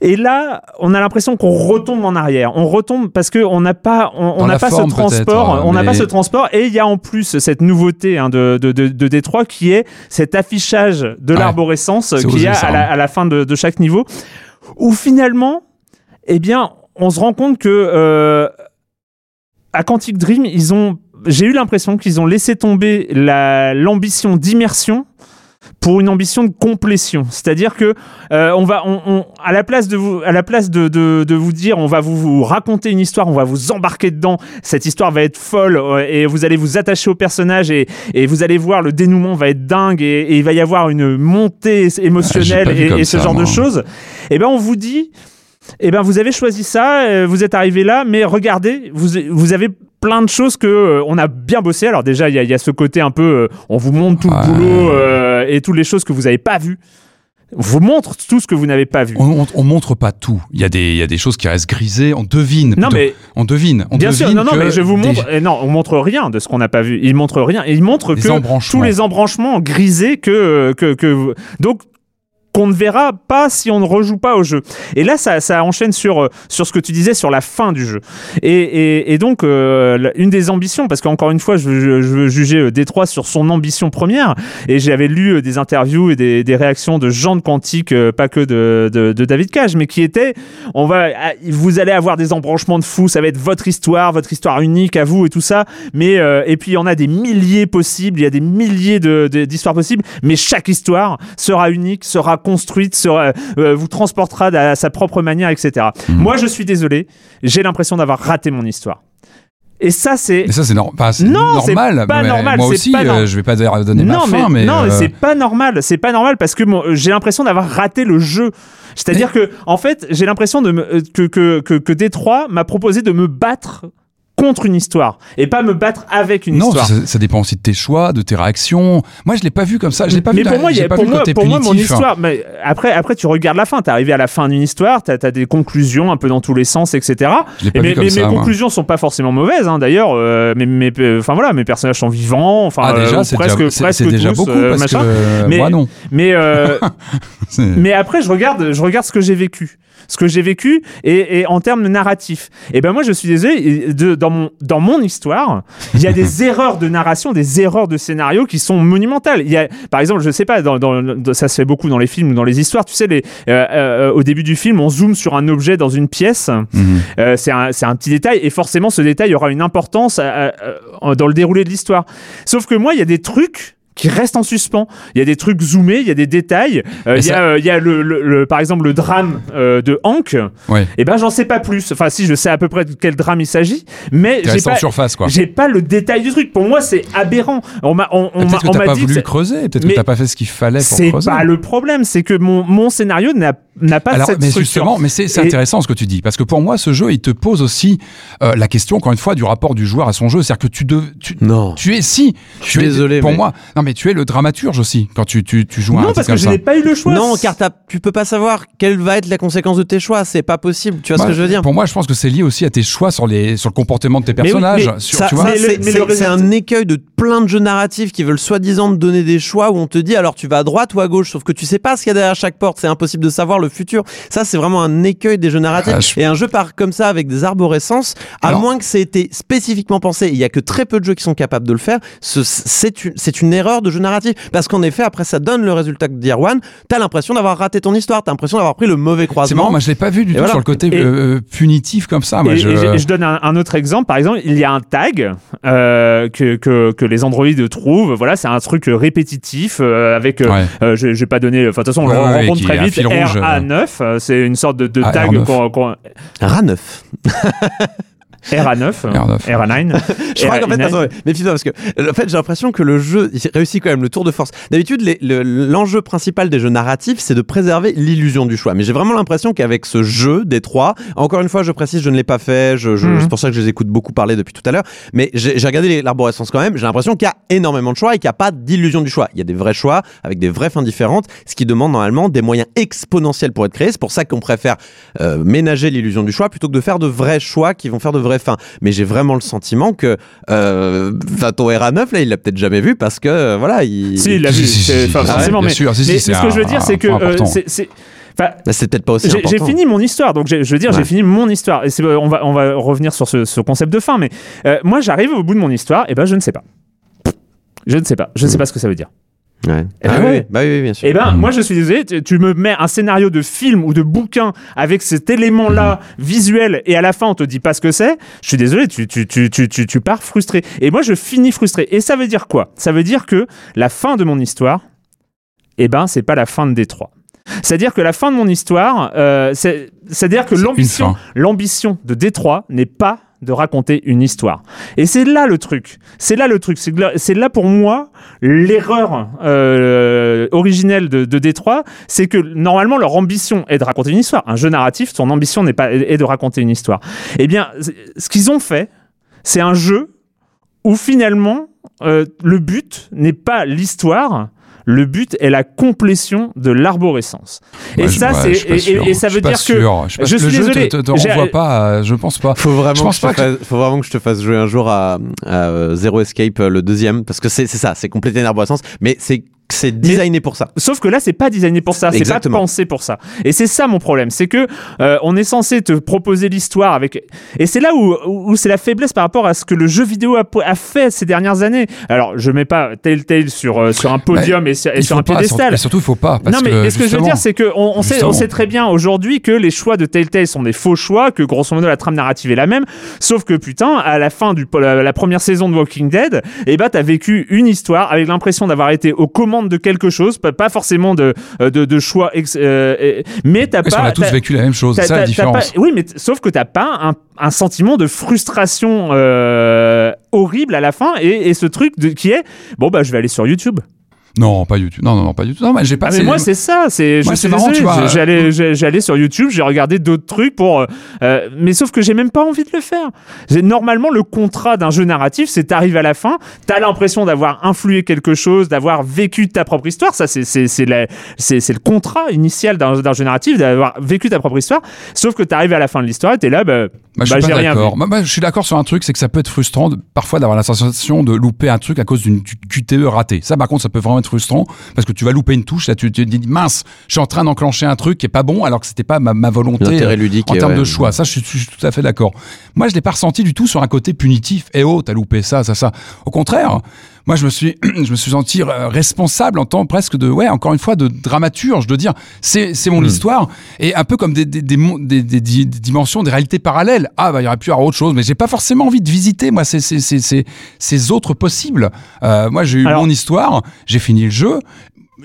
Et là, on a l'impression qu'on retombe en arrière. On retombe parce que on n'a pas, on n'a pas ce transport. peut-être, On n'a mais- pas ce transport. Et il y a en plus cette nouveauté hein, de, de, de, de Détroit qui est cet affichage de Ouais. l'arborescence qu'il y a ça, à la, hein. à la fin de, de chaque niveau, où finalement, eh bien, on se rend compte que euh, à Quantic Dream, ils ont, j'ai eu l'impression qu'ils ont laissé tomber la- l'ambition d'immersion pour une ambition de complétion. C'est-à-dire que euh, on va, on, on- à la place de vous, à la place de, de, de vous dire, on va vous, vous raconter une histoire, on va vous embarquer dedans. Cette histoire va être folle euh, et vous allez vous attacher au personnage et, et vous allez voir le dénouement va être dingue et, et il va y avoir une montée émotionnelle Ah, et, ce ça, genre de choses. Et ben on vous dit. Eh ben, vous avez choisi ça, euh, vous êtes arrivé là, mais regardez, vous, vous avez plein de choses que euh, on a bien bossé. Alors déjà, il y, a- il y a ce côté un peu, euh, on vous montre tout Ouais. le boulot euh, et toutes les choses que vous n'avez pas vues. vous montre tout ce que vous n'avez pas vu. On, on, on montre pas tout. Il y a des, il y a des choses qui restent grisées. On devine. Non, plutôt. mais- on devine. On Bien devine sûr, non, non, mais je vous des- montre. Non, on montre rien de ce qu'on n'a pas vu. Il montre rien. Il montre Les que tous les embranchements grisés que que que donc qu'on ne verra pas si on ne rejoue pas au jeu. Et là, ça, ça enchaîne sur, euh, sur ce que tu disais sur la fin du jeu. Et, donc, euh, une des ambitions, parce qu'encore une fois, je, veux- juger euh, Détroit sur son ambition première, et j'avais lu des interviews et des, réactions de gens de Quantique, pas que de, de, David Cage, mais qui étaient, on va, ah, vous allez avoir des embranchements de fous, ça va être votre histoire, votre histoire unique à vous et tout ça, mais, et puis il y en a des milliers possibles, il y a des milliers de- d'histoires possibles, mais chaque histoire sera unique, sera construite, sera, euh, vous transportera à sa propre manière, etc. Moi, je suis désolé, j'ai l'impression d'avoir raté mon histoire. Et ça, c'est Mais ça, c'est nor- enfin, c'est Non, c'est normal. pas mais normal, Moi aussi, pas euh, normal. je vais pas donner non, ma fin, mais, non, mais euh, c'est pas normal. C'est pas normal parce que j'ai l'impression d'avoir raté le jeu. C'est-à-dire que, en fait, j'ai l'impression de me- euh, que, que, que, que Détroit m'a proposé de me battre contre une histoire et pas me battre avec une non, histoire. ça, ça dépend aussi de tes choix, de tes réactions. Moi, je l'ai pas vu comme ça. Je l'ai pas mais vu. pour moi, il y j'ai a- pas pour vu moi, côté pour moi, mon hein. histoire. Mais après, après, tu regardes la fin. T'es arrivé à la fin d'une histoire. T'as as des conclusions un peu dans tous les sens, etc. Je pas Et vu mes, comme ça, mes moi. conclusions sont pas forcément mauvaises, hein, d'ailleurs. euh, mais, mais, euh, enfin voilà, mes personnages sont vivants. Enfin, Ah, déjà, euh, c'est presque, déjà, c'est- presque déjà beaucoup euh, parce machin. que Mais- moi non. Mais mais après, je regarde, je regarde ce que j'ai vécu. Ce que j'ai vécu et, et en termes narratifs. Et ben moi, je suis désolé, de, dans, mon, dans mon histoire, il y a des erreurs de narration, des erreurs de scénario qui sont monumentales. Il y a, par exemple, je sais pas, dans, dans- dans- ça se fait beaucoup dans les films ou dans les histoires. Tu sais, les, euh, euh, au début du film, on zoome sur un objet dans une pièce. Mhm. Euh, c'est un, petit détail et forcément, ce détail aura une importance dans le déroulé de l'histoire. Sauf que moi, il y a des trucs qui restent en suspens. Il y a des trucs zoomés, il y a des détails. Euh, Et il y a, ça- euh, il y a le, le- le- par exemple le drame euh, de Hank. Ouais. Et ben j'en sais pas plus. Enfin si je sais à peu près de quel drame il s'agit, mais j'ai resté en pas, surface, quoi. j'ai pas le détail du truc. Pour moi c'est aberrant. On m'a on, on m'a Peut-être que on t'as m'a pas voulu creuser. Peut-être Mais que t'as pas fait ce qu'il fallait pour c'est creuser. pas le problème, c'est que mon, mon scénario n'a n'a pas Alors, cette mais structure. justement, mais c'est c'est Et- intéressant ce que tu dis, parce que pour moi, ce jeu, il te pose aussi euh, la question, encore une fois, du rapport du joueur à son jeu. C'est-à-dire que tu, dev- tu, Non. tu es si, Je suis tu es- désolé, Pour mais- moi, non, mais tu es le dramaturge aussi quand tu, tu, tu joues à un non parce que comme je n'ai pas eu le choix. Non, car tu peux pas savoir quelle va être la conséquence de tes choix. C'est pas possible. Tu vois ce Moi, que je veux dire Pour moi, je pense que c'est lié aussi à tes choix sur les sur le comportement de tes personnages. c'est un écueil de plein de jeux narratifs qui veulent soi-disant te donner des choix où on te dit alors tu vas à droite ou à gauche, sauf que tu sais pas ce qu'il y a derrière chaque porte. C'est impossible de savoir le futur. Ça, c'est vraiment un écueil des jeux narratifs. Ah, je- Et un jeu part comme ça avec des arborescences, à Alors- moins que ça ait été spécifiquement pensé. Il y a que très peu de jeux qui sont capables de le faire. Ce- C'est une, c'est une erreur de jeu narratif parce qu'en effet, après ça donne le résultat que dit Erwan. T'as l'impression d'avoir raté ton histoire. T'as l'impression d'avoir pris le mauvais c'est croisement. marrant, moi je l'ai pas vu du Et tout voilà. sur le côté Et- euh, punitif comme ça. Moi, et, je... et je, je donne un, un autre exemple. Par exemple, il y a un tag euh, que, que, que les androïdes trouvent. Voilà, c'est un truc répétitif euh, avec. euh, Ouais. euh, je, je vais pas donner. Enfin, de toute façon, on Ouais, le rencontre très vite. fil rouge, RA9, euh, c'est une sorte de, de Ah, tag R9. qu'on- qu'on- RA9. RA9, R9. RA9. Je crois qu'en fait, RA9. attends, méfie-toi parce que en fait, j'ai l'impression que le jeu il réussit quand même le tour de force. D'habitude, le- l'enjeu principal des jeux narratifs, c'est de préserver l'illusion du choix. Mais j'ai vraiment l'impression qu'avec ce jeu des trois, encore une fois, je précise, je ne l'ai pas fait. Je, je- Mhm. C'est pour ça que je les écoute beaucoup parler depuis tout à l'heure. Mais j'ai regardé l'arborescence quand même. J'ai l'impression qu'il y a énormément de choix et qu'il n'y a pas d'illusion du choix. Il y a des vrais choix avec des vraies fins différentes, ce qui demande normalement des moyens exponentiels pour être créés. C'est pour ça qu'on préfère euh, ménager l'illusion du choix plutôt que de faire de vrais choix qui vont faire de Mais j'ai vraiment le sentiment que euh, ton RA9 là, il l'a peut-être jamais vu parce que euh, voilà, il. Si, il l'a vu. enfin, forcément, mais, ce que je veux dire, c'est que euh, c'est- enfin, Bah, c'est peut-être pas aussi J'ai fini mon histoire, donc je veux dire, j'ai fini mon histoire. Et c'est- on va, on va revenir sur ce, ce concept de fin, mais euh, moi, j'arrive au bout de mon histoire, et ben, je ne sais pas. Je ne sais pas. Je ne sais pas ce que ça veut dire. Ouais. Eh ben Ah oui, bah oui, oui, bien sûr. Eh ben, moi, je suis désolé, tu, tu me mets un scénario de film ou de bouquin avec cet élément-là visuel et à la fin, on te dit pas ce que c'est. Je suis désolé, tu, tu, tu, tu, tu, tu pars frustré. Et moi, je finis frustré. Et ça veut dire quoi? Ça veut dire que la fin de mon histoire, eh ben, c'est pas la fin de Détroit. C'est-à-dire que la fin de mon histoire, euh, c'est- c'est-à-dire que l'ambition de Détroit n'est pas de raconter une histoire. Et c'est là le truc. C'est là le truc. C'est là- pour moi l'erreur euh, originelle de, de Détroit, c'est que normalement leur ambition est de raconter une histoire. Un jeu narratif, son ambition n'est pas est de raconter une histoire. Eh bien, ce qu'ils ont fait, c'est un jeu où finalement euh, le but n'est pas l'histoire. Le but est la complétion de l'arborescence. Et Ouais, je- ça, ouais, c'est je et- et, et ça Je veut dire sûr. que je, je suis jeu désolé. te, te, te renvoie pas, euh, je pense pas. Faut vraiment, Je pense que je pas que- fasse, faut vraiment que je te fasse jouer un jour à, à, euh, Zero Escape, euh, le deuxième, parce que c'est c'est ça, c'est compléter une arborescence, mais c'est c'est designé pour ça. Sauf que là, c'est pas designé pour ça, c'est pas pensé pour ça. Et c'est ça mon problème, c'est que euh, on est censé te proposer l'histoire avec, et c'est là où, où, c'est la faiblesse par rapport à ce que le jeu vidéo a, a fait ces dernières années. Alors, je mets pas Telltale sur euh, sur un podium et sur, et sur un pas, piédestal. surtout- surtout, il faut pas. Parce non mais, que, mais ce que je veux dire c'est que on, on sait, on sait très bien aujourd'hui que les choix de Telltale sont des faux choix, que grosso modo la trame narrative est la même, sauf que putain à la fin du la, la première saison de Walking Dead, et bah t'as vécu une histoire avec l'impression d'avoir été aux de quelque chose, pas, forcément de de, de choix, ex- euh, euh, mais t'as pas. qu'on a tous vécu la même chose, ça la différence. pas- oui, mais sauf que t'as pas un, un sentiment de frustration euh, horrible à la fin et, et ce truc de, qui est bon bah je vais aller sur YouTube. Non, pas YouTube. Non, non, non, pas du tout. Non, mais j'ai pas. Ah, mais moi c'est ça, c'est c'est marrant, tu vois. J'allais j'allais sur YouTube, j'ai regardé d'autres trucs pour euh, euh, mais sauf que j'ai même pas envie de le faire. Normalement le contrat d'un jeu narratif, c'est t'arrives à la fin, t'as l'impression d'avoir influé quelque chose, d'avoir vécu ta propre histoire, ça c'est c'est c'est la- c'est c'est le contrat initial d'un jeu narratif d'avoir vécu ta propre histoire, sauf que t'arrives à la fin de l'histoire et t'es là bah, Bah, je bah, j'ai rien vu. Moi, moi, je suis d'accord sur un truc, c'est que ça peut être frustrant de- parfois d'avoir la sensation de louper un truc à cause d'une QTE ratée. Ça, par contre, ça peut vraiment frustrant parce que tu vas louper une touche, là, tu te dis mince, je suis en train d'enclencher un truc qui est pas bon alors que c'était pas ma, ma volonté L'intérêt ludique en termes ouais. de choix. Ça, je suis, je suis tout à fait d'accord. Moi, je l'ai pas ressenti du tout sur un côté punitif. Eh oh, t'as loupé ça, ça, ça. Au contraire. Moi, je me suis, je me suis senti euh, responsable en tant presque de, ouais, encore une fois, de dramaturge, de dire, c'est, c'est mon Hmm. histoire, et un peu comme des, des, des, des, dimensions, des réalités parallèles. Ah, bah, il y aurait pu y avoir autre chose, mais j'ai pas forcément envie de visiter, moi, ces, ces, ces, ces, ces autres possibles. Euh, moi, j'ai eu Alors- mon histoire, j'ai fini le jeu,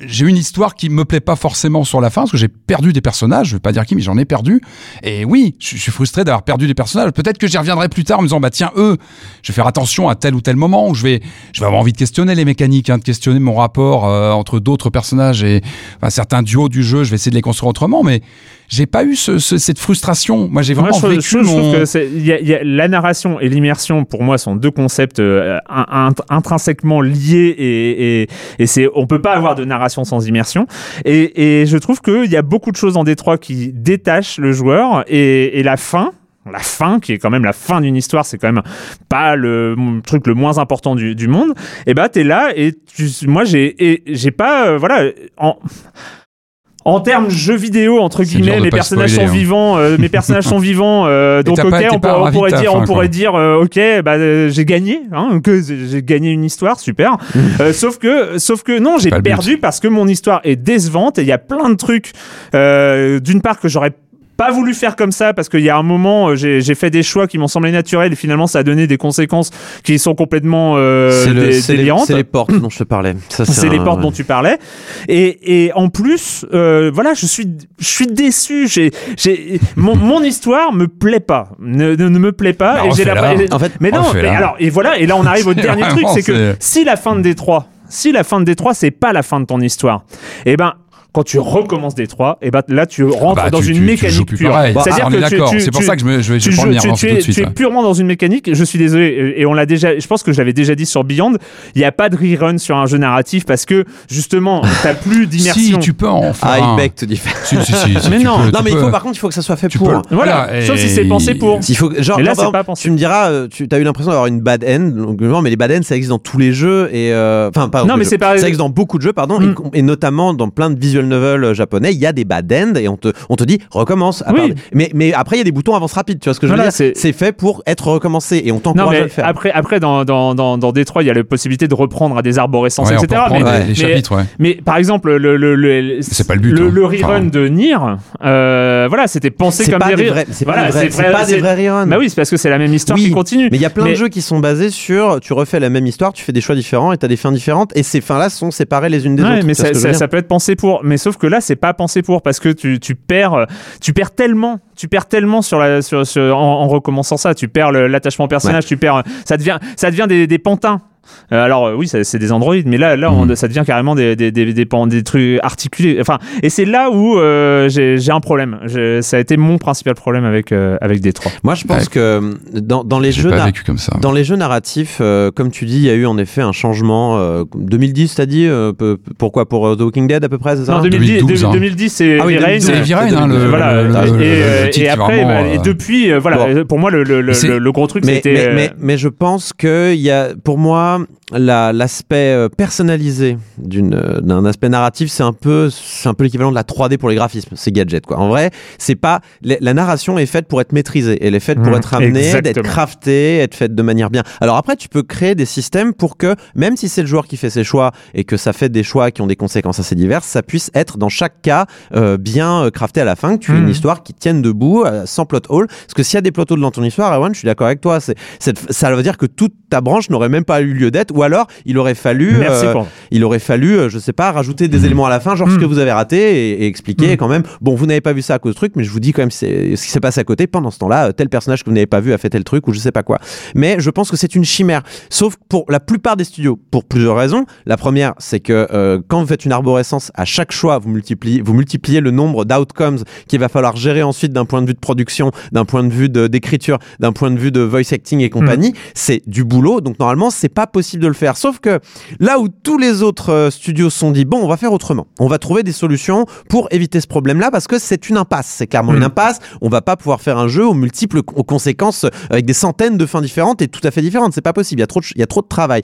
j'ai une histoire qui me plaît pas forcément sur la fin parce que j'ai perdu des personnages. Je vais pas dire qui, mais j'en ai perdu. Et oui, je je suis frustré d'avoir perdu des personnages. Peut-être que j'y reviendrai plus tard en me disant bah tiens eux, je vais faire attention à tel ou tel moment où je vais, je vais avoir envie de questionner les mécaniques, hein, de questionner mon rapport euh, entre d'autres personnages et enfin, certains duos du jeu. Je vais essayer de les construire autrement, mais j'ai pas eu ce, ce- cette frustration. Moi, j'ai vraiment Moi, je, trouve- vécu je mon. que y a- y a- la narration et l'immersion, pour moi, sont deux concepts euh, in- in- intrinsèquement liés et, et, et c'est, on peut pas avoir de narration sans immersion. Et, et je trouve qu'il y a beaucoup de choses en Détroit qui détachent le joueur et, et la fin. La fin, qui est quand même la fin d'une histoire, c'est quand même pas le truc le moins important du, du monde. Et bah, t'es là et tu, moi, j'ai, j'ai pas, euh, voilà, en, en termes jeux vidéo entre guillemets, personnages spoiler, sont hein. vivants, euh, mes personnages sont vivants, euh, donc ok, on, pourrait dire, fin, on quoi. pourrait dire, euh, ok, bah j'ai gagné, hein, que j'ai gagné une histoire, super. Sauf que, sauf que non, j'ai perdu parce que mon histoire est décevante et il y a plein de trucs, d'une part que j'aurais pas voulu faire comme ça parce qu'il y a un moment euh, j'ai j'ai fait des choix qui m'ont semblé naturels et finalement ça a donné des conséquences qui sont complètement euh, c'est le- dé- c'est les, délirantes. c'est les portes dont je te parlais. Ça, C'est les un- portes dont tu parlais. Et, et en plus, euh, voilà, je suis, je suis déçu. J'ai, j'ai, mon, mon histoire me plaît pas, ne, ne, ne me plaît pas. Bah, et j'ai la- En fait, mais non, mais alors, et voilà, et là on arrive au dernier truc, c'est que si la fin de Détroit, si la fin de Détroit, c'est pas la fin de ton histoire, et ben, quand tu recommences Détroit, et ben là tu rentres Bah, dans tu- une tu- tu mécanique joues plus pure. C'est-à-dire on que est tu- d'accord. tu- C'est pour tu- ça que je, me, je vais, je tu, joues- venir tu- tu tout es, de suite. tu es purement dans une mécanique. Je suis désolé, et on l'a déjà. Je pense que je l'avais déjà dit sur Beyond. Il n'y a pas de rerun sur un jeu narratif parce que justement, t'as plus d'immersion. Si tu peux en faire I un. beg to differ. Si, si, si, si, Mais tu non. peux, Non, tu mais il faut, par contre, il faut que ça soit fait Tu pour. peux. Voilà. Sauf si c'est pensé pour. Il faut, genre, là, par c'est exemple, pas pensé. tu me diras, euh, tu as eu l'impression d'avoir une bad end, donc, mais les bad ends, ça existe dans tous les jeux et euh, enfin pas. Non, mais c'est pas- Ça existe dans beaucoup de jeux, pardon, et, et notamment dans plein de visual novels euh, japonais, il y a des bad ends et on te, on te dit recommence. à Oui. part- Mais, mais après, il y a des boutons avance rapide. Tu vois ce que je Voilà, veux dire? c'est- fait pour être recommencé et on t'encourage à le faire. après, après dans, dans, dans, dans Détroit, il y a la possibilité de reprendre à des arborescences, Ouais, etc. Mais, les, ouais. les mais- chapitres, ouais. mais par exemple, le, le, le, C'est pas le but, Le, hein. le rerun Enfin- de Nier, euh, voilà, c'était pensé comme des, vrais, c'est voilà, pas des vrais, pas des reruns. Bah oui, c'est parce que c'est la même histoire Oui, qui continue. Mais il y a plein Mais- de jeux qui sont basés sur tu refais la même histoire, tu fais des choix différents et tu as des fins différentes et ces fins-là sont séparées les unes des autres. mais ça peut être pensé pour. Mais sauf que là, c'est pas pensé pour parce que tu, tu perds, tu perds tellement, tu perds tellement sur la, sur, sur- en, en recommençant ça. Tu perds l'attachement au personnage, tu perds, ça devient, ça devient des, des pantins. Euh, alors euh, oui, c'est des Android, mais là, là, on- ça devient carrément des des des, des, trucs articulés. Enfin, et c'est là où euh, j'ai un problème. Ça a été mon principal problème avec euh, avec Détroit. Moi, je pense Ouais. que dans, dans les jeux pas na- vécu comme ça. dans les jeux narratifs, euh, comme tu dis, il y a eu en effet un changement. euh, 2010, t'as dit euh, pourquoi pour The Walking Dead à peu près, c'est ça? Non, 2010, 2012, hein. 2010 c'est Ah oui, Heavy Rain. 2012, C'est hein, le- voilà. le- et, le- après, vraiment, bah, et depuis, euh, voilà. Bon. Pour moi, le le, gros truc, c'était. mais, mais, mais je pense que il y a, pour moi, la- l'aspect euh, personnalisé d'une, euh, d'un aspect narratif, c'est un peu, c'est un peu l'équivalent de la 3D pour les graphismes, ces gadgets, quoi. En vrai, c'est pas, la, la narration est faite pour être maîtrisée, elle est faite pour Mmh, être amenée, d'être craftée, être faite de manière bien. Alors après, tu peux créer des systèmes pour que, même si c'est le joueur qui fait ses choix et que ça fait des choix qui ont des conséquences assez diverses, ça puisse être dans chaque cas euh, bien euh, crafté à la fin, que tu aies Mmh. une histoire qui tienne debout, euh, sans plot hole. Parce que s'il y a des plot holes dans ton histoire, Erwan, je suis d'accord avec toi, c'est, c'est- ça veut dire que toute ta branche n'aurait même pas eu lieu d'être, ou alors il aurait fallu, Merci euh, pour. il aurait fallu, euh, je sais pas, rajouter des Mhm. éléments à la fin, genre ce Mhm. que vous avez raté, et, et expliquer Mhm. quand même. Bon, vous n'avez pas vu ça à cause de truc, mais je vous dis quand même c'est- ce qui s'est passé à côté. Pendant ce temps-là, euh, tel personnage que vous n'avez pas vu a fait tel truc, ou je sais pas quoi. Mais je pense que c'est une chimère. Sauf pour la plupart des studios, pour plusieurs raisons. La première, c'est que euh, quand vous faites une arborescence, à chaque choix, vous multipliez, vous multipliez le nombre d'outcomes qu'il va falloir gérer ensuite d'un point de vue de production, d'un point de vue d'écriture, d'un point de vue de voice acting et compagnie. C'est du boulot. Donc normalement, c'est pas possible de le faire. Sauf que là où tous les autres euh, studios se sont dit, bon, on va faire autrement. On va trouver des solutions pour éviter ce problème-là parce que c'est une impasse. C'est clairement une impasse. On va pas pouvoir faire un jeu aux multiples aux conséquences euh, avec des centaines de fins différentes et tout à fait différentes. C'est pas possible. Il y a trop de, il y a trop de travail.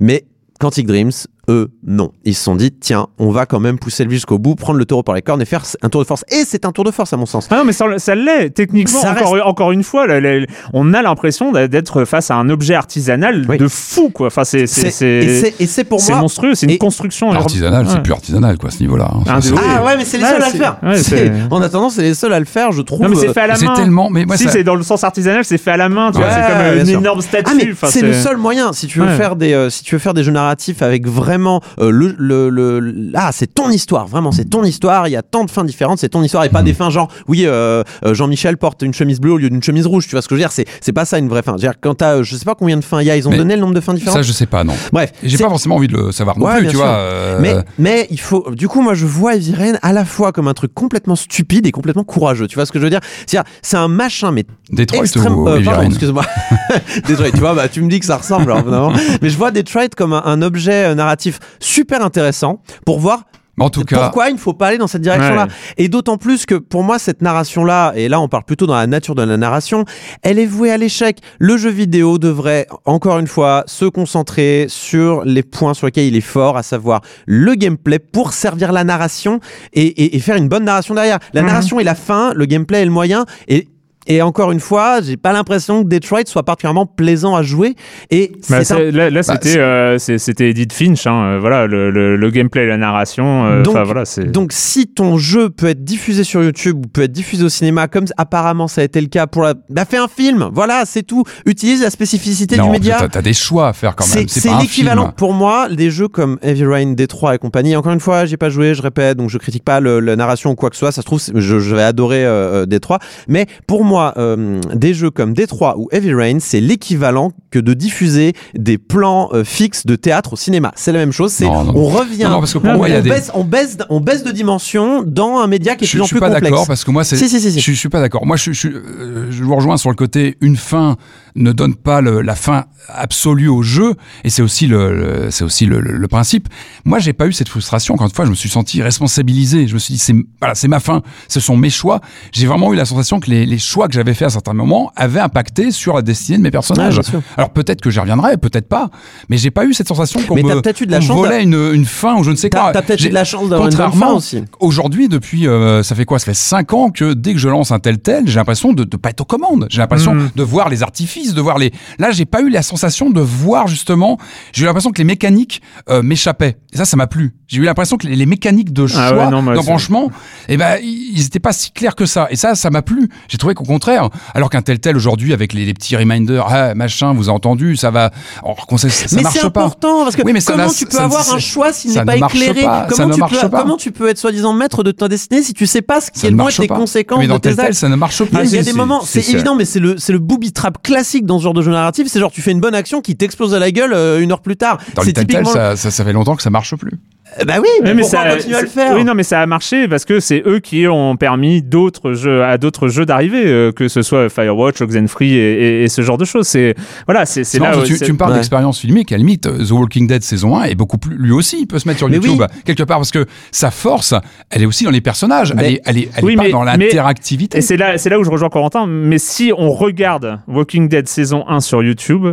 Mais Quantic Dreams, eux, non. Ils se sont dit, tiens, on va quand même pousser le jusqu'au bout, prendre le taureau par les cornes et faire un tour de force. Et c'est un tour de force, à mon sens. Ah non, mais ça, ça l'est. Techniquement, Ça encore, encore une fois, là, là, on a l'impression d'être face à un objet artisanal Oui. de fou, quoi. Enfin, c'est c'est- C'est- et c'est c'est- et c'est pour c'est moi. monstrueux. C'est une et- construction. Artisanal, c'est Ouais. plus artisanal, quoi, à ce niveau-là. hein. Ah, C'est-. Ah ouais, mais c'est les Ouais, seuls à le c'est- faire. ouais, C'est- c'est- En attendant, c'est les seuls à le faire, je trouve. Non, mais c'est euh, fait à la C'est main. tellement. Mais moi, si, ça- c'est dans le sens artisanal, c'est fait à la main, tu vois. C'est comme euh, une énorme statue. Ah Enfin, c'est le seul moyen si tu veux Ouais. faire des euh, si tu veux faire des jeux narratifs avec vraiment euh, le, le, le- ah c'est ton histoire vraiment c'est ton histoire il y a tant de fins différentes c'est ton histoire et Mhm. pas des fins genre oui euh, euh, Jean-Michel porte une chemise bleue au lieu d'une chemise rouge tu vois ce que je veux dire c'est c'est pas ça une vraie fin C'est-à-dire, quand t'as je sais pas combien de fins il y a ils ont Mais donné le nombre de fins différentes Ça, je sais pas, non. bref j'ai c'est- pas forcément envie de le savoir non Ouais, plus, tu sûr. vois. euh, mais, mais il faut. Du coup, moi, je vois Rain à la fois comme un truc complètement stupide et complètement courageux. Tu vois ce que je veux dire C'est-à-dire, c'est un machin, mais Detroit extrême. ou euh, pardon, excuse-moi. Detroit, tu vois, bah, tu me dis que ça ressemble. alors, évidemment. mais je vois Detroit comme un, un objet euh, narratif super intéressant pour voir en tout cas, pourquoi il ne faut pas aller dans cette direction-là Ouais. Et d'autant plus que pour moi, cette narration-là, et là on parle plutôt dans la nature de la narration, elle est vouée à l'échec. Le jeu vidéo devrait, encore une fois, se concentrer sur les points sur lesquels il est fort, à savoir le gameplay pour servir la narration et, et- et faire une bonne narration derrière. La Mhm. narration est la fin, le gameplay est le moyen, et et encore une fois, j'ai pas l'impression que Detroit soit particulièrement plaisant à jouer. Et Bah, c'est un là, là, Bah, c'était euh, c'était Edith Finch. hein, euh, voilà, le, le, le gameplay, la narration. euh, Donc- voilà, si ton jeu peut être diffusé sur YouTube ou peut être diffusé au cinéma, comme apparemment ça a été le cas pour la... Bah fais un film, voilà, c'est tout. Utilise la spécificité non, du média. t'as t'as des choix à faire quand même. C'est l'équivalent pour moi des jeux comme Heavy Rain, Détroit et compagnie. Encore une fois, j'ai pas joué, je répète, donc je critique pas le- la narration ou quoi que ce soit. Ça se trouve, je, je vais adorer euh, Détroit. Mais pour moi, euh, des jeux comme Détroit ou Heavy Rain, c'est l'équivalent que de diffuser des plans euh, fixes de théâtre au cinéma. C'est la même chose. C'est Non, non. on revient. Non, non, parce que pour on, moi, des- baisse, on baisse, on baisse de dimension dans un média qui est de plus en je suis plus pas complexe. d'accord parce que moi, c'est. Si, si, si, si. Je, je suis pas d'accord. Moi, je, je, euh, je vous rejoins sur le côté une fin ne donne pas le- la fin absolue au jeu et c'est aussi le, le- c'est aussi le, le- le principe. Moi, j'ai pas eu cette frustration. Encore une fois, je me suis senti responsabilisé. Je me suis dit c'est voilà, c'est ma fin, ce sont mes choix. J'ai vraiment eu la sensation que les, les choix que j'avais fait à certains moments avaient impacté sur la destinée de mes personnages. Alors peut-être que j'y reviendrai, peut-être pas, mais j'ai pas eu cette sensation qu'on me, peut-être eu de la chance volait une, une fin ou je ne sais quoi. t'as peut-être eu de la chance d'avoir une bonne fin aussi. Aujourd'hui, depuis, euh, ça fait quoi? Ça fait 5 ans que dès que je lance un tel tel, j'ai l'impression de ne pas être aux commandes. J'ai l'impression Mhm. de voir les artifices, de voir les. Là, j'ai pas eu la sensation de voir justement. J'ai eu l'impression que les mécaniques euh, m'échappaient. Et ça, ça m'a plu. J'ai eu l'impression que les, les mécaniques de choix Ah ouais, non, d'embranchement, eh ben, ils étaient pas si clairs que ça. Et ça, ça m'a plu. J'ai trouvé qu'on contraire. Alors qu'un tel tel aujourd'hui avec les, les petits reminders, ah, machin, vous avez entendu, ça va. Alors qu'on sait- ça, ça mais c'est pas. important parce que Oui, mais comment tu peux ça- avoir ça- un choix s'il n'est pas ne éclairé pas, comment, tu peux, pas. comment tu peux être soi-disant maître de ta destinée si tu sais pas ce qui être les pas. conséquences Mais dans de tes actes ça ne marche pas. Ah, il y a des moments, c'est évident, mais c'est le, c'est le booby trap classique dans ce genre de jeu narratif. C'est genre, tu fais une bonne action qui t'explose à la gueule euh, une heure plus tard. Dans les tel ça fait longtemps que ça marche plus. Euh, Bah oui, mais, pourquoi on continue à le faire Oui, non, mais ça a marché parce que c'est eux qui ont permis d'autres jeux à d'autres jeux d'arriver, euh, que ce soit Firewatch, Oxenfree et, et, et ce genre de choses. C'est voilà, c'est là. où tu, me parles Ouais. d'expérience filmique, à la limite, euh, The Walking Dead saison 1 est beaucoup plus. Lui aussi, il peut se mettre sur Mais YouTube, oui. quelque part, parce que sa force, elle est aussi dans les personnages, Mais- elle est, elle est, elle est pas mais- dans l'interactivité. Et c'est là, c'est là où je rejoins Corentin. Mais si on regarde Walking Dead saison 1 sur YouTube,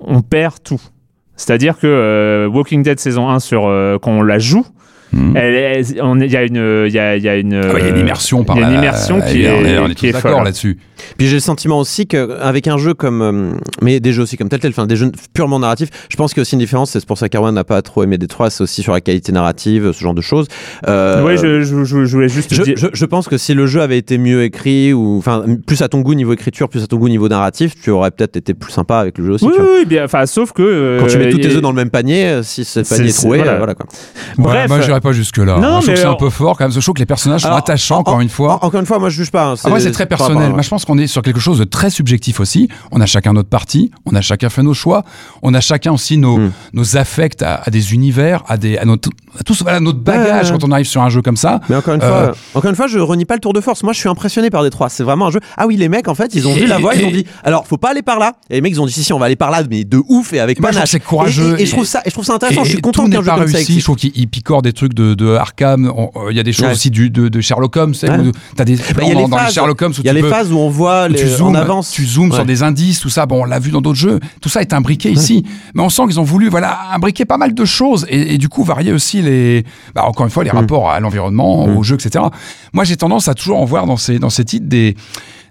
on perd tout. C'est-à-dire que euh, Walking Dead saison 1 sur euh, quand on la joue, Elle est- on est- il y a une, il y a, il y a une, Ah ouais, il y a une immersion par il y a une la- immersion qui est, on est, on est qui tous est d'accord folle. là-dessus. Puis j'ai le sentiment aussi qu'avec un jeu comme. euh, mais des jeux aussi comme tel tel, enfin des jeux purement narratifs, je pense qu'il y a aussi une différence, c'est pour ça qu'Arwan n'a pas trop aimé Détroit, c'est aussi sur la qualité narrative, ce genre de choses. Euh, Ouais, je, je, je- je voulais juste Je, dire. je- je pense que si le jeu avait été mieux écrit, ou enfin plus à ton goût niveau écriture, plus à ton goût niveau narratif, tu aurais peut-être été plus sympa avec le jeu aussi. oui, oui, bien, enfin, sauf que euh, Quand tu mets tous tes œufs dans le même panier, euh, si ce C'est- panier est c'est- troué, voilà. euh, voilà quoi. Bref. Moi, pas jusque-là. Non, je trouve que c'est un peu fort quand même. Je trouve que les personnages sont Alors, attachants, en- encore une fois. En- encore une fois, moi je juge pas. hein, Après, c'est très par rapport personnel. Moi, je pense qu'on est sur quelque chose de très subjectif aussi. On a chacun notre parti, on a chacun fait nos choix, on a chacun aussi nos, Mm. nos affects à, à des univers, à, des, à, notre, à tous, voilà, notre bagage Ouais. quand on arrive sur un jeu comme ça. Mais encore une Euh, fois, encore une fois, je renie pas le tour de force. Moi, je suis impressionné par Détroit. C'est vraiment un jeu. Ah oui, les mecs, en fait, ils ont vu la voie, ils ont dit. Alors, faut pas aller par là. Et les mecs, ils ont dit si, si, on va aller par là, mais de ouf et avec Moi, je trouve panache. que c'est courageux. Et, et- et je trouve ça, et je trouve ça intéressant. Je suis content tout qu'un n'est jeu pas comme ça réussi. Je existe. trouve qu'il il picore des trucs de, de Arkham. Euh, Il y a des choses Ouais. aussi du, de, de Sherlock Holmes. tu Ouais. des Bah, plans il y a dans, les dans les phases. Sherlock Holmes où Il y a les peux- phases où on voit les, tu zoomes, en avance. tu zoomes sur des indices, tout ça. Bon, on l'a vu dans d'autres jeux. Tout ça est imbriqué ici. Mais on sent qu'ils ont voulu, voilà, imbriquer pas mal de choses et, et du coup varier aussi les, bah, encore une fois, les Mm. rapports à l'environnement, Mm. au jeu, etc. Moi, j'ai tendance à toujours en voir dans ces, dans ces titres des,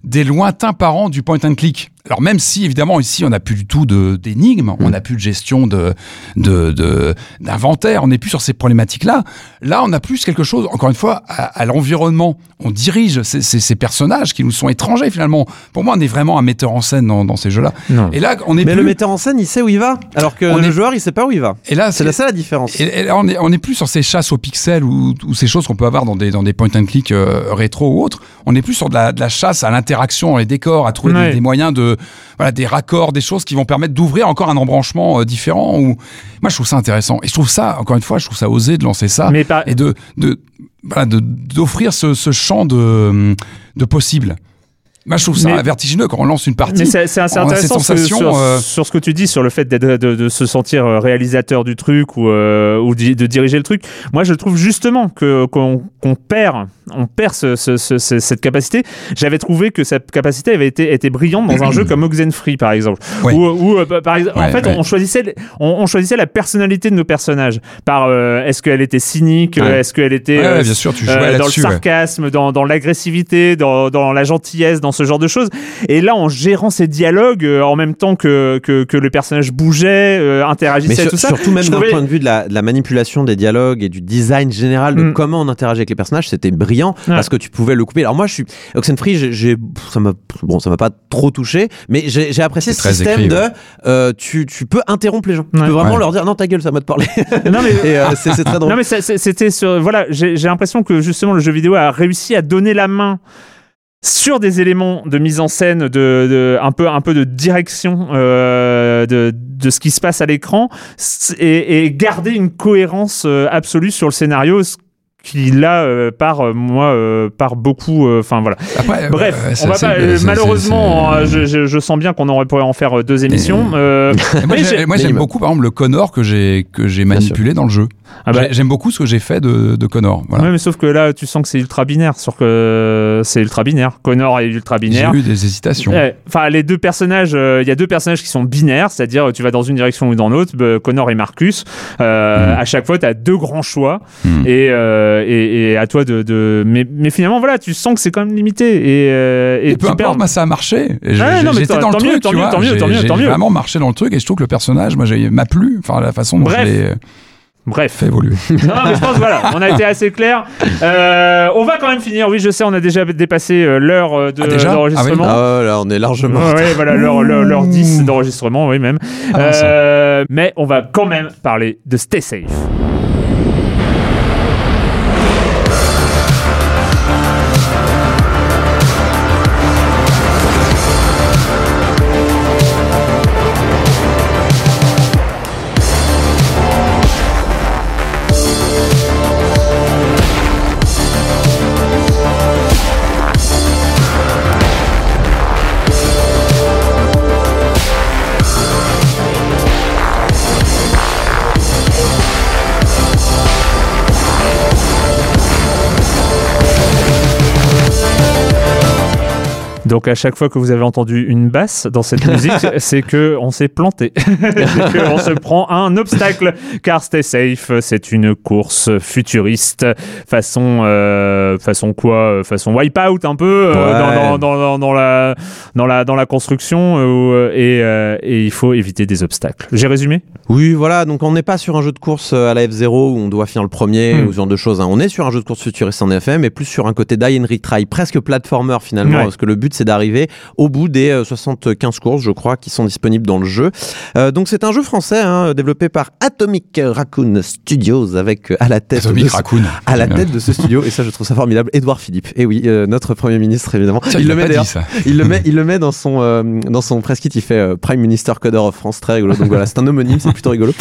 des lointains parents du point and click. Alors même si évidemment ici on n'a plus du tout de d'énigmes, on n'a plus de gestion de de de- d'inventaire, on n'est plus sur ces problématiques là. On a plus quelque chose encore une fois à, à l'environnement. On dirige ces, ces, ces personnages qui nous sont étrangers finalement. Pour moi on est vraiment un metteur en scène dans, dans ces jeux là. Non. Et là on est Mais plus le metteur en scène, il sait où il va, alors que On le est- joueur, il sait pas où il va. et là C'est la seule différence. et, et là, on est, on est plus sur ces chasses aux pixels ou, ou ces choses qu'on peut avoir dans des, dans des point and click euh, rétro ou autres. On est plus sur de la, de la chasse à l'interaction les décors, à trouver des, moyens de, voilà, des raccords, des choses qui vont permettre d'ouvrir encore un embranchement euh, différent. Ou... Moi, je trouve ça intéressant. Et je trouve ça, encore une fois, je trouve ça osé de lancer ça Mais par- et de, de, voilà, de- d'offrir ce, ce champ de, de possibles. Moi, je trouve ça Mais- vertigineux quand on lance une partie. C'est intéressant ce- sur, euh, sur ce que tu dis sur le fait de, de se sentir euh, réalisateur du truc ou, euh, ou di- de diriger le truc. Moi, je trouve justement que qu'on perd, on perd ce- ce- ce- ce- cette capacité. J'avais trouvé que cette capacité avait été, était brillante dans un jeu comme Oxenfree, par exemple. Ouais. Où, où, euh, par exemple, en Ouais, fait, ouais. on choisissait, on, on choisissait la personnalité de nos personnages par est-ce qu'elle était cynique, Ouais. est-ce qu'elle était Ouais, ouais, bien sûr, tu jouais dans le ouais. sarcasme, dans, dans l'agressivité, dans, dans la gentillesse, dans ce genre de choses. Et là, en gérant ces dialogues, euh, en même temps que, que, que le personnage bougeait, euh, Mais interagissait, sur- tout ça. surtout même d'un trouvais- point de vue de la, de la manipulation des dialogues et du design général de Mm. comment on interagit avec les personnages, c'était brillant Ouais. parce que tu pouvais le couper. Alors moi, je suis Oxenfree, j'ai, ça m'a, bon, ça m'a pas trop touché, mais j'ai, apprécié ce système écrit, de, ouais. euh, tu, tu peux interrompre les gens. Tu peux vraiment Ouais. leur dire non ta gueule, ça m'a de parler. Non, mais- euh, c'est, très drôle. Non mais c'était sur voilà j'ai j'ai l'impression que justement le jeu vidéo a réussi à donner la main sur des éléments de mise en scène de, de- un peu un peu de direction euh, de, de ce qui se passe à l'écran et, et garder une cohérence euh, absolue sur le scénario ce qui là euh, part euh, moi euh, part beaucoup euh, enfin voilà Après, Bref, euh, on va pas, euh, malheureusement, euh, je, je- je sens bien qu'on aurait pourrait en faire deux émissions. euh, Moi, mais j'aime beaucoup, par exemple, le Connor que j'ai que j'ai manipulé dans le jeu. Ah bah, J'ai- J'aime beaucoup ce que j'ai fait de, de Connor. Voilà. Ouais, mais sauf que là, tu sens que c'est ultra binaire, sur que c'est ultra binaire. Connor est ultra j'ai binaire. eu des hésitations. Ouais, Enfin, les deux personnages, euh, il y a deux personnages qui sont binaires, c'est-à-dire tu vas dans une direction ou dans l'autre. bah, Connor et Marcus. Euh, Mm. À chaque fois, tu as deux grands choix Hmm. et, euh, et, et à toi de. de... Mais, mais finalement, voilà, tu sens que c'est quand même limité et, et Et peu importe, perds. ça a marché. J'ai- J'étais tant- dans le truc, tant tu mieux, vois. tant mieux, J'ai- j'ai vraiment marché dans le truc et je trouve que le personnage, moi, j'ai- m'a plu. Enfin, la façon dont Bref. je l'ai. Bref. Fait évoluer. Non, mais je pense voilà, on a été assez clair. Euh, on va quand même finir. Oui, je sais, on a déjà dépassé euh, l'heure euh, de- Ah, d'enregistrement. Ah, là, on est largement. Ouais, voilà, l'heure, l'heure, l'heure 10 d'enregistrement, oui, même. Ah. Euh, mais on va quand même parler de Stay Safe. Donc à chaque fois que vous avez entendu une basse dans cette musique, c'est que on s'est planté, c'est qu'on se prend un obstacle, car Stay Safe, c'est une course futuriste façon euh, façon quoi, euh, façon Wipeout un peu euh, Ouais. dans, dans, dans, dans- dans la dans la dans la construction euh, et, et il faut éviter des obstacles. J'ai résumé? Oui, voilà, donc on n'est pas sur un jeu de course à la F0 où on doit finir le premier Hmm. ou ce genre de choses. hein. On est sur un jeu de course futuriste en effet, mais plus sur un côté die and retry, presque platformer finalement, Ouais. parce que le but c'est d'arriver au bout des euh, 75 courses, je crois, qui sont disponibles dans le jeu. Euh, donc c'est un jeu français hein, développé par Atomic Raccoon Studios avec euh, à la tête Atomic de ce- Raccoon. à la tête de ce studio. Et ça je trouve ça formidable. Édouard Philippe. Et oui euh, notre premier ministre évidemment. Il, il le met il le met il le met dans son euh, dans son press kit il fait euh, Prime Minister Coder of France très rigolo. Donc voilà c'est un homonyme c'est plutôt rigolo.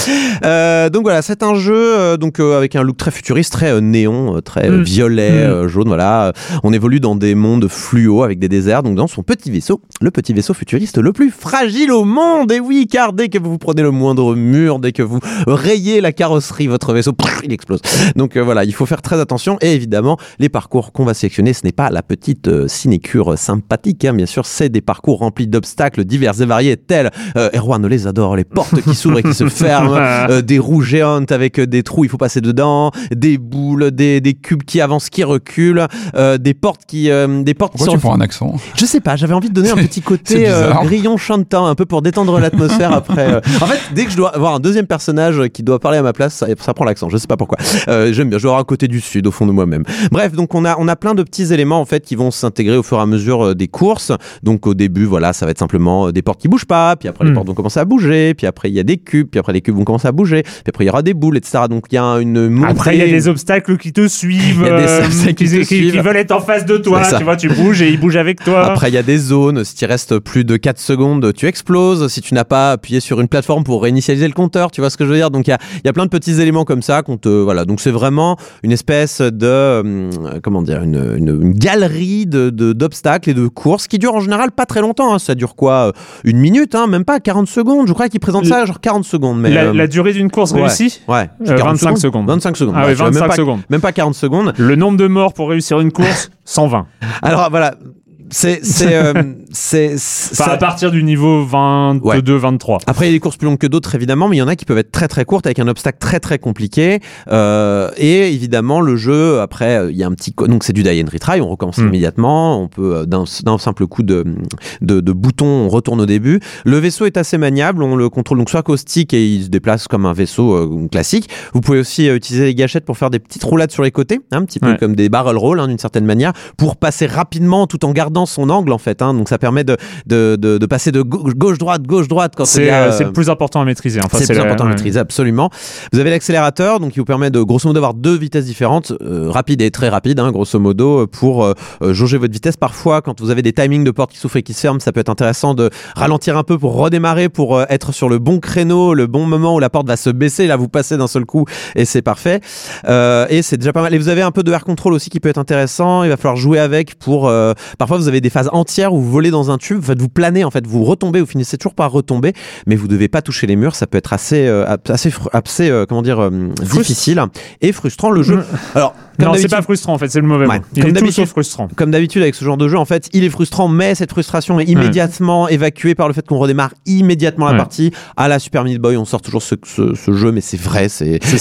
Euh, donc voilà c'est un jeu euh, donc euh, avec un look très futuriste très euh, néon euh, très euh, Mm. violet Mm. euh, jaune voilà. On évolue dans des mondes fluo avec des déserts donc dans son petit vaisseau le petit vaisseau futuriste le plus fragile au monde. Et oui car dès que vous prenez le moindre mur dès que vous rayez la carrosserie votre vaisseau il explose. Donc euh, voilà, il faut faire très attention. Et évidemment, les parcours qu'on va sélectionner, ce n'est pas la petite euh, sinécure sympathique, hein, bien sûr, c'est des parcours remplis d'obstacles divers et variés, tels, euh, Erwan les adore, les portes qui s'ouvrent et qui se ferment, euh, des roues géantes avec euh, des trous, il faut passer dedans, des boules, des, des cubes qui avancent, qui reculent, euh, des portes qui, euh, des portes qui Pourquoi sont tu prends un accent? Je sais pas, j'avais envie de donner un petit côté euh, grillon chantant, un peu pour détendre l'atmosphère après. euh. En fait, dès que je dois avoir un deuxième personnage qui doit parler à ma place, ça, ça prend l'accent. Je sais pas pourquoi. Euh, J'aime bien. Je dois avoir un côté du sud au fond de moi-même. Bref, donc on a on a plein de petits éléments en fait qui vont s'intégrer au fur et à mesure euh, des courses. Donc au début, voilà, ça va être simplement euh, des portes qui bougent pas, puis après les Mm. portes vont commencer à bouger, puis après il y a des cubes, puis après les cubes vont commencer à bouger, puis après il y aura des boules, etc. Donc il y a une montée. Après, il y a des obstacles qui te suivent, Il y a des euh, qui qui, te qui- qui suivent. veulent être en face de toi. Tu vois, tu bouges et ils bougent avec toi. Après, il y a des zones. Si tu restes plus de 4 secondes, tu exploses. Si tu n'as pas appuyé sur une plateforme pour réinitialiser le compteur, tu vois ce que je veux dire? Donc, il y a, il y a plein de petits éléments comme ça qu'on te. Voilà. Donc, c'est vraiment une espèce de. euh, comment dire Une, une- une galerie de- de- d'obstacles et de courses qui dure en général pas très longtemps. hein. Ça dure quoi euh, Une minute, hein? Même pas 40 secondes. Je crois qu'ils présentent ça genre 40 secondes. Mais, la, euh, la durée d'une course ouais. réussie? Ouais, Euh, 25 secondes. 25 secondes. Ah Ouais, vois, 25 même pas, secondes. Même pas 40 secondes. Le nombre de morts pour réussir une course 120. Alors voilà, c'est c'est Enfin, à partir du niveau 22, 23. Après, il y a des courses plus longues que d'autres, évidemment, mais il y en a qui peuvent être très très courtes avec un obstacle très très compliqué. Euh, et évidemment, le jeu, après, euh, il y a un petit. Donc, c'est du die and retry, on recommence Mm. immédiatement. On peut, euh, d'un simple coup de, de, de bouton, on retourne au début. Le vaisseau est assez maniable, on le contrôle donc soit stick et il se déplace comme un vaisseau euh, classique. Vous pouvez aussi euh, utiliser les gâchettes pour faire des petites roulades sur les côtés, hein, un petit peu Ouais. comme des barrel rolls hein, d'une certaine manière, pour passer rapidement tout en gardant son angle en fait. hein. donc, ça permet de, de, de, de passer de gauche-droite, gauche-droite quand C'est euh, euh, le plus important à maîtriser. Enfin, c'est le plus la- important à maîtriser, absolument. Vous avez l'accélérateur, donc qui vous permet de grosso modo d'avoir deux vitesses différentes, euh, rapide et très rapide, hein, grosso modo, euh, pour euh, euh, jauger votre vitesse. Parfois, quand vous avez des timings de portes qui s'ouvrent et qui se ferment, ça peut être intéressant de ralentir un peu pour redémarrer, pour être sur le bon créneau, le bon moment où la porte va se baisser. Là, vous passez d'un seul coup et c'est parfait. Euh, et c'est déjà pas mal. Et vous avez un peu de air control aussi qui peut être intéressant. Il va falloir jouer avec pour. euh, parfois, vous avez des phases entières où vous volez dans un tube, vous planez, en fait, vous retombez, vous finissez toujours par retomber, mais vous devez pas toucher les murs. Ça peut être assez, euh, assez, assez, euh, comment dire, euh, difficile et frustrant le jeu. Alors, comme Non, c'est pas frustrant en fait, c'est le mauvais Ouais. mot. Il Comme est tout sauf frustrant. comme d'habitude avec ce genre de jeu, en fait, il est frustrant, mais cette frustration est immédiatement évacuée par le fait qu'on redémarre immédiatement la Ouais. partie. À la Super Meat Boy, on sort toujours ce, ce- ce jeu, mais c'est vrai, c'est C'est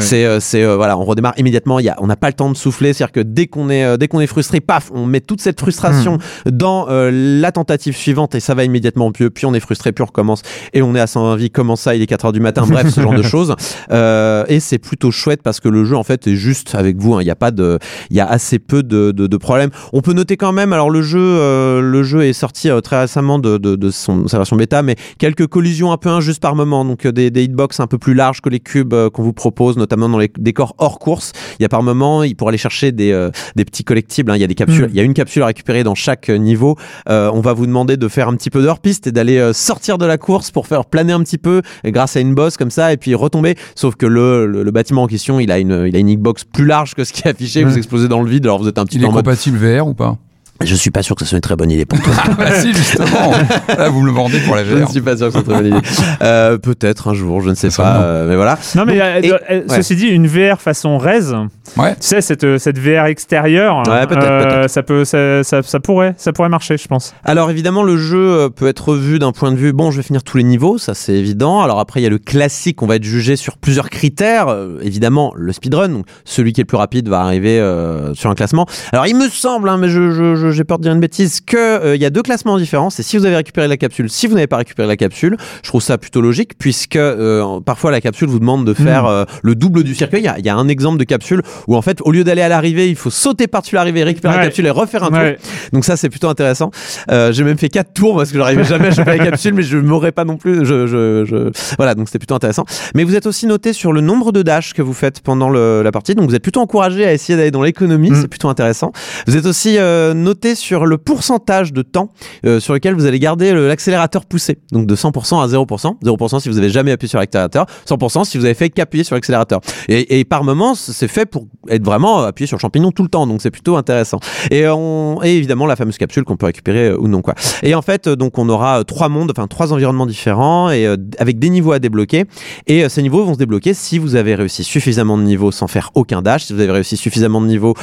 c'est- euh, euh, voilà, on redémarre immédiatement. Il y a, on n'a pas le temps de souffler, c'est-à-dire que dès qu'on est euh, dès qu'on est frustré, paf, on met toute cette frustration Hmm. dans euh, la tentative suivante et ça va immédiatement mieux, puis on est frustré, puis on recommence et on est à 120 vies, comment ça, il est 4 heures du matin, bref, ce genre de choses. Euh, et c'est plutôt chouette parce que le jeu en fait est juste avec vous, hein. il y a pas de, il y a assez peu de, de, de problèmes. On peut noter quand même, alors le jeu, euh, le jeu est sorti euh, très récemment de, de, de son, sa version bêta, mais quelques collisions un peu injustes par moment, donc euh, des, des hitbox un peu plus larges que les cubes qu'on vous propose, notamment dans les décors hors course. Il y a par moment, il pour aller chercher des, des petits collectibles, hein. il y a des capsules, Mm. il y a une capsule à récupérer dans chaque niveau. On va vous demander de faire un petit peu d'hors piste et d'aller sortir de la course pour faire planer un petit peu grâce à une bosse comme ça et puis retomber. Sauf que le, le, le bâtiment en question, il a une, il a une hitbox plus large que ce qui est affiché. Vous explosez dans le vide, alors vous êtes un petit Il peu est en mode. compatible VR ou pas? Je suis pas sûr que ce soit une très bonne idée pour toi. Bah si, justement. Là, vous me le vendez pour la je ne VR. suis pas sûr que ce soit une très bonne idée. Euh, Peut-être un jour, je ne sais Ça, pas. euh, mais voilà. Non, mais Donc, euh, et- euh, ouais. ceci dit, une VR façon Rez, Ouais. tu sais, cette, cette VR extérieure, Ouais, peut-être, euh, peut-être. ça, peut, ça, ça, ça pourrait, ça pourrait marcher, je pense. Alors évidemment le jeu peut être vu d'un point de vue bon je vais finir tous les niveaux ça c'est évident alors après il y a le classique on va être jugé sur plusieurs critères Euh, évidemment le speedrun donc celui qui est le plus rapide va arriver euh, sur un classement alors il me semble hein, mais je, je- je- j'ai peur de dire une bêtise que euh, y a deux classements différents c'est si vous avez récupéré la capsule si vous n'avez pas récupéré la capsule je trouve ça plutôt logique puisque euh, parfois la capsule vous demande de faire euh, le double du circuit il y, a, il y a un exemple de capsule où en fait au lieu d'aller à l'arrivée il faut sauter par-dessus l'arrivée récupérer la capsule et refaire un tour Ouais. donc ça c'est plutôt intéressant. Euh, j'ai même fait quatre tours parce que j'arrivais jamais à choper la capsule, mais je m'aurais pas non plus. Je, je, je... Voilà, donc c'était plutôt intéressant. Mais vous êtes aussi noté sur le nombre de dash que vous faites pendant le- la partie, donc vous êtes plutôt encouragé à essayer d'aller dans l'économie, Mm. c'est plutôt intéressant. Vous êtes aussi euh, noté sur le pourcentage de temps euh, sur lequel vous allez garder l'accélérateur poussé, donc de 100% à 0%. 0% si vous avez jamais appuyé sur l'accélérateur, 100% si vous avez fait qu'appuyer sur l'accélérateur. Et, par moments, c'est fait pour être vraiment appuyé sur le champignon tout le temps, donc c'est plutôt intéressant. Et, on, et évidemment la fameuse capsule qu'on peut récupérer euh, ou non quoi. Et en fait, euh, donc on aura trois mondes, enfin trois environnements différents et avec des niveaux à débloquer. Et ces niveaux vont se débloquer si vous avez réussi suffisamment de niveaux sans faire aucun dash, si vous avez réussi suffisamment de niveaux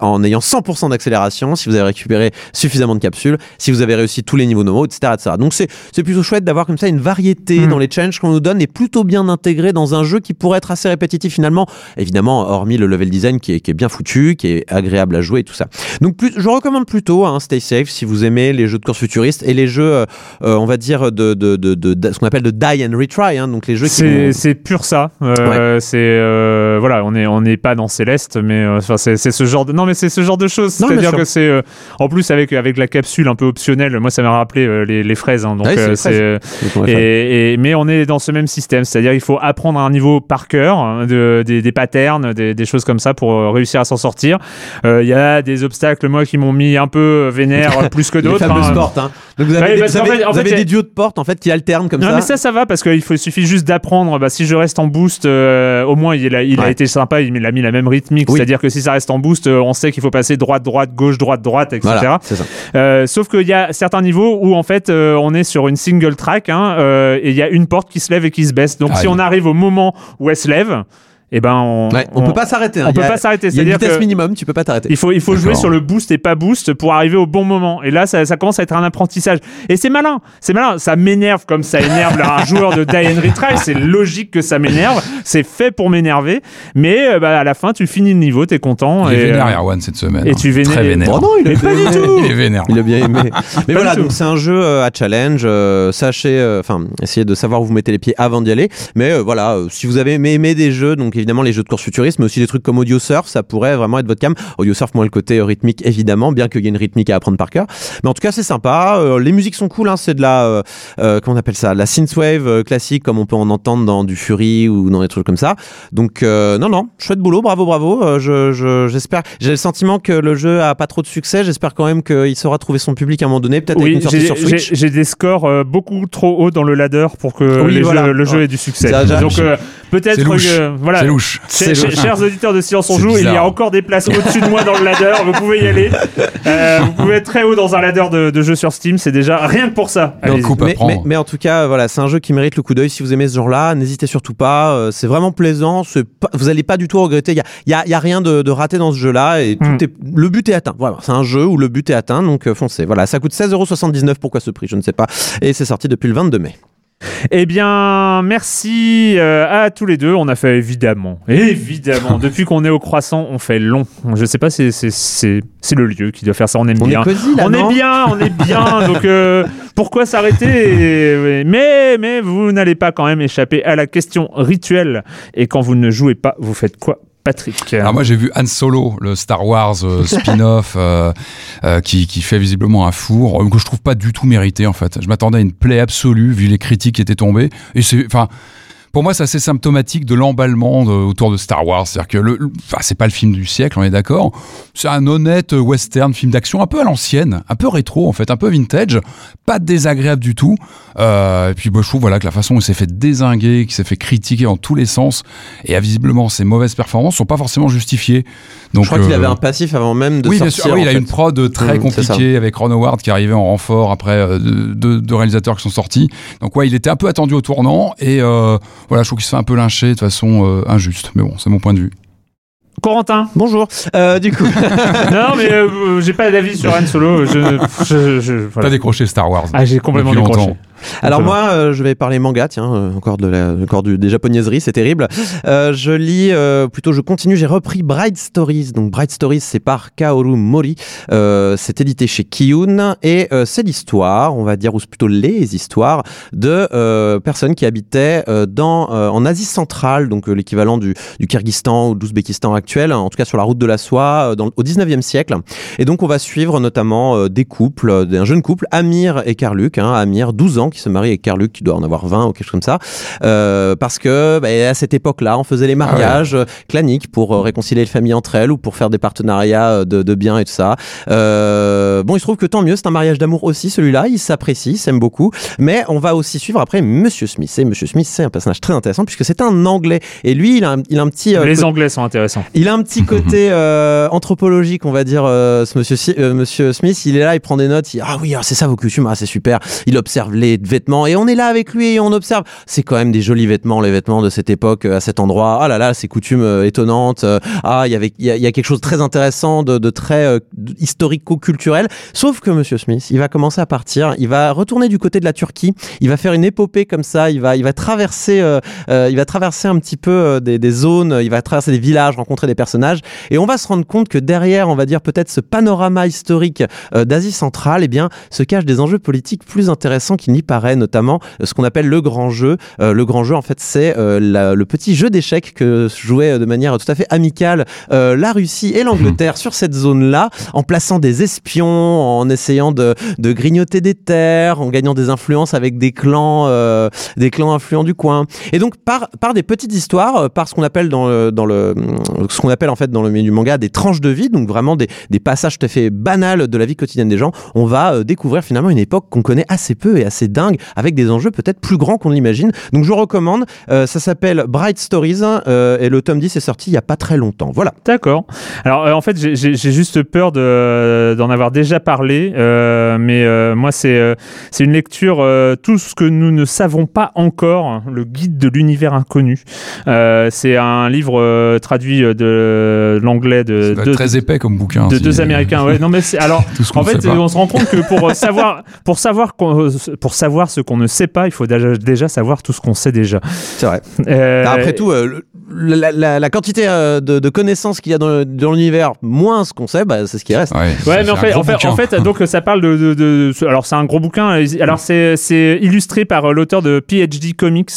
en ayant 100% d'accélération, si vous avez récupéré suffisamment de capsules, si vous avez réussi tous les niveaux normaux, etc., etc. Donc c'est plutôt chouette d'avoir comme ça une variété Mm. dans les challenges qu'on nous donne et plutôt bien intégré dans un jeu qui pourrait être assez répétitif finalement. Évidemment, hormis le level design qui est, qui est bien foutu, qui est agréable à jouer et tout ça. Donc plus, je recommande plutôt hein, Stay Safe si vous aimez les jeux de course futuriste et les jeux, euh, euh, on va dire, de, de, de, ce qu'on appelle de die and retry, hein, donc les jeux qui C'est vont- pur ça. Euh, C'est euh, voilà, on est on n'est pas dans Céleste, mais euh, c'est c'est ce genre de non mais c'est ce genre de choses. C'est-à-dire que c'est euh, en plus avec avec la capsule un peu optionnelle. Moi, ça m'a rappelé euh, les, les fraises. hein, donc Ouais, c'est euh, les et, et- mais on est dans ce même système, c'est-à-dire il faut apprendre à un niveau par cœur, hein, de, des, des patterns, des, des choses comme ça pour réussir à s'en sortir. Il y a des obstacles moi qui m'ont mis un peu vénère plus que les d'autres. fameuses hein. portes. Hein. Donc vous avez, Ouais, des, parce vous avez- fait- en vous fait, avez il y a- des duos de portes en fait qui alternent comme Non ça. mais ça ça va parce qu'il faut il suffit juste d'apprendre bah, si je reste en boost euh, au moins il, a, il a été sympa il a mis la même rythmique Oui. c'est-à-dire que si ça reste en boost euh, on sait qu'il faut passer droite droite gauche droite droite etc Voilà, ça. Euh, sauf qu'il y a certains niveaux où en fait euh, on est sur une single track hein, euh, et il y a une porte qui se lève et qui se baisse donc si Aïe. on arrive au moment où elle se lève et ben on Ouais, on, peut pas s'arrêter. hein. on Il y peut a- pas s'arrêter Il y a une c'est-à-dire vitesse que minimum, tu peux pas t'arrêter. il faut, il faut jouer sur le boost et pas boost pour arriver au bon moment. Et là, ça, ça commence à être un apprentissage. Et c'est malin, c'est malin. Ça m'énerve comme ça énerve un joueur de Die and Retry. C'est logique que ça m'énerve. C'est fait pour m'énerver. Mais euh, bah, à la fin, tu finis le niveau, t'es content. Il est et, vénère, euh, Erwan, cette semaine. et hein. tu vénères- Très vénère. Oh non, il a Mais pas du tout. Il est vénère. Il a bien aimé. Mais Pas voilà, donc c'est un jeu euh, à challenge. euh, sachez, euh, enfin, essayez de savoir où vous mettez les pieds avant d'y aller. Mais voilà, si vous avez aimé, aimé des jeux, donc évidemment les jeux de course futuriste, mais aussi des trucs comme Audio Surf, ça pourrait vraiment être votre cam. Audio Surf, moi, le côté euh, rythmique, évidemment, bien qu'il y ait une rythmique à apprendre par cœur. Mais en tout cas, c'est sympa. Euh, les musiques sont cool. Hein, c'est de la, euh, euh, comment on appelle ça, la synthwave classique, comme on peut en entendre dans du Fury ou dans des trucs comme ça. Donc non, non, chouette boulot, bravo, bravo. Je, je- j'espère. J'ai le sentiment que le jeu a pas trop de succès. J'espère quand même qu'il saura trouver son public à un moment donné, peut-être avec Oui, une sortie sur Switch. j'ai des scores beaucoup trop hauts dans le ladder pour que Oui, voilà. le jeu ait du succès. Donc euh, peut-être que voilà. C'est louche. Chers, auditeurs de Silence on joue, il y a encore des places au-dessus de moi dans le ladder. Vous pouvez y aller. Euh, vous pouvez être très haut dans un ladder de, de jeux sur Steam. C'est déjà rien que pour ça. À Mais, prendre. mais, mais en tout cas, voilà, c'est un jeu qui mérite le coup d'œil. Si vous aimez ce genre-là, n'hésitez surtout pas. euh, c'est vraiment plaisant. pas- vous allez pas du tout regretter. Il y a, y a, il y a rien de, de raté dans ce jeu-là et tout Mm. est, le but est atteint. Voilà, c'est un jeu où le but est atteint. Donc euh, foncez. Voilà, ça coûte 16,79€. Pourquoi ce prix? Je ne sais pas. Et c'est sorti depuis le 22 mai. Eh bien, merci euh, à tous les deux. On a fait évidemment, évidemment. Depuis qu'on est au croissant, on fait long. Je sais pas, c'est c'est c'est c'est le lieu qui doit faire ça. On aime On bien. est cosy là, on est bien, on est bien. donc euh, pourquoi s'arrêter? Mais mais vous n'allez pas quand même échapper à la question rituelle. Et quand vous ne jouez pas, vous faites quoi, Patrick Alors moi j'ai vu Han Solo, le Star Wars euh, spin-off euh, euh, qui, qui fait visiblement un four euh, que je trouve pas du tout mérité en fait. Je m'attendais à une plaie absolue vu les critiques qui étaient tombées et c'est enfin pour moi, c'est assez symptomatique de l'emballement de- autour de Star Wars. C'est-à-dire que le, enfin, c'est pas le film du siècle, on est d'accord. C'est un honnête western, film d'action, un peu à l'ancienne, un peu rétro en fait, un peu vintage, pas désagréable du tout. Euh, et puis, bah, je trouve voilà que la façon où il s'est fait désinguer, qu'il s'est fait critiquer en tous les sens, et visiblement ses mauvaises performances sont pas forcément justifiées. Donc, je crois qu'il euh, avait un passif avant même de oui, bien sortir. sûr. Ah oui, il a fait. une prod très Mm, ça. compliquée avec Ron Howard qui arrivé en renfort après euh, deux, deux- deux réalisateurs qui sont sortis. Donc ouais, il était un peu attendu au tournant et euh, voilà, je trouve qu'il se fait un peu lyncher de façon euh, injuste. Mais bon, c'est mon point de vue. Corentin Bonjour. Euh, du coup, Non, mais euh, j'ai pas d'avis sur Han Solo. Je, je, je- voilà. T'as décroché Star Wars. Ah, j'ai complètement décroché. longtemps. Alors moi, euh, je vais parler manga, tiens, euh, encore de la, encore du, des japonaiseries, c'est terrible. Euh, je lis, plutôt, je continue. J'ai repris Bright Stories. Donc Bright Stories, c'est par Kaoru Mori. C'est édité chez Kiyun et c'est l'histoire, on va dire, ou plutôt les histoires de personnes qui habitaient dans, en Asie centrale, donc l'équivalent du, du Kyrgyzstan ou de l'Ouzbékistan actuel, en tout cas sur la route de la soie, dans, au 19e siècle. Et donc on va suivre notamment des couples, d'un jeune couple, Amir et Karluk, hein, Amir, 12 ans, qui se marie avec Karluk, qui doit en avoir 20 ou quelque chose comme ça, euh, parce que bah, à cette époque-là, on faisait les mariages euh, claniques pour euh, réconcilier les familles entre elles ou pour faire des partenariats de, de biens et tout ça. Euh, bon, il se trouve que tant mieux, c'est un mariage d'amour aussi, celui-là, il s'apprécie, il s'aime beaucoup, mais on va aussi suivre après Monsieur Smith. Et Monsieur Smith, c'est un personnage très intéressant puisque c'est un Anglais. Et lui, il a un, il a un petit... euh, Les Anglais sont intéressants. il a un petit côté anthropologique, on va dire, ce monsieur, Si- monsieur Smith. Il est là, il prend des notes. Il, ah oui, ah, c'est ça vos coutumes, ah, c'est super. Il observe les vêtements et on est là avec lui et on observe. C'est quand même des jolis vêtements, les vêtements de cette époque euh, à cet endroit. Ah là là, ces coutumes euh, étonnantes. Euh, ah, il y avait, il y, a- quelque chose de très intéressant, de, très euh, historico-culturel. Sauf que monsieur Smith, il va commencer à partir. Il va retourner du côté de la Turquie. Il va faire une épopée comme ça. Il va, il va traverser, il va traverser un petit peu des, des zones. Il va traverser des villages, rencontrer des personnages. Et on va se rendre compte que derrière, on va dire peut-être ce panorama historique d'Asie centrale, eh bien, se cachent des enjeux politiques plus intéressants qu'il n'y paraît, notamment euh, ce qu'on appelle le grand jeu. Euh, le grand jeu, en fait, c'est euh, le petit jeu d'échecs que jouait de manière tout à fait amicale la Russie et l'Angleterre sur cette zone-là, en plaçant des espions, en essayant de, grignoter des terres, en gagnant des influences avec des clans, des clans influents du coin. Et donc par des petites histoires, par ce qu'on appelle dans le, dans ce qu'on appelle en fait dans le milieu du manga des tranches de vie, donc vraiment des, des passages tout à fait banals de la vie quotidienne des gens, on va découvrir finalement une époque qu'on connaît assez peu et assez dingue, avec des enjeux peut-être plus grands qu'on l'imagine. Donc je recommande, euh, ça s'appelle Bright Stories euh, et le tome 10 est sorti il y a pas très longtemps. Voilà. D'accord. Alors euh, en fait, j'ai- juste peur de- d'en avoir déjà parlé, euh, mais euh, moi c'est euh, c'est une lecture euh, tout ce que nous ne savons pas encore, le guide de l'univers inconnu. Euh, c'est un livre euh, traduit de l'anglais de être très épais comme bouquin. de si- deux américains. Ouais, non mais c'est alors Tout ce qu'on en fait, on se rend compte que pour savoir, pour savoir, pour savoir ce qu'on ne sait pas, il faut déjà, déjà savoir tout ce qu'on sait déjà. C'est vrai. Euh, Bah, Après tout, euh, la, la- la quantité euh, de, de connaissances qu'il y a dans, l'univers, moins ce qu'on sait, bah, c'est ce qui reste. Ouais, mais en fait, en fait, bouquin. en fait, donc ça parle de, de, de- alors c'est un gros bouquin. Alors c'est c'est illustré par l'auteur de PhD Comics,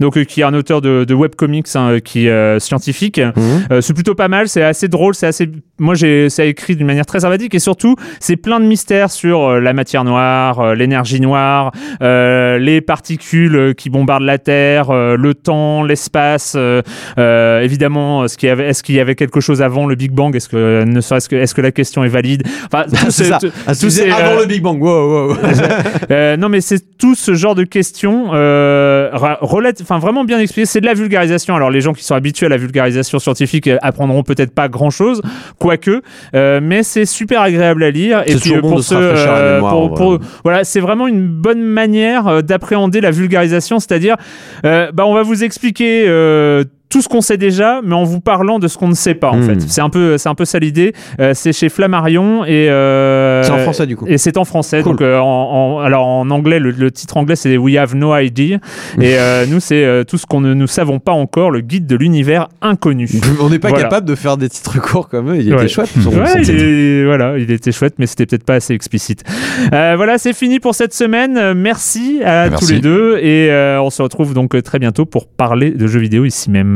donc euh, qui est un auteur de, de webcomics hein, qui est euh, scientifique. Mhm. Euh, c'est plutôt pas mal, c'est assez drôle, c'est assez. Moi, j'ai ça écrit d'une manière très sympathique et surtout, c'est plein de mystères sur euh, la matière noire, euh, l'énergie noire, euh, les particules euh, qui bombardent la Terre, euh, le temps, l'espace. euh, euh, évidemment, est-ce qu'il y avait, est-ce qu'il y avait quelque chose avant le Big Bang? Est-ce que ne serait-ce que, est-ce que la question est valide? Enfin, tout c'est ce- ça. tout- Ah, tous tu disais ces, avant euh, le Big Bang. Wow, wow, euh, non, mais c'est tout ce genre de questions, euh, enfin vraiment bien expliqué. C'est de la vulgarisation. Alors les gens qui sont habitués à la vulgarisation scientifique euh, apprendront peut-être pas grand-chose, quoique, euh, mais c'est super agréable à lire. Et puis euh, pour ceux, euh, voilà, c'est vraiment une bonne manière euh, d'appréhender la vulgarisation, c'est-à-dire, euh, bah, on va vous expliquer. euh, tout ce qu'on sait déjà, mais en vous parlant de ce qu'on ne sait pas en Hmm. fait. C'est un peu, c'est un peu ça l'idée. Euh, c'est chez Flammarion et euh, C'est en français, du coup. Et c'est en français. Cool. Donc euh, en, en- alors en anglais, le, le titre anglais c'est We Have No Idea. Et euh, nous c'est tout ce qu'on ne nous savons pas encore, le guide de l'univers inconnu. On n'est pas Voilà. capable de faire des titres courts comme eux. Il Ouais. était chouette. son- Ouais, il, est- voilà, il était chouette, mais c'était peut-être pas assez explicite. Voilà, c'est fini pour cette semaine. Merci à Merci. tous les deux et on se retrouve donc très bientôt pour parler de jeux vidéo ici même.